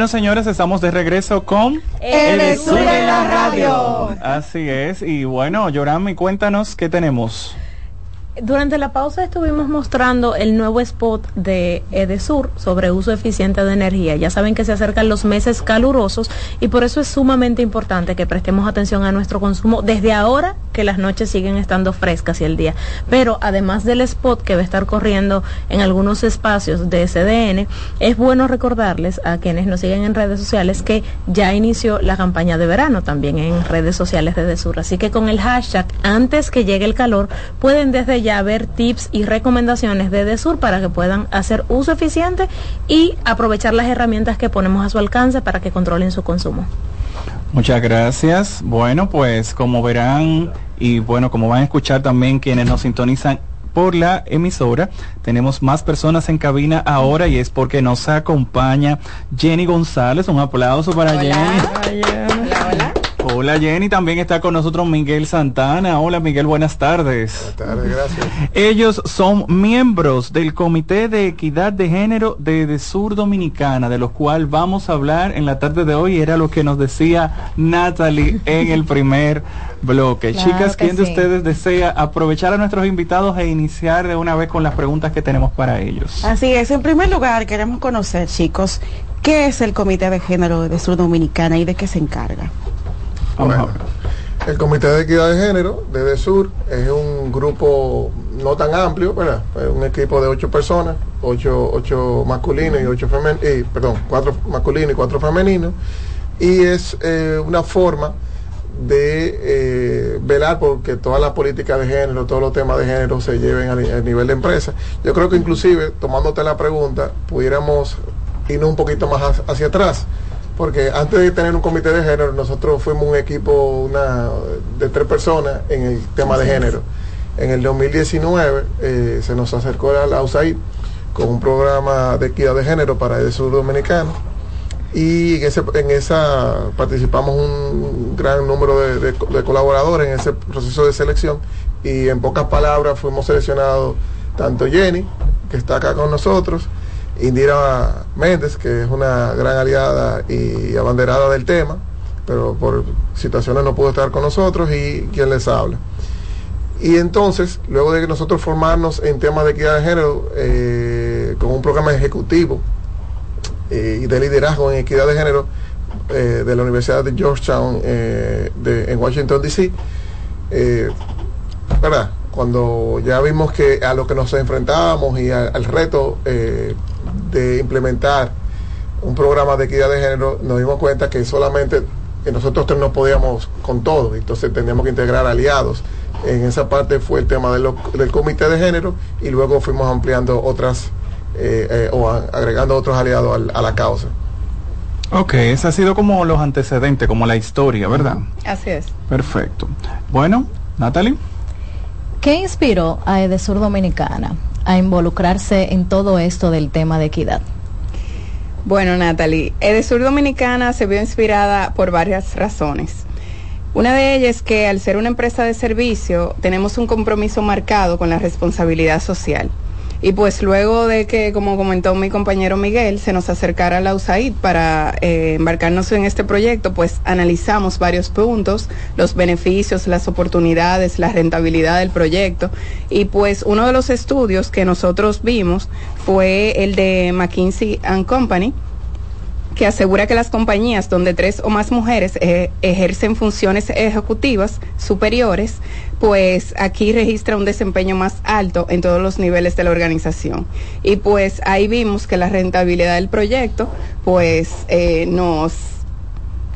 Bueno, señores, estamos de regreso con
El Sur de la Radio.
Así es, y bueno, Yorami, cuéntanos qué tenemos.
Durante la pausa estuvimos mostrando el nuevo spot de Edesur sobre uso eficiente de energía. Ya saben que se acercan los meses calurosos y por eso es sumamente importante que prestemos atención a nuestro consumo desde ahora que las noches siguen estando frescas y el día. Pero además del spot que va a estar corriendo en algunos espacios de SDN, es bueno recordarles a quienes nos siguen en redes sociales que ya inició la campaña de verano también en redes sociales de Edesur. Así que con el hashtag antes que llegue el calor pueden desde ya ver tips y recomendaciones de Edesur para que puedan hacer uso eficiente y aprovechar las herramientas que ponemos a su alcance para que controlen su consumo.
Muchas gracias. Bueno, pues como verán y bueno, como van a escuchar también quienes nos sintonizan por la emisora, tenemos más personas en cabina ahora y es porque nos acompaña Jenny González. Un aplauso para Jenny. Hola Jenny, también está con nosotros Miguel Santana. Hola Miguel, buenas tardes.
Buenas tardes, gracias.
Ellos son miembros del Comité de Equidad de Género de, de Sur Dominicana, de los cual vamos a hablar en la tarde de hoy. Era lo que nos decía Natalie en el primer bloque.
Claro
Chicas, ¿quién de
sí.
ustedes desea aprovechar a nuestros invitados e iniciar de una vez con las preguntas que tenemos para ellos?
Así es, en primer lugar queremos conocer, chicos, qué es el Comité de Género de Sur Dominicana y de qué se encarga.
Bueno, el Comité de Equidad de Género de Sur es un grupo no tan amplio, ¿verdad? Es un equipo de ocho personas ocho, ocho masculinos y ocho femeninos, perdón, cuatro masculinos y cuatro femeninos, y es eh, una forma de eh, velar porque todas las políticas de género, todos los temas de género se lleven a, nivel de empresa. Yo creo que inclusive, tomándote la pregunta, pudiéramos irnos un poquito más hacia atrás, porque antes de tener un comité de género, nosotros fuimos un equipo una, de tres personas en el tema de género. En el 2019 eh, se nos acercó a la USAID con un programa de equidad de género para el sur dominicano. Y en, ese, en esa participamos un gran número de, colaboradores en ese proceso de selección. Y en pocas palabras fuimos seleccionados tanto Jenny, que está acá con nosotros, Indira Méndez, que es una gran aliada y abanderada del tema, pero por situaciones no pudo estar con nosotros y quien les habla. Y entonces, luego de que nosotros formarnos en temas de equidad de género eh, con un programa ejecutivo eh, y de liderazgo en equidad de género eh, de la Universidad de Georgetown de, en Washington, D.C., ¿verdad? Cuando ya vimos que a lo que nos enfrentábamos y al reto de implementar un programa de equidad de género, nos dimos cuenta que solamente nosotros no podíamos con todo, entonces teníamos que integrar aliados en esa parte fue el tema del comité de género y luego fuimos ampliando otras eh, eh, o agregando otros aliados a la causa.
Ok, ese ha sido como los antecedentes, como la historia, ¿verdad?
Así es.
Perfecto. Bueno, Natalie.
¿Qué inspiró a Edesur Dominicana a involucrarse en todo esto del tema de equidad?
Bueno, Natalie, Edesur Dominicana se vio inspirada por varias razones. Una de ellas es que al ser una empresa de servicio tenemos un compromiso marcado con la responsabilidad social. Y pues luego de que, como comentó mi compañero Miguel, se nos acercara la USAID para eh, embarcarnos en este proyecto, pues analizamos varios puntos, los beneficios, las oportunidades, la rentabilidad del proyecto. Y pues uno de los estudios que nosotros vimos fue el de McKinsey ⁇ Company, que asegura que las compañías donde tres o más mujeres eh, ejercen funciones ejecutivas superiores, pues aquí registra un desempeño más alto en todos los niveles de la organización. Y pues ahí vimos que la rentabilidad del proyecto, pues eh, nos,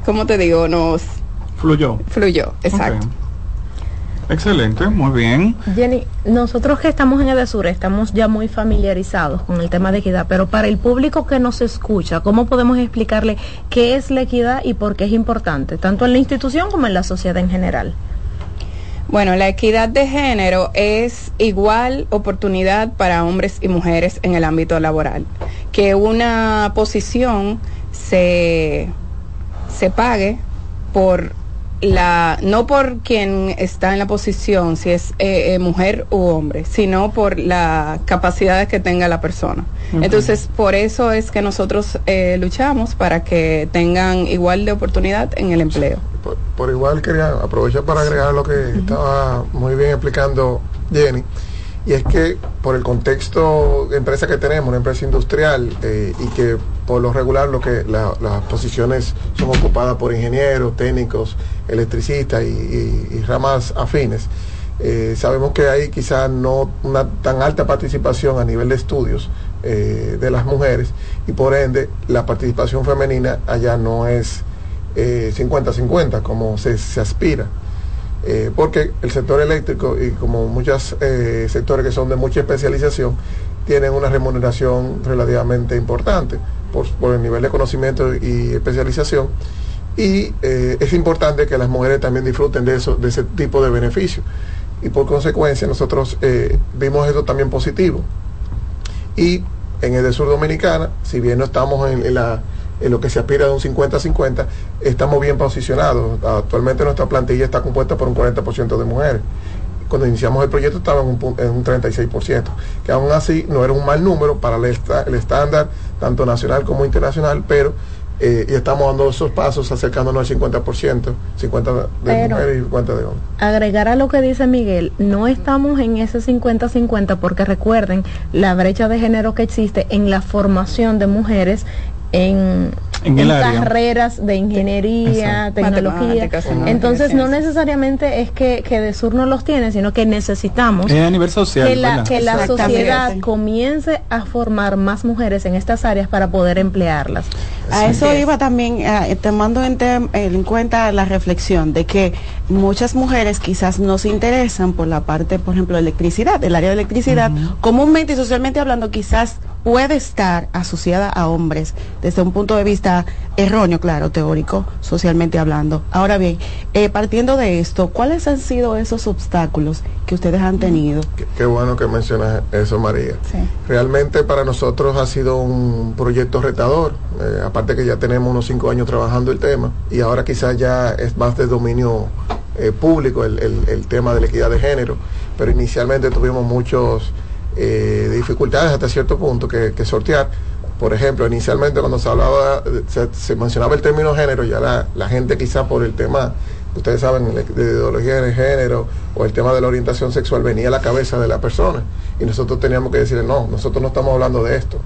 ¿cómo te digo? Nos...
Fluyó.
Fluyó, exacto.
Excelente, muy bien.
Jenny, nosotros que estamos en Edesur estamos ya muy familiarizados con el tema de equidad, pero para el público que nos escucha, ¿cómo podemos explicarle qué es la equidad y por qué es importante, tanto en la institución como en la sociedad en general?
Bueno, la equidad de género es igual oportunidad para hombres y mujeres en el ámbito laboral. Que una posición se, se pague por la no por quien está en la posición, si es eh, eh, mujer u hombre, sino por las capacidades que tenga la persona. Entonces, por eso es que nosotros eh, luchamos para que tengan igual de oportunidad en el empleo.
Por, igual quería aprovechar para agregar lo que estaba muy bien explicando Jenny y es que por el contexto de empresa que tenemos, una empresa industrial, eh, y que por lo regular lo que las posiciones son ocupadas por ingenieros, técnicos, electricistas y, ramas afines, eh, sabemos que hay quizás no una tan alta participación a nivel de estudios eh, de las mujeres y por ende la participación femenina allá no es 50-50 como se aspira. Eh, porque el sector eléctrico y como muchos eh, sectores que son de mucha especialización tienen una remuneración relativamente importante por, el nivel de conocimiento y especialización. Y eh, es importante que las mujeres también disfruten de eso de ese tipo de beneficios y por consecuencia nosotros vimos eso también positivo. Y en el sur dominicana si bien no estamos en la en lo que se aspira de un 50-50, estamos bien posicionados. Actualmente nuestra plantilla está compuesta por un 40% de mujeres. Cuando iniciamos el proyecto estaba en un, en un 36%, que aún así no era un mal número para el, el estándar, tanto nacional como internacional, pero eh, y estamos dando esos pasos acercándonos al 50%, 50 de mujeres y 50 de hombres.
Agregar a lo que dice Miguel, no estamos en ese 50-50 porque recuerden la brecha de género que existe en la formación de mujeres en, en, carreras de ingeniería, tecnología. Entonces no necesariamente es que, que de sur no los tiene, sino que necesitamos
a nivel social,
que la, que la sociedad comience a formar más mujeres en estas áreas para poder emplearlas.
A eso iba también, eh, tomando en, en, cuenta la reflexión de que muchas mujeres quizás no se interesan por la parte, por ejemplo, de electricidad, del área de electricidad, comúnmente y socialmente hablando, quizás puede estar asociada a hombres desde un punto de vista erróneo, claro, teórico, socialmente hablando. Ahora bien, eh, partiendo de esto, ¿cuáles han sido esos obstáculos que ustedes han tenido?
Qué, bueno que mencionas eso, María. Realmente para nosotros ha sido un proyecto retador, eh, aparte que ya tenemos unos cinco años trabajando el tema y ahora quizás ya es más de dominio eh, público el, el tema de la equidad de género, pero inicialmente tuvimos muchos eh, dificultades hasta cierto punto que, sortear. Por ejemplo, inicialmente cuando se hablaba, se, mencionaba el término género, ya la, gente quizá por el tema, ustedes saben, de ideología de género o el tema de la orientación sexual venía a la cabeza de la persona. Y nosotros teníamos que decirle, no, nosotros no estamos hablando de esto.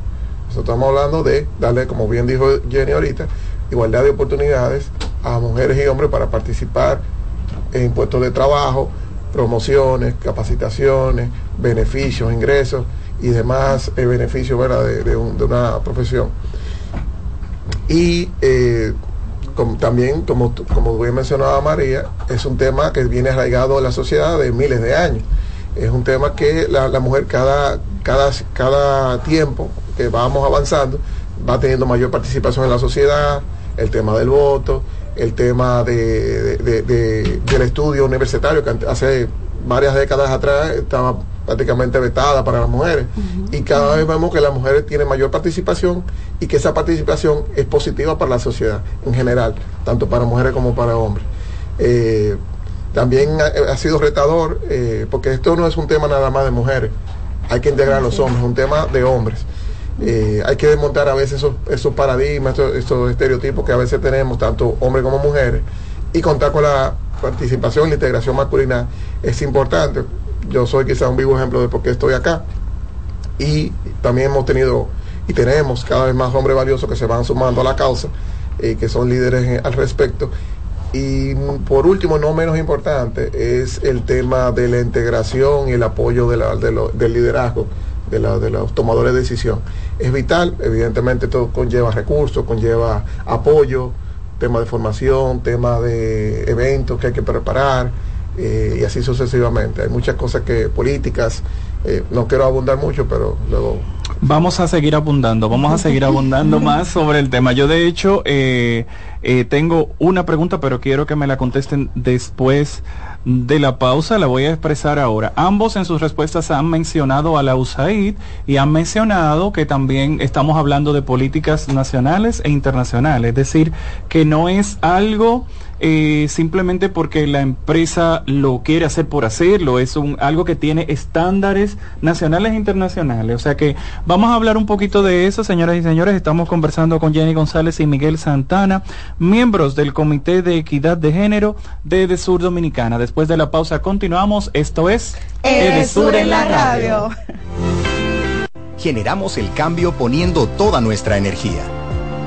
Nosotros estamos hablando de darle, como bien dijo Jenny ahorita, igualdad de oportunidades a mujeres y hombres para participar en impuestos de trabajo, promociones, capacitaciones, beneficios, ingresos y demás eh, beneficios De, una profesión. Y eh, también, como, como bien mencionaba María, es un tema que viene arraigado en la sociedad de miles de años. Es un tema que la, mujer cada, cada, cada tiempo que vamos avanzando va teniendo mayor participación en la sociedad, el tema del voto, el tema de, del estudio universitario, que hace varias décadas atrás estaba prácticamente vetada para las mujeres. Y cada vez vemos que las mujeres tienen mayor participación y que esa participación es positiva para la sociedad en general, tanto para mujeres como para hombres. Eh, también ha, sido retador, eh, porque esto no es un tema nada más de mujeres, hay que integrar a los hombres, es un tema de hombres. Eh, hay que desmontar a veces esos, paradigmas, esos, estereotipos que a veces tenemos, tanto hombres como mujeres, y contar con la participación la integración masculina es importante. Yo soy quizá un vivo ejemplo de por qué estoy acá. Y también hemos tenido y tenemos cada vez más hombres valiosos que se van sumando a la causa, eh, que son líderes al respecto. Y por último, no menos importante, es el tema de la integración y el apoyo de del liderazgo de, de los tomadores de decisión. Es vital, evidentemente todo conlleva recursos, conlleva apoyo, tema de formación, tema de eventos que hay que preparar eh, y así sucesivamente. Hay muchas cosas que políticas, eh, no quiero abundar mucho, pero luego...
Vamos a seguir abundando, vamos a seguir abundando más sobre el tema. Yo de hecho eh, tengo una pregunta, pero quiero que me la contesten después de la pausa la voy a expresar ahora. Ambos en sus respuestas han mencionado a la USAID y han mencionado que también estamos hablando de políticas nacionales e internacionales, es decir, que no es algo eh, simplemente porque la empresa lo quiere hacer por hacerlo, es un, algo que tiene estándares nacionales e internacionales. O sea que vamos a hablar un poquito de eso, señoras y señores. Estamos conversando con Jenny González y Miguel Santana, miembros del Comité de Equidad de Género de Sur Dominicana. Después de la pausa continuamos. Esto es
Edesur en la radio. Generamos el cambio poniendo toda nuestra energía.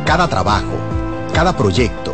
Cada trabajo, cada proyecto,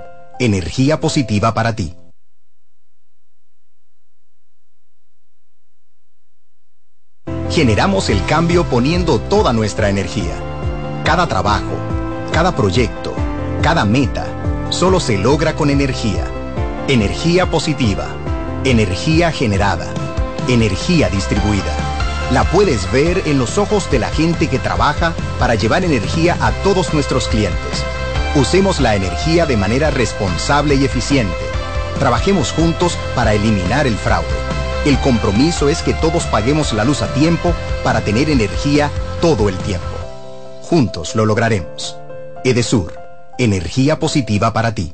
energía positiva para ti. Generamos el cambio poniendo toda nuestra energía. Cada trabajo, cada proyecto, cada meta, solo se logra con energía. Energía positiva, energía generada, energía distribuida. La puedes ver en los ojos de la gente que trabaja para llevar energía a todos nuestros clientes Usemos la energía de manera responsable y eficiente. Trabajemos juntos para eliminar el fraude. El compromiso es que todos paguemos la luz a tiempo para tener energía todo el tiempo. Juntos lo lograremos. Edesur, energía positiva para ti.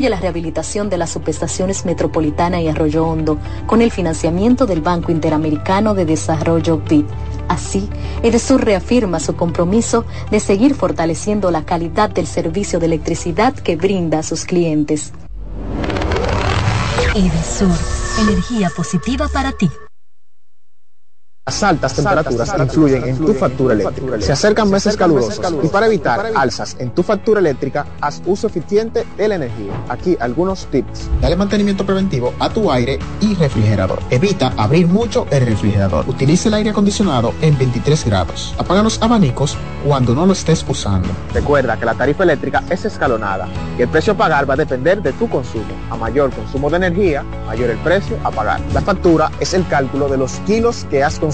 la rehabilitación de las subestaciones Metropolitana y Arroyo Hondo con el financiamiento del Banco Interamericano de Desarrollo BID. Así, Edesur reafirma su compromiso de seguir fortaleciendo la calidad del servicio de electricidad que brinda a sus clientes.
Edesur, energía positiva para ti.
Las altas temperaturas influyen en tu factura eléctrica. Se acercan meses calurosos y para evitar alzas en tu factura eléctrica, haz uso eficiente de la energía. Aquí algunos tips.
Dale mantenimiento preventivo a tu aire y refrigerador. Evita abrir mucho el refrigerador. Utilice el aire acondicionado en 23 grados. Apaga los abanicos cuando no lo estés usando.
Recuerda que la tarifa eléctrica es escalonada y el precio a pagar va a depender de tu consumo. A mayor consumo de energía, mayor el precio a pagar. La factura es el cálculo de los kilos que has consumido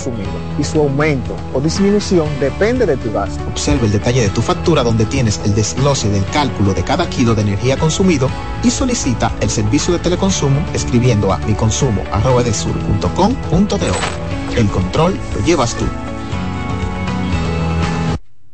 y su aumento o disminución depende de tu gasto.
Observe el detalle de tu factura donde tienes el desglose del cálculo de cada kilo de energía consumido y solicita el servicio de teleconsumo escribiendo a miconsumo.com.do. El control lo llevas tú.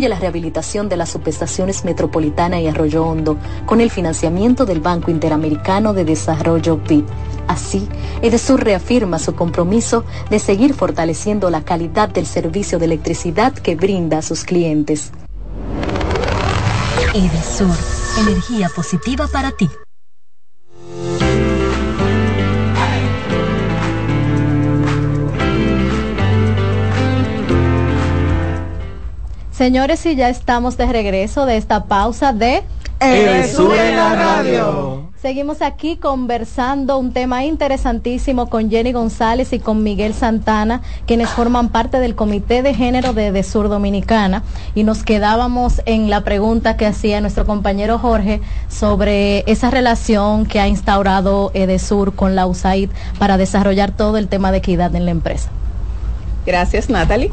la rehabilitación de las subestaciones Metropolitana y Arroyo Hondo con el financiamiento del Banco Interamericano de Desarrollo BID. Así, Edesur reafirma su compromiso de seguir fortaleciendo la calidad del servicio de electricidad que brinda a sus clientes.
Edesur, energía positiva para ti.
Señores, y ya estamos de regreso de esta pausa de
Edesur en la radio.
Seguimos aquí conversando un tema interesantísimo con Jenny González y con Miguel Santana, quienes forman parte del Comité de Género de Edesur Dominicana. Y nos quedábamos en la pregunta que hacía nuestro compañero Jorge sobre esa relación que ha instaurado Edesur con la USAID para desarrollar todo el tema de equidad en la empresa.
Gracias, Natalie.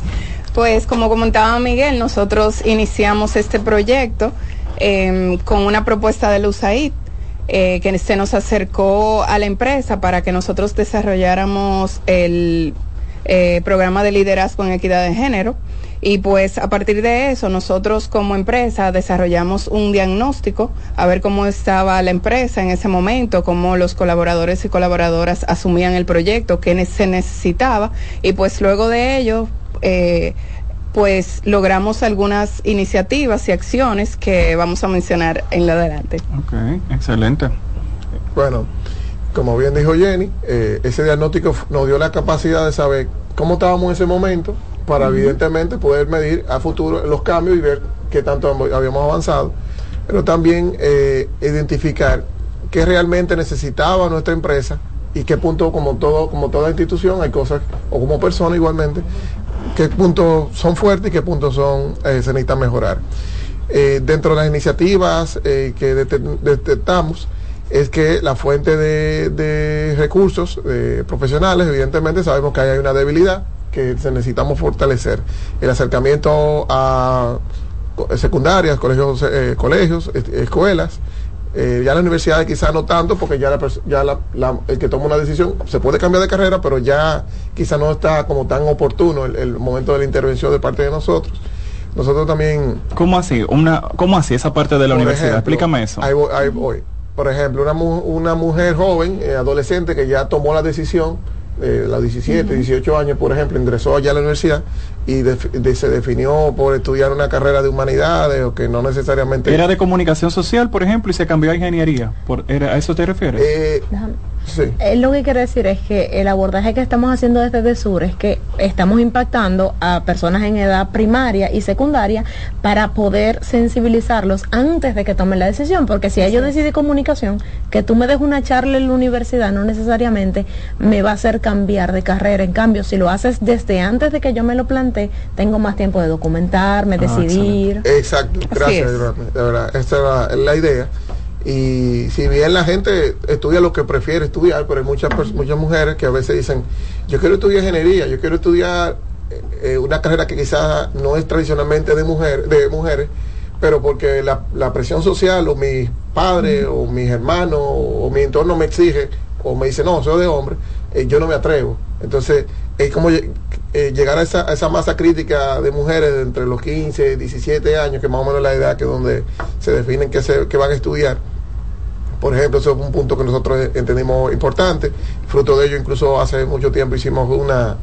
Pues como comentaba Miguel, nosotros iniciamos este proyecto eh, con una propuesta de USAID eh, que se nos acercó a la empresa para que nosotros desarrolláramos el eh, programa de liderazgo en equidad de género. Y pues a partir de eso nosotros como empresa desarrollamos un diagnóstico a ver cómo estaba la empresa en ese momento, cómo los colaboradores y colaboradoras asumían el proyecto, qué se necesitaba y pues luego de ello eh, pues logramos algunas iniciativas y acciones que vamos a mencionar en lo adelante.
Ok, excelente.
Bueno, como bien dijo Jenny, eh, ese diagnóstico nos dio la capacidad de saber cómo estábamos en ese momento para evidentemente poder medir a futuro los cambios y ver qué tanto habíamos avanzado, pero también eh, identificar qué realmente necesitaba nuestra empresa y qué punto, como todo, como toda institución, hay cosas, o como persona igualmente, qué puntos son fuertes y qué puntos son eh, se necesitan mejorar. Eh, dentro de las iniciativas eh, que detectamos es que la fuente de, recursos profesionales, evidentemente sabemos que hay una debilidad que necesitamos fortalecer. El acercamiento a secundarias, colegios, colegios escuelas, eh, ya la universidad quizás no tanto, porque ya, ya el que toma una decisión se puede cambiar de carrera, pero ya quizás no está como tan oportuno el, momento de la intervención de parte de nosotros. Nosotros también...
¿Cómo así? Una, ¿Cómo así esa parte de la universidad? Explícame eso.
Ahí voy, Por ejemplo, una, una mujer joven, eh, adolescente, que ya tomó la decisión eh, los 17, 18 años, por ejemplo, ingresó allá a la universidad y se definió por estudiar una carrera de humanidades o que no necesariamente...
Era de comunicación social, por ejemplo, y se cambió a ingeniería. Por, ¿A eso te refieres?
Eh,
Sí. Eh, lo que quiero decir es que el abordaje que estamos haciendo desde Sur es que estamos impactando a personas en edad primaria y secundaria para poder sensibilizarlos antes de que tomen la decisión, porque si ellos deciden comunicación, que tú me des una charla en la universidad no necesariamente me va a hacer cambiar de carrera. En cambio, si lo haces desde antes de que yo me lo plantee, tengo más tiempo de documentarme, ah, decidir.
Exacto, gracias, de verdad, esta es la idea. Y si bien la gente estudia lo que prefiere estudiar, pero hay muchas, muchas mujeres que a veces dicen, yo quiero estudiar ingeniería, yo quiero estudiar eh, una carrera que quizás no es tradicionalmente de, mujer, de mujeres, pero porque la, la presión social o mis padres o mis hermanos o, mi entorno me exige o me dice, no, soy de hombre, eh, yo no me atrevo. Entonces, es como eh, llegar a esa, a esa, masa crítica de mujeres de entre los 15 y 17 años, que más o menos la edad que donde se definen que, se, que van a estudiar por ejemplo, eso es un punto que nosotros entendimos importante. Fruto de ello, incluso hace mucho tiempo hicimos una,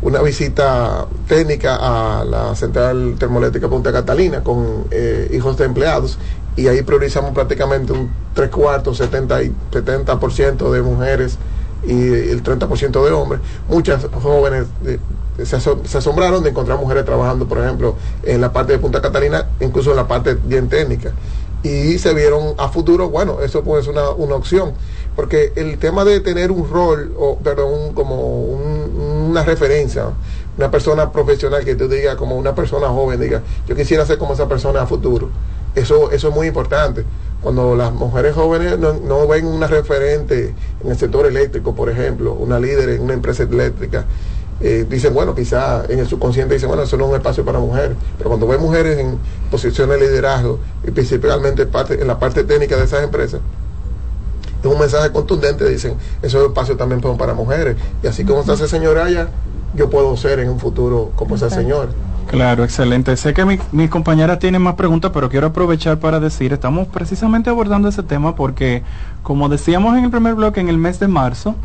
una visita técnica a la central termoeléctrica Punta Catalina con eh, hijos de empleados y ahí priorizamos prácticamente un tres cuartos, 70, y 70% de mujeres y el 30% de hombres. Muchas jóvenes se, asombraron de encontrar mujeres trabajando, por ejemplo, en la parte de Punta Catalina, incluso en la parte bien técnica y se vieron a futuro, bueno, eso puede ser una, una opción, porque el tema de tener un rol, o perdón, como una referencia, una persona profesional que tú digas como una persona joven, diga, yo quisiera ser como esa persona a futuro, eso, eso es muy importante. Cuando las mujeres jóvenes no, no ven una referente en el sector eléctrico, por ejemplo, una líder en una empresa eléctrica, eh, dicen, bueno, quizá en el subconsciente dicen, bueno, eso no es un espacio para mujeres, pero cuando ven mujeres en posiciones de liderazgo y principalmente parte, en la parte técnica de esas empresas, es un mensaje contundente, dicen, eso es un espacio también para mujeres, y así como está esa señora allá, yo puedo ser en un futuro como esa señora.
Claro, excelente. Sé que mi, mi compañera tiene más preguntas, pero quiero aprovechar para decir, estamos precisamente abordando ese tema porque, como decíamos en el primer bloque, en el mes de marzo,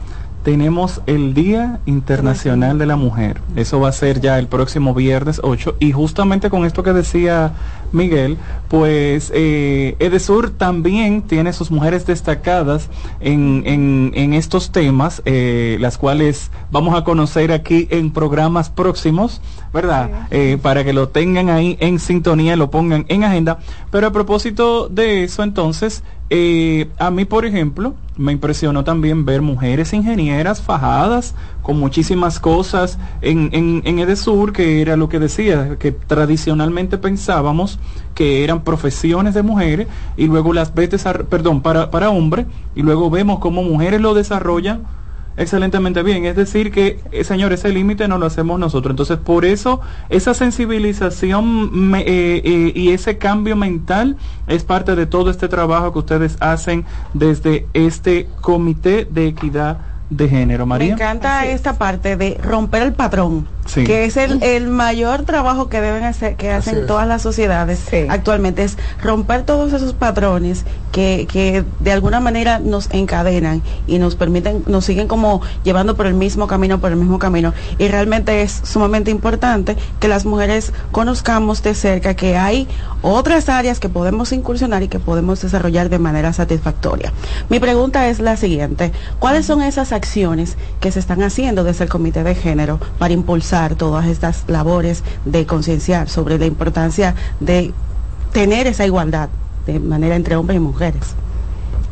tenemos el Día Internacional de la Mujer. Eso va a ser ya el próximo viernes 8. Y justamente con esto que decía Miguel, pues eh, Edesur también tiene sus mujeres destacadas en, en, estos temas, eh, las cuales vamos a conocer aquí en programas próximos, ¿verdad? Eh, para que lo tengan ahí en sintonía, lo pongan en agenda. Pero a propósito de eso, entonces, eh, a mí, por ejemplo, me impresionó también ver mujeres ingenieras fajadas con muchísimas cosas en, en, en Edesur, que era lo que decía, que tradicionalmente pensábamos que eran profesiones de mujeres y luego las ves, perdón, para, para hombres y luego vemos cómo mujeres lo desarrollan excelentemente bien. Es decir, que, eh, señor, ese límite no lo hacemos nosotros. Entonces, por eso, esa sensibilización eh, eh, y ese cambio mental es parte de todo este trabajo que ustedes hacen desde este Comité de Equidad de género, María.
Me encanta esta parte de romper el patrón, que es el, mayor trabajo que deben hacer, que hacen todas las sociedades actualmente, es romper todos esos patrones que, que de alguna manera nos encadenan y nos permiten, nos siguen como llevando por el mismo camino, por el mismo camino. Y realmente es sumamente importante que las mujeres conozcamos de cerca que hay otras áreas que podemos incursionar y que podemos desarrollar de manera satisfactoria. Mi pregunta es la siguiente, ¿cuáles son esas acciones que se están haciendo desde el Comité de Género para impulsar todas estas labores de concienciar sobre la importancia de tener esa igualdad de manera entre hombres y mujeres?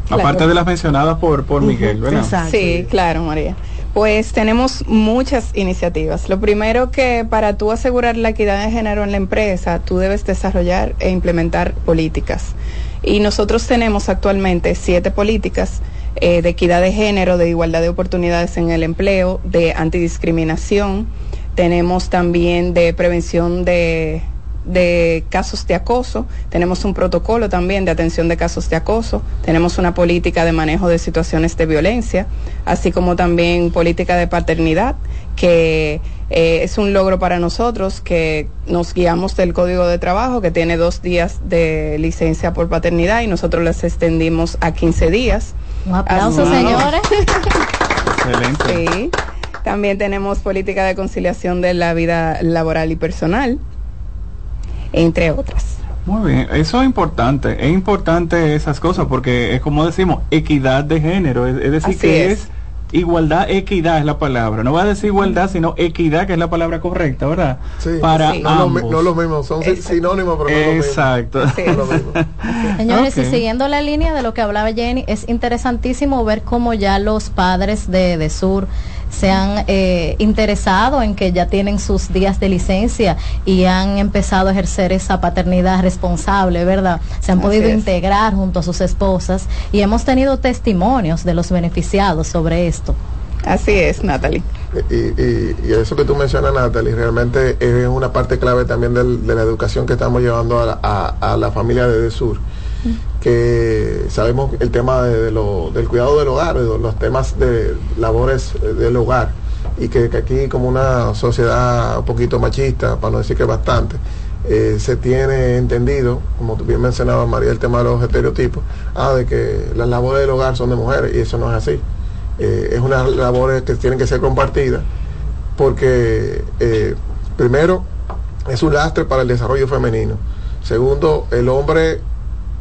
Aparte de las mencionadas por, por Miguel, ¿verdad?
Sí, claro, María. Pues tenemos muchas iniciativas. Lo primero que para tú asegurar la equidad de género en la empresa, tú debes desarrollar e implementar políticas. Y nosotros tenemos actualmente siete políticas eh, de equidad de género, de igualdad de oportunidades en el empleo, de antidiscriminación. Tenemos también de prevención de, de casos de acoso, tenemos un protocolo también de atención de casos de acoso, tenemos una política de manejo de situaciones de violencia, así como también política de paternidad, que eh, es un logro para nosotros, que nos guiamos del Código de Trabajo, que tiene dos días de licencia por paternidad y nosotros les extendimos a 15 días.
Un aplauso, señores.
Excelente. Sí. También tenemos política de conciliación de la vida laboral y personal, entre otras.
Muy bien, eso es importante, es importante esas cosas porque es como decimos, equidad de género, es, decir, que es. igualdad, equidad es la palabra. No va a decir igualdad, sino equidad, que es la palabra correcta, ¿verdad?
Sí. Para No, lo, mismo, son sinónimos, pero no
Exacto.
lo mismo.
Señores, y siguiendo la línea de lo que hablaba Jenny, es interesantísimo ver cómo ya los padres de, de Sur se han eh, interesado en que ya tienen sus días de licencia y han empezado a ejercer esa paternidad responsable, ¿verdad? Se han podido integrar junto a sus esposas y hemos tenido testimonios de los beneficiados sobre esto.
Así es, Natalie.
Y, eso que tú mencionas, Natalie, realmente es una parte clave también de la educación que estamos llevando a, la familia de Sur que sabemos el tema de, del cuidado del hogar, los temas de labores del hogar, y que, aquí como una sociedad un poquito machista, para no decir que bastante, eh, se tiene entendido, como bien mencionaba María, el tema de los estereotipos, ah, de que las labores del hogar son de mujeres, y eso no es así. Eh, es una labores que tienen que ser compartidas, porque eh, primero es un lastre para el desarrollo femenino. Segundo, el hombre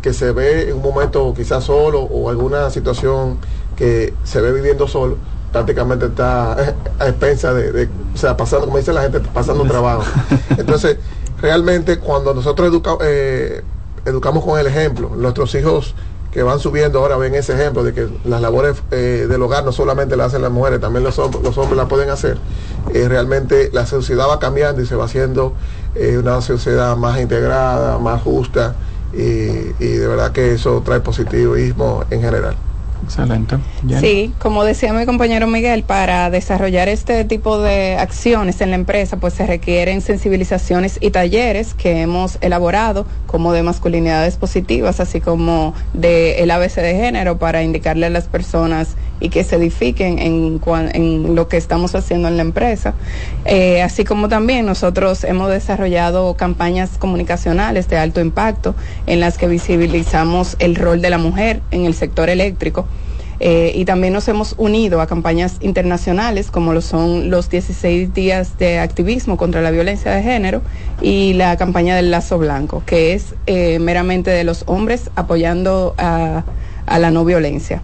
que se ve en un momento quizás solo o alguna situación que se ve viviendo solo, prácticamente está a expensa de, o sea, pasando, como dice la gente, pasando un trabajo. Entonces, realmente cuando nosotros eh, educamos con el ejemplo, nuestros hijos que van subiendo ahora ven ese ejemplo de que las labores eh, del hogar no solamente las hacen las mujeres, también los, hombres, los hombres las pueden hacer. Eh, realmente la sociedad va cambiando y se va haciendo una sociedad más integrada, más justa, y, de verdad que eso trae positivismo en general.
Excelente.
Sí, como decía mi compañero Miguel, para desarrollar este tipo de acciones en la empresa, pues se requieren sensibilizaciones y talleres que hemos elaborado, como de masculinidades positivas, así como de el ABC de género, para indicarle a las personas y que se edifiquen en, en lo que estamos haciendo en la empresa. Eh, así como también nosotros hemos desarrollado campañas comunicacionales de alto impacto en las que visibilizamos el rol de la mujer en el sector eléctrico. Eh, y también nos hemos unido a campañas internacionales como lo son los 16 días de activismo contra la violencia de género y la campaña del lazo blanco, que es eh, meramente de los hombres apoyando a la no violencia.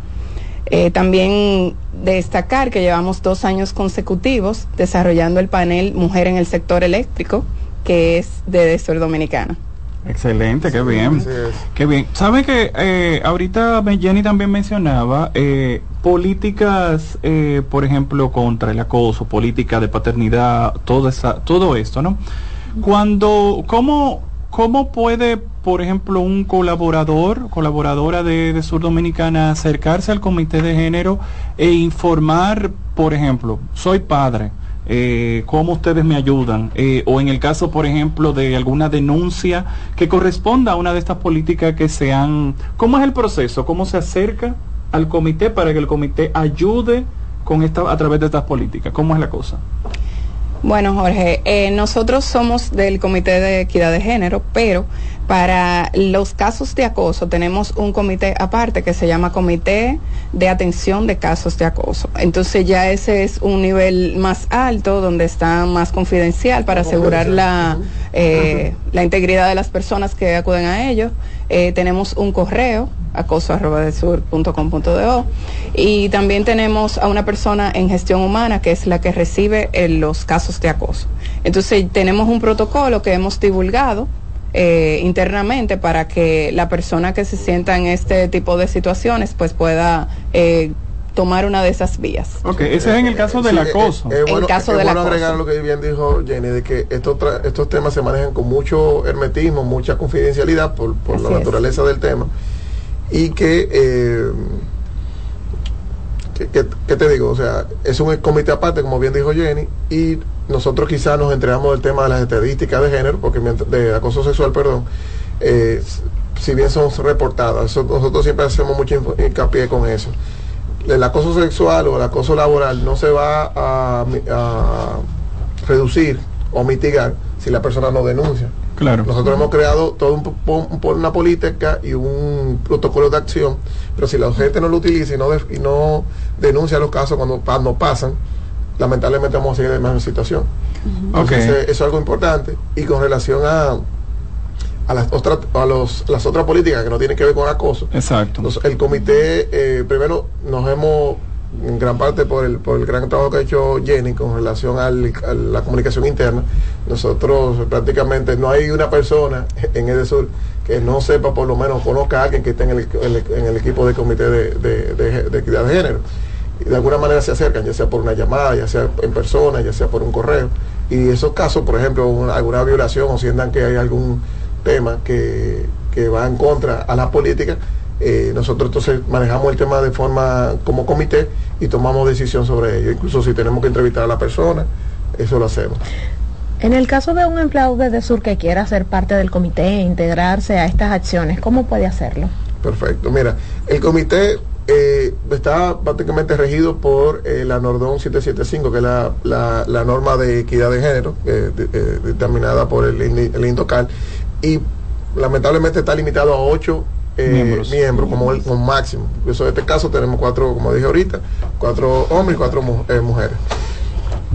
Eh, también destacar que llevamos dos años consecutivos desarrollando el panel Mujer en el sector eléctrico, que es de Desor Dominicana.
Excelente, qué bien. Qué bien. ¿Sabe que eh, ahorita Jenny también mencionaba eh, políticas, eh, por ejemplo, contra el acoso, política de paternidad, todo, esa, todo esto, ¿no? Cuando, ¿cómo, ¿Cómo puede, por ejemplo, un colaborador, colaboradora de, Sur Dominicana, acercarse al comité de género e informar, por ejemplo, soy padre, eh, cómo ustedes me ayudan, eh, o en el caso, por ejemplo, de alguna denuncia que corresponda a una de estas políticas que sean, ¿cómo es el proceso? ¿Cómo se acerca al comité para que el comité ayude con esta, a través de estas políticas? ¿Cómo es la cosa?
Bueno, Jorge, eh, nosotros somos del Comité de Equidad de Género, pero para los casos de acoso tenemos un comité aparte que se llama Comité de Atención de Casos de Acoso. Entonces ya ese es un nivel más alto donde está más confidencial para asegurar la, eh, la integridad de las personas que acuden a ellos. Eh, tenemos un correo acoso arroba y también tenemos a una persona en gestión humana que es la que recibe los casos de acoso. Entonces tenemos un protocolo que hemos divulgado eh, internamente para que la persona que se sienta en este tipo de situaciones pues pueda eh, tomar una de esas vías.
Ok, ese es en el caso del acoso.
Es bueno, caso es bueno agregar lo que bien dijo Jenny, de que estos, estos temas se manejan con mucho hermetismo, mucha confidencialidad por, por la naturaleza del tema. Y que, eh, te digo, o sea, es un comité aparte, como bien dijo Jenny, y nosotros quizás nos entregamos del tema de las estadísticas de género, porque de acoso sexual, perdón, eh, si bien son reportadas, nosotros siempre hacemos mucho hincapié con eso. El acoso sexual o el acoso laboral no se va a, reducir o mitigar si la persona no denuncia.
Claro.
Nosotros hemos creado toda una política y un protocolo de acción, pero si la gente no lo utiliza y no, y no denuncia los casos cuando, cuando pasan, lamentablemente vamos a seguir en la misma situación. Entonces,
Ok.
eh, eso es algo importante. Y con relación a, a las otras a los, las otras políticas que no tienen que ver con acoso.
Exacto.
Entonces, el comité, eh, primero nos hemos, en gran parte por el, por el gran trabajo que ha hecho Jenny con relación al- a la comunicación interna, nosotros prácticamente no hay una persona en Edesur que no sepa, por lo menos conozca a alguien que esté en el, en el- el equipo de comité de, de- de- de equidad de género. Y de alguna manera se acercan, ya sea por una llamada, ya sea en persona, ya sea por un correo. Y esos casos, por ejemplo, una- alguna violación o sientan que hay algún tema que, que va en contra a la política, eh, nosotros entonces manejamos el tema de forma como comité y tomamos decisión sobre ello. Incluso si tenemos que entrevistar a la persona, eso lo hacemos.
En el caso de un empleado de DESUR que quiera ser parte del comité e integrarse a estas acciones, ¿cómo puede hacerlo?
Perfecto. Mira, el comité eh, está prácticamente regido por eh, la Nordón 775, que es la, la- la norma de equidad de género, eh, de- determinada por el, el INDOCAL, y lamentablemente está limitado a ocho eh,
Miembros.
miembros, como el como máximo. Por eso en este caso tenemos cuatro, como dije ahorita, cuatro hombres y cuatro mu- eh, mujeres.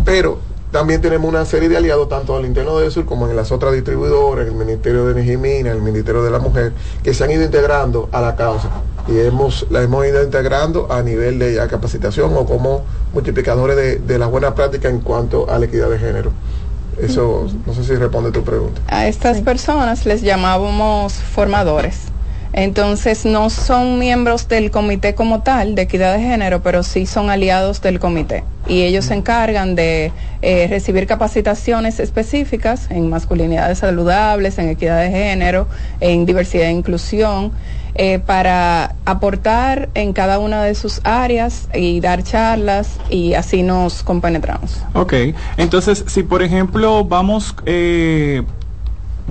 Pero también tenemos una serie de aliados, tanto al interno de Sur como en las otras distribuidoras, el Ministerio de Energía y el Ministerio de la Mujer, que se han ido integrando a la causa. Y hemos, la hemos ido integrando a nivel de ya capacitación o como multiplicadores de, de la buena práctica en cuanto a la equidad de género. Eso, no sé si responde tu pregunta.
A estas personas les llamábamos formadores. Entonces no son miembros del comité como tal de equidad de género, pero sí son aliados del comité. Y ellos se encargan de eh, recibir capacitaciones específicas en masculinidades saludables, en equidad de género, en diversidad e inclusión, eh, para aportar en cada una de sus áreas y dar charlas y así nos compenetramos.
Ok, entonces si por ejemplo vamos eh,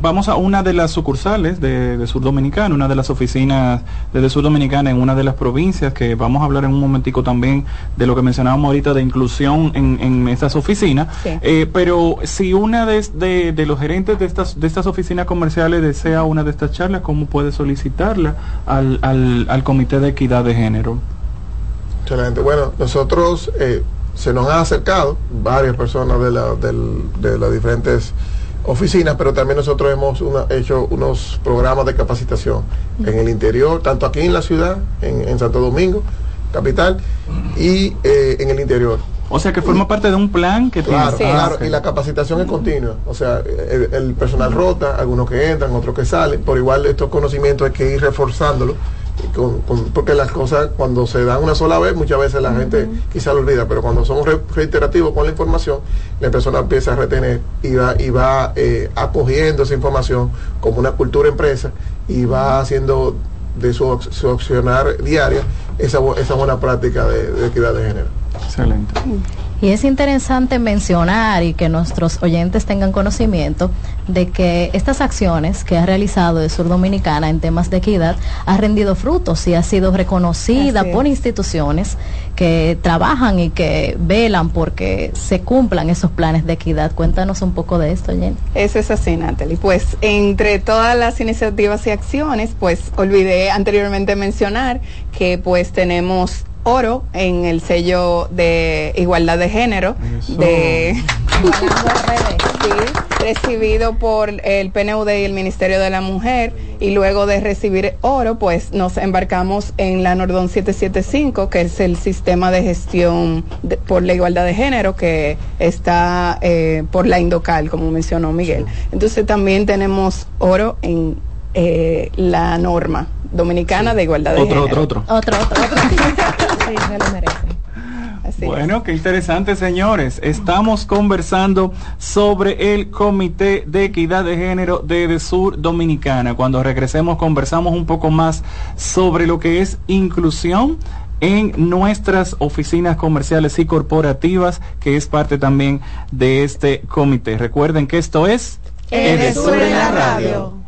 vamos a una de las sucursales de, de Sur Dominicana, una de las oficinas de, de Sur Dominicana en una de las provincias, que vamos a hablar en un momentico también de lo que mencionábamos ahorita de inclusión en, en estas oficinas,
Sí.
Eh, pero si una de, de- de los gerentes de estas, de estas oficinas comerciales desea una de estas charlas, ¿cómo puede solicitarla al, al, al Comité de Equidad de Género?
Excelente. Bueno, nosotros eh, se nos han acercado varias personas de, la, de las diferentes oficinas, pero también nosotros hemos una- hecho unos programas de capacitación en el interior, tanto aquí en la ciudad, en, en Santo Domingo, capital, y eh, en el interior.
O sea que forma parte de un plan que
Claro,
tiene.
claro,
Ah, ok.
y la capacitación es continua. O sea, el, el personal rota, algunos que entran, otros que salen. Por igual estos conocimientos hay que ir reforzándolos. Y con- con- porque las cosas cuando se dan una sola vez, muchas veces la gente quizá lo olvida, pero cuando re- reiterativos con la información, la persona empieza a retener y va, y va eh, acogiendo esa información como una cultura empresa y va haciendo de su, su accionar diaria esa, esa buena práctica de, de equidad de género.
Excelente.
Y es interesante mencionar y que nuestros oyentes tengan conocimiento de que estas acciones que ha realizado de Sur Dominicana en temas de equidad ha rendido frutos y ha sido reconocida por instituciones que trabajan y que velan porque se cumplan esos planes de equidad. Cuéntanos un poco de esto, Jenny.
Eso es así, Natalie. Pues entre todas las iniciativas y acciones, pues olvidé anteriormente mencionar que pues tenemos oro en el sello de igualdad de género de Sí, recibido por el PNUD y el Ministerio de la Mujer y luego de recibir oro pues nos embarcamos en la Nordón 775 que es el sistema de gestión de- por la igualdad de género que está eh, por la Indocal como mencionó Miguel. Entonces también tenemos oro en eh, la norma dominicana de igualdad de
Otro,
género
otro, otro.
Otro, otro, otro.
Sí, se lo merece.
Así es.
Bueno, qué interesante, señores. Estamos conversando sobre el Comité de Equidad de Género de, de Sur Dominicana. Cuando regresemos conversamos un poco más sobre lo que es inclusión en nuestras oficinas comerciales y corporativas, que es parte también de este comité. Recuerden que esto es
Edesur en la radio.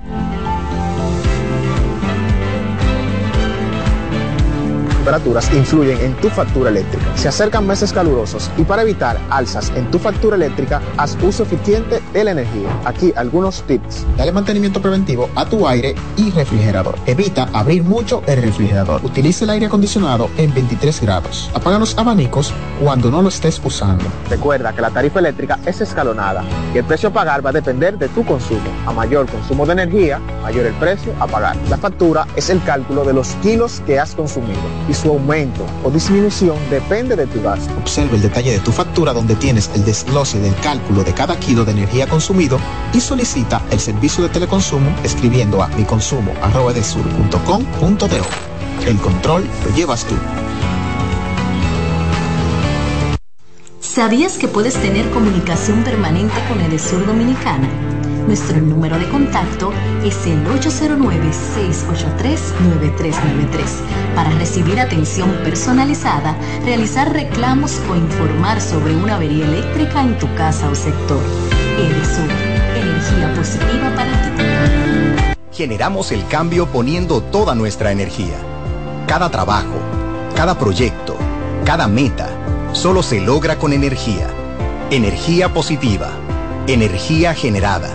Temperaturas influyen en tu factura eléctrica. Se acercan meses calurosos y para evitar alzas en tu factura eléctrica, haz uso eficiente de la energía. Aquí algunos tips.
Dale mantenimiento preventivo a tu aire y refrigerador. Evita abrir mucho el refrigerador. Utilice el aire acondicionado en 23 grados. Apaga los abanicos cuando no lo estés usando.
Recuerda que la tarifa eléctrica es escalonada y el precio a pagar va a depender de tu consumo. A mayor consumo de energía, mayor el precio a pagar. La factura es el cálculo de los kilos que has consumido su aumento o disminución depende de tu gasto.
Observa el detalle de tu factura donde tienes el desglose del cálculo de cada kilo de energía consumido y solicita el servicio de teleconsumo escribiendo a miconsumo.com.do. El control lo llevas tú.
¿Sabías que puedes tener comunicación permanente con Edesur Dominicana? Nuestro número de contacto es el 809-683-9393 para recibir atención personalizada, realizar reclamos o informar sobre una avería eléctrica en tu casa o sector. Edesur, energía positiva para ti.
Generamos el cambio poniendo toda nuestra energía. Cada trabajo, cada proyecto, cada meta, solo se logra con energía. Energía positiva. Energía generada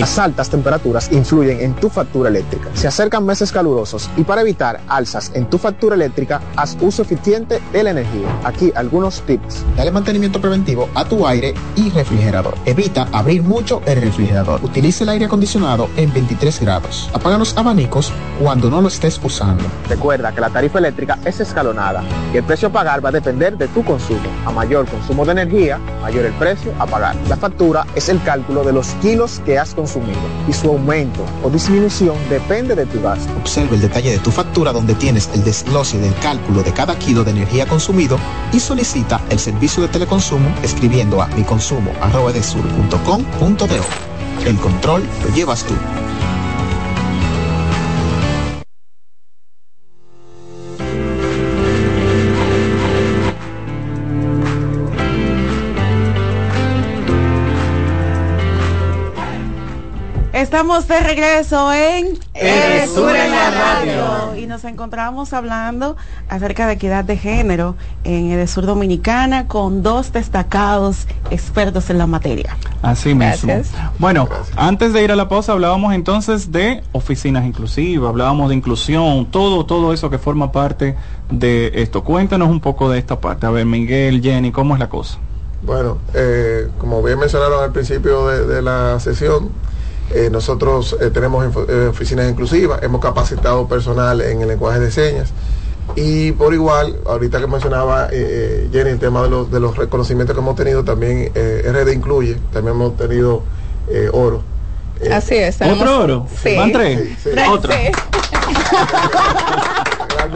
las altas temperaturas influyen en tu factura eléctrica. Se acercan meses calurosos y para evitar alzas en tu factura eléctrica, haz uso eficiente de la energía. Aquí algunos tips.
Dale mantenimiento preventivo a tu aire y refrigerador. Evita abrir mucho el refrigerador. Utilice el aire acondicionado en 23 grados. Apaga los abanicos cuando no lo estés usando.
Recuerda que la tarifa eléctrica es escalonada y el precio a pagar va a depender de tu consumo. A mayor consumo de energía, mayor el precio a pagar. La factura es el cálculo de los kilos que has consumido y su aumento o disminución depende de tu gasto.
Observa el detalle de tu factura donde tienes el desglose del cálculo de cada kilo de energía consumido y solicita el servicio de teleconsumo escribiendo a miconsumo.com.do. El control lo llevas tú.
Estamos de regreso en
El Sur en la radio.
y nos encontramos hablando acerca de equidad de género en Edesur Dominicana con dos destacados expertos en la materia.
Así mismo. Bueno, antes de ir a la pausa hablábamos entonces de oficinas inclusivas, hablábamos de inclusión, todo todo eso que forma parte de esto. Cuéntanos un poco de esta parte. A ver, Miguel, Jenny, ¿cómo es la cosa?
Bueno, eh, como bien mencionaron al principio de, de la sesión, eh, nosotros eh, tenemos eh, oficinas inclusivas, hemos capacitado personal en el lenguaje de señas y por igual, ahorita que mencionaba Jenny el tema de los, de los reconocimientos que hemos tenido, también RD incluye, también hemos tenido oro.
Así es.
¿Otro oro?
Sí.
¿Van tres?
Sí.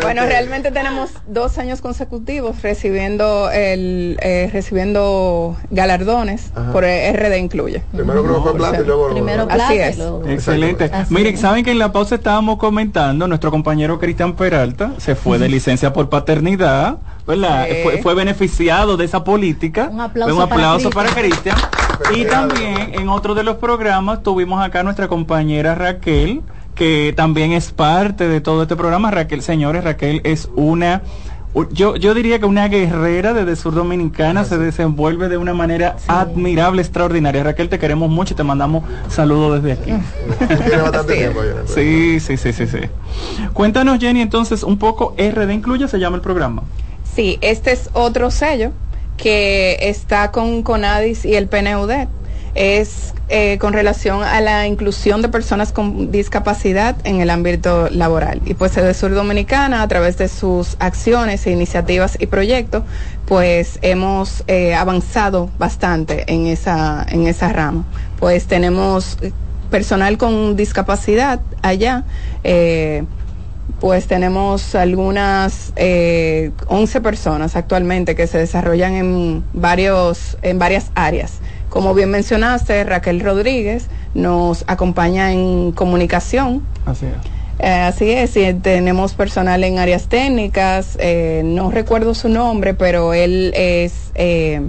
Bueno, realmente tenemos dos años consecutivos recibiendo el eh, recibiendo galardones
Ajá.
por RD Incluye.
Primero que fue plata y luego.
Primero
Así
plata y
es.
luego-
Excelente.
Así
Miren,
es.
saben que en la pausa estábamos comentando, nuestro compañero Cristian Peralta se fue de licencia por paternidad, ¿verdad?
Sí.
Fue, fue beneficiado de esa política.
Un aplauso
Un aplauso
para
para Cristian. Y también en otro de los programas tuvimos acá nuestra compañera Raquel, que también es parte de todo este programa. Raquel, señores, Raquel es una... Yo, yo diría que una guerrera desde Sur Dominicana se desenvuelve de una manera admirable, extraordinaria. Raquel, te queremos mucho y te mandamos saludos desde aquí.
Tiene bastante tiempo Jenny.
Sí, sí, sí, sí, sí. Cuéntanos, Jenny, entonces, un poco RD Incluye, se llama el programa.
Sí, este es otro sello que está con CONADIS y el PNUD. Es eh, con relación a la inclusión de personas con discapacidad en el ámbito laboral. Y pues de Sur Dominicana, a través de sus acciones e iniciativas y proyectos, pues hemos eh, avanzado bastante en esa, en esa rama. Pues tenemos personal con discapacidad allá. eh, pues tenemos algunas eh, 11 personas actualmente que se desarrollan en varios en varias áreas Como bien mencionaste, Raquel Rodríguez nos acompaña en comunicación.
Así es.
Eh, así es, y tenemos personal en áreas técnicas, eh, no recuerdo su nombre, pero él es, eh,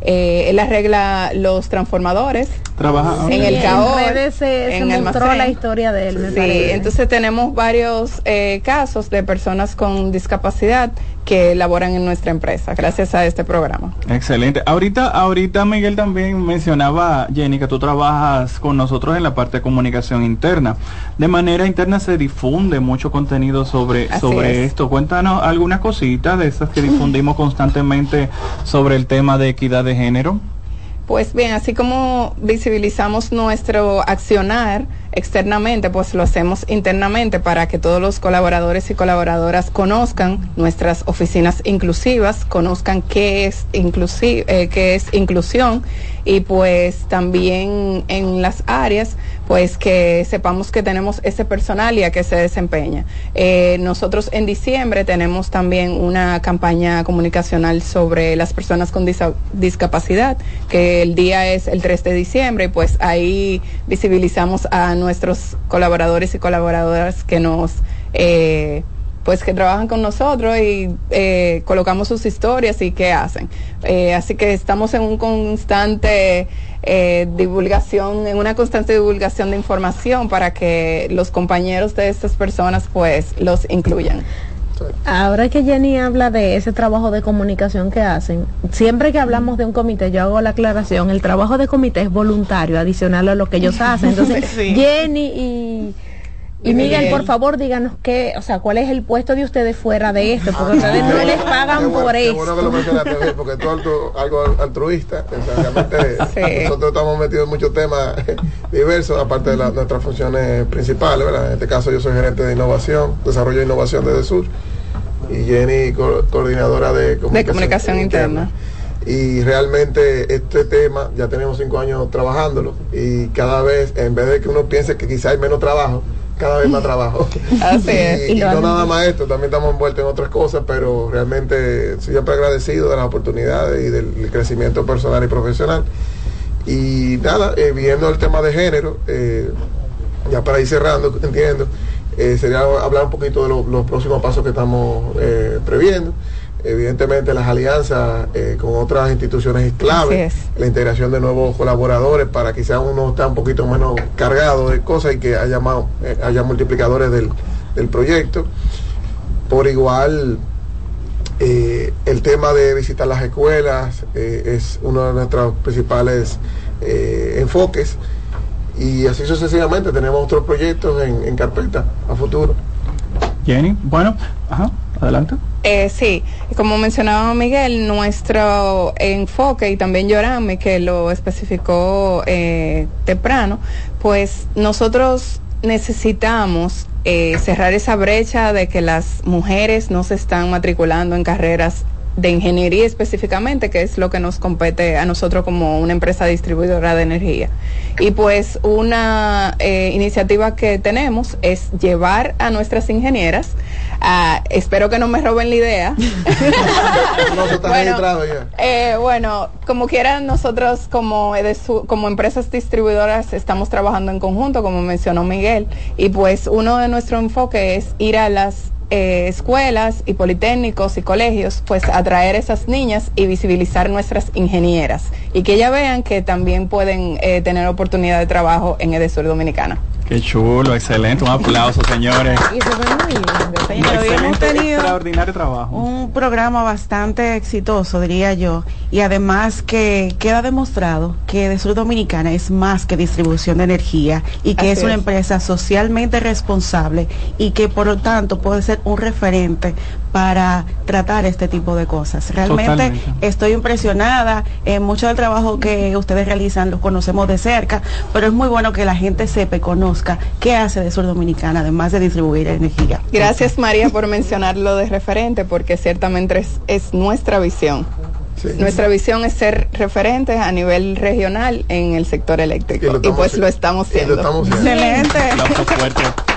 eh, él arregla los transformadores.
Trabaja
en el
en
CAOR,
redes se,
en
se mostró
almacén.
la historia de él, me
Sí,
parece.
entonces tenemos varios eh, casos de personas con discapacidad que laboran en nuestra empresa gracias a este programa.
Excelente. Ahorita, ahorita Miguel también mencionaba, Jenny, que tú trabajas con nosotros en la parte de comunicación interna. De manera interna se difunde mucho contenido sobre,
Así
sobre
es.
esto. Cuéntanos algunas cositas de esas que difundimos constantemente sobre el tema de equidad de género.
Pues bien, así como visibilizamos nuestro accionar externamente, pues lo hacemos internamente para que todos los colaboradores y colaboradoras conozcan nuestras oficinas inclusivas, conozcan qué es, inclusi- eh, qué es inclusión y pues también en las áreas, pues que sepamos que tenemos ese personal y a qué se desempeña. Eh, nosotros en diciembre tenemos también una campaña comunicacional sobre las personas con discapacidad, que el día es el 3 de diciembre y pues ahí visibilizamos a nuestros colaboradores y colaboradoras que nos... eh, pues que trabajan con nosotros y eh, colocamos sus historias y qué hacen. Eh, así que estamos en un constante eh, divulgación, en una constante divulgación de información para que los compañeros de estas personas pues los incluyan.
Ahora que Jenny habla de ese trabajo de comunicación que hacen, siempre que hablamos de un comité, yo hago la aclaración, el trabajo de comité es voluntario, adicional a lo que ellos hacen. Entonces,
Sí.
Jenny y, y Miguel, por favor, díganos qué, o sea, cuál es el puesto de ustedes fuera de esto, porque ustedes
Qué
no
bueno,
les
qué
pagan
bueno,
por
qué
esto.
bueno que lo mencionaste, Miguel, porque tú algo, algo altruista. o sea, realmente
Sí.
nosotros estamos metidos en muchos temas diversos, aparte de la- nuestras funciones principales. ¿verdad? En este caso yo soy gerente de innovación, desarrollo e innovación desde Sur, y Jenny, co- coordinadora de comunicación,
De comunicación interna.
Y realmente este tema ya tenemos cinco años trabajándolo y cada vez, en vez de que uno piense que quizá hay menos trabajo, cada vez más trabajo.
Así es.
Y,
Y
y
lo
no nada más esto, también estamos envueltos en otras cosas, pero realmente siempre agradecido de las oportunidades y del, crecimiento personal y profesional. Y nada, eh, viendo el tema de género, eh, ya para ir cerrando, entiendo, eh, sería hablar un poquito de lo- los próximos pasos que estamos previendo. Evidentemente las alianzas eh, con otras instituciones es clave, la integración de nuevos colaboradores para quizás uno está un poquito menos cargado de cosas y que haya, más, eh, haya multiplicadores del, del proyecto. Por igual, eh, el tema de visitar las escuelas eh, es uno de nuestros principales eh, enfoques y así sucesivamente tenemos otros proyectos en, en carpeta a futuro.
Jenny, bueno, ajá, adelante.
Eh, sí, como mencionaba Miguel, nuestro enfoque y también Yorami, que lo especificó eh, temprano, pues nosotros necesitamos eh, cerrar esa brecha de que las mujeres no se están matriculando en carreras de ingeniería específicamente, que es lo que nos compete a nosotros como una empresa distribuidora de energía. Y pues una eh, iniciativa que tenemos es llevar a nuestras ingenieras, a- espero que no me roben la idea,
No,
Bueno,
ya.
eh, bueno, como quiera, nosotros como, Edesu- como empresas distribuidoras estamos trabajando en conjunto, como mencionó Miguel, y pues uno de nuestros enfoques es ir a las eh, escuelas y politécnicos y colegios, pues atraer esas niñas y visibilizar nuestras ingenieras y que ellas vean que también pueden eh, tener oportunidad de trabajo en Edesur Dominicana.
Qué chulo, excelente, un aplauso, señores.
Y se ven muy lindo.
Señores, hoy hemos tenido
extraordinario trabajo.
un programa bastante exitoso, diría yo, y además que queda demostrado que de Sur Dominicana es más que distribución de energía y que
Así
es una
es.
empresa socialmente responsable y que por lo tanto puede ser un referente para tratar este tipo de cosas. Realmente
Totalmente.
estoy impresionada, en mucho del trabajo que ustedes realizan los conocemos de cerca, pero es muy bueno que la gente sepa y conozca qué hace de Sur Dominicana, además de distribuir energía.
Gracias María por mencionarlo de referente, porque ciertamente es, es nuestra visión.
Sí.
Nuestra visión es ser referentes a nivel regional en el sector eléctrico
Y lo
pues
haciendo.
lo estamos
Y lo
siendo.
estamos haciendo.
Excelente.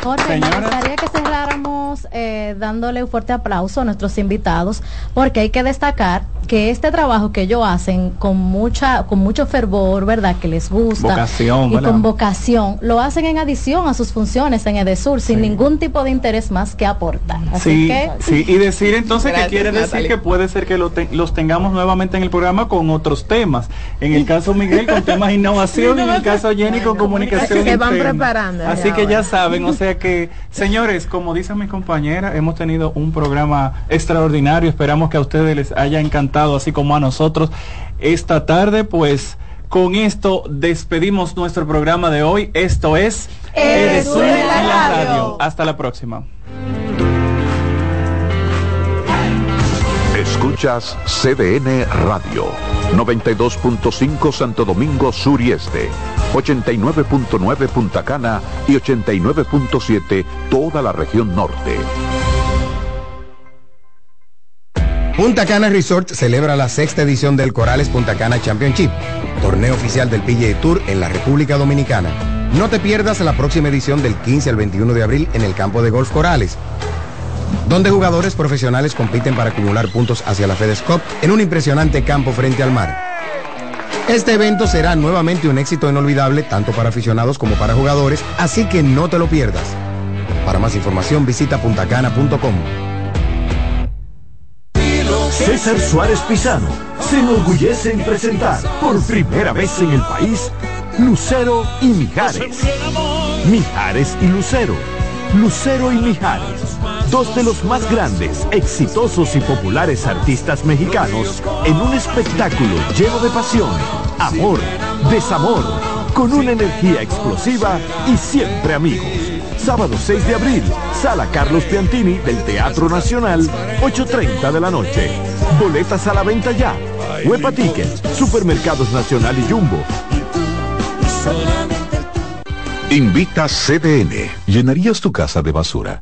Jorge, me gustaría que cerráramos eh, dándole un fuerte aplauso a nuestros invitados porque hay que destacar que este trabajo que ellos hacen con mucha con mucho fervor, ¿verdad? Que les gusta
vocación,
y con vocación, lo hacen en adición a sus funciones en Edesur sin ningún tipo de interés más que aportar. Así
sí,
que
sí, y decir entonces que quiere decir
Natalie.
que puede ser que lo te- los tengamos nuevamente en el programa con otros temas. En el caso Miguel con temas de innovación y en el caso Jenny con comunicación
Se van
interna.
preparando
Así que ya saben, o sea que, señores, como dicen mis compañeras, hemos tenido un programa extraordinario. Esperamos que a ustedes les haya encantado, así como a nosotros. Esta tarde, pues, con esto despedimos nuestro programa de hoy. Esto es
Edesur en la radio.
Hasta la próxima.
CDN Radio, 92.5 Santo Domingo Sur y Este, 89.9 Punta Cana y 89.7 toda la región norte.
Punta Cana Resort celebra la sexta edición del Corales Punta Cana Championship, torneo oficial del PGA Tour en la República Dominicana. No te pierdas la próxima edición del 15 al 21 de abril en el campo de golf Corales, donde jugadores profesionales compiten para acumular puntos hacia la FedEx Cup en un impresionante campo frente al mar. Este evento será nuevamente un éxito inolvidable tanto para aficionados como para jugadores, así que no te lo pierdas. Para más información visita puntacana.com.
César Suárez Pisano se enorgullece en presentar por primera vez en el país Lucero y Mijares. Mijares y Lucero. Lucero y Mijares, dos de los más grandes, exitosos y populares artistas mexicanos en un espectáculo lleno de pasión, amor, desamor, con una energía explosiva y siempre amigos. Sábado 6 de abril, Sala Carlos Piantini del Teatro Nacional, 8.30 de la noche. Boletas a la venta ya. Huepa Tickets, Supermercados Nacional y Jumbo.
Invita CDN. ¿Llenarías tu casa de basura?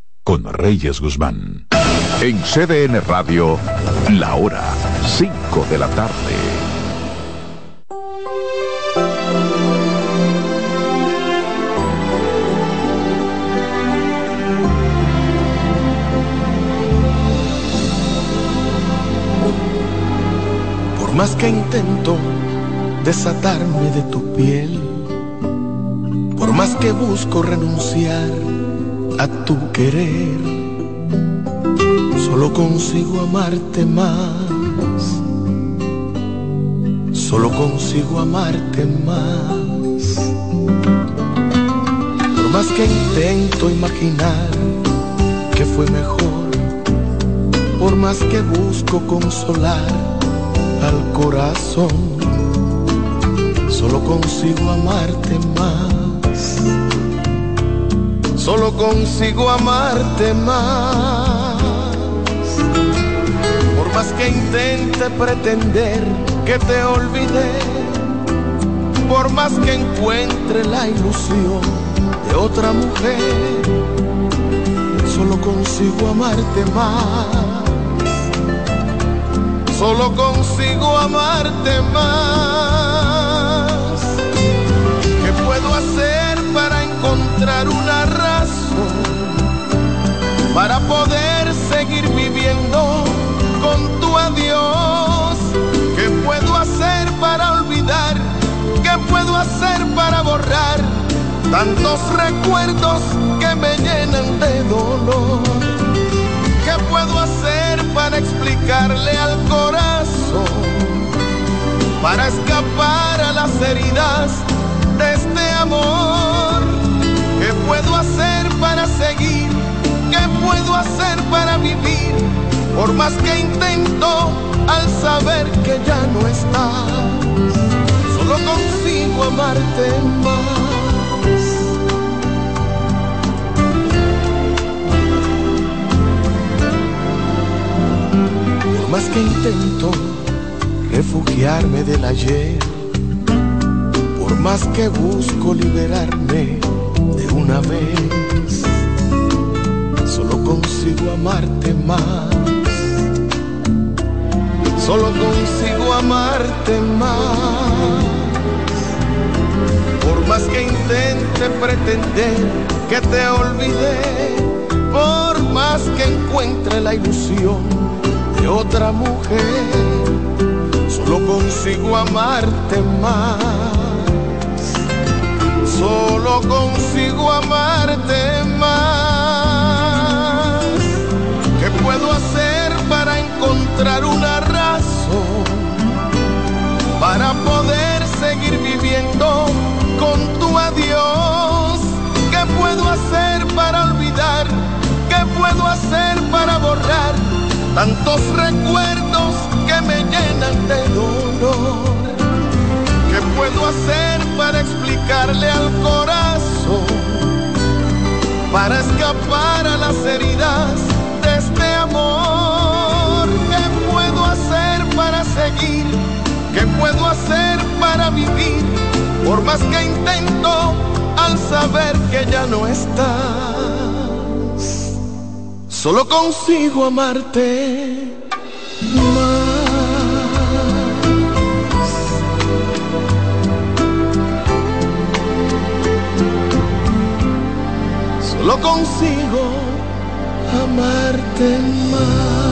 con Reyes Guzmán. En CDN Radio, la hora 5 de la tarde.
Por más que intento desatarme de tu piel, por más que busco renunciar a tu querer, solo consigo amarte más, solo consigo amarte más. Por más que intento imaginar que fue mejor, por más que busco consolar al corazón, solo consigo amarte más, solo consigo amarte más. Por más que intente pretender que te olvidé, por más que encuentre la ilusión de otra mujer, solo consigo amarte más solo consigo amarte más. ¿Qué puedo hacer para encontrar una para poder seguir viviendo con tu adiós? ¿Qué puedo hacer para olvidar? ¿Qué puedo hacer para borrar tantos recuerdos que me llenan de dolor? ¿Qué puedo hacer para explicarle al corazón? Para escapar a las heridas de este amor. Hacer para vivir? Por más que intento al saber que ya no estás, solo consigo amarte más. Por más que intento refugiarme del ayer. Por más que busco liberarme de una vez, consigo amarte más. Solo consigo amarte más. Por más que intente pretender que te olvidé, por más que encuentre la ilusión de otra mujer solo consigo amarte más, solo consigo amarte más. Tantos recuerdos? que me llenan de dolor. ¿Qué puedo hacer para explicarle al corazón? Para escapar a las heridas de este amor. ¿Qué puedo hacer para seguir? ¿Qué puedo hacer para vivir? Por más que intento al saber que ya no estás. Solo consigo amarte más. Solo consigo amarte más.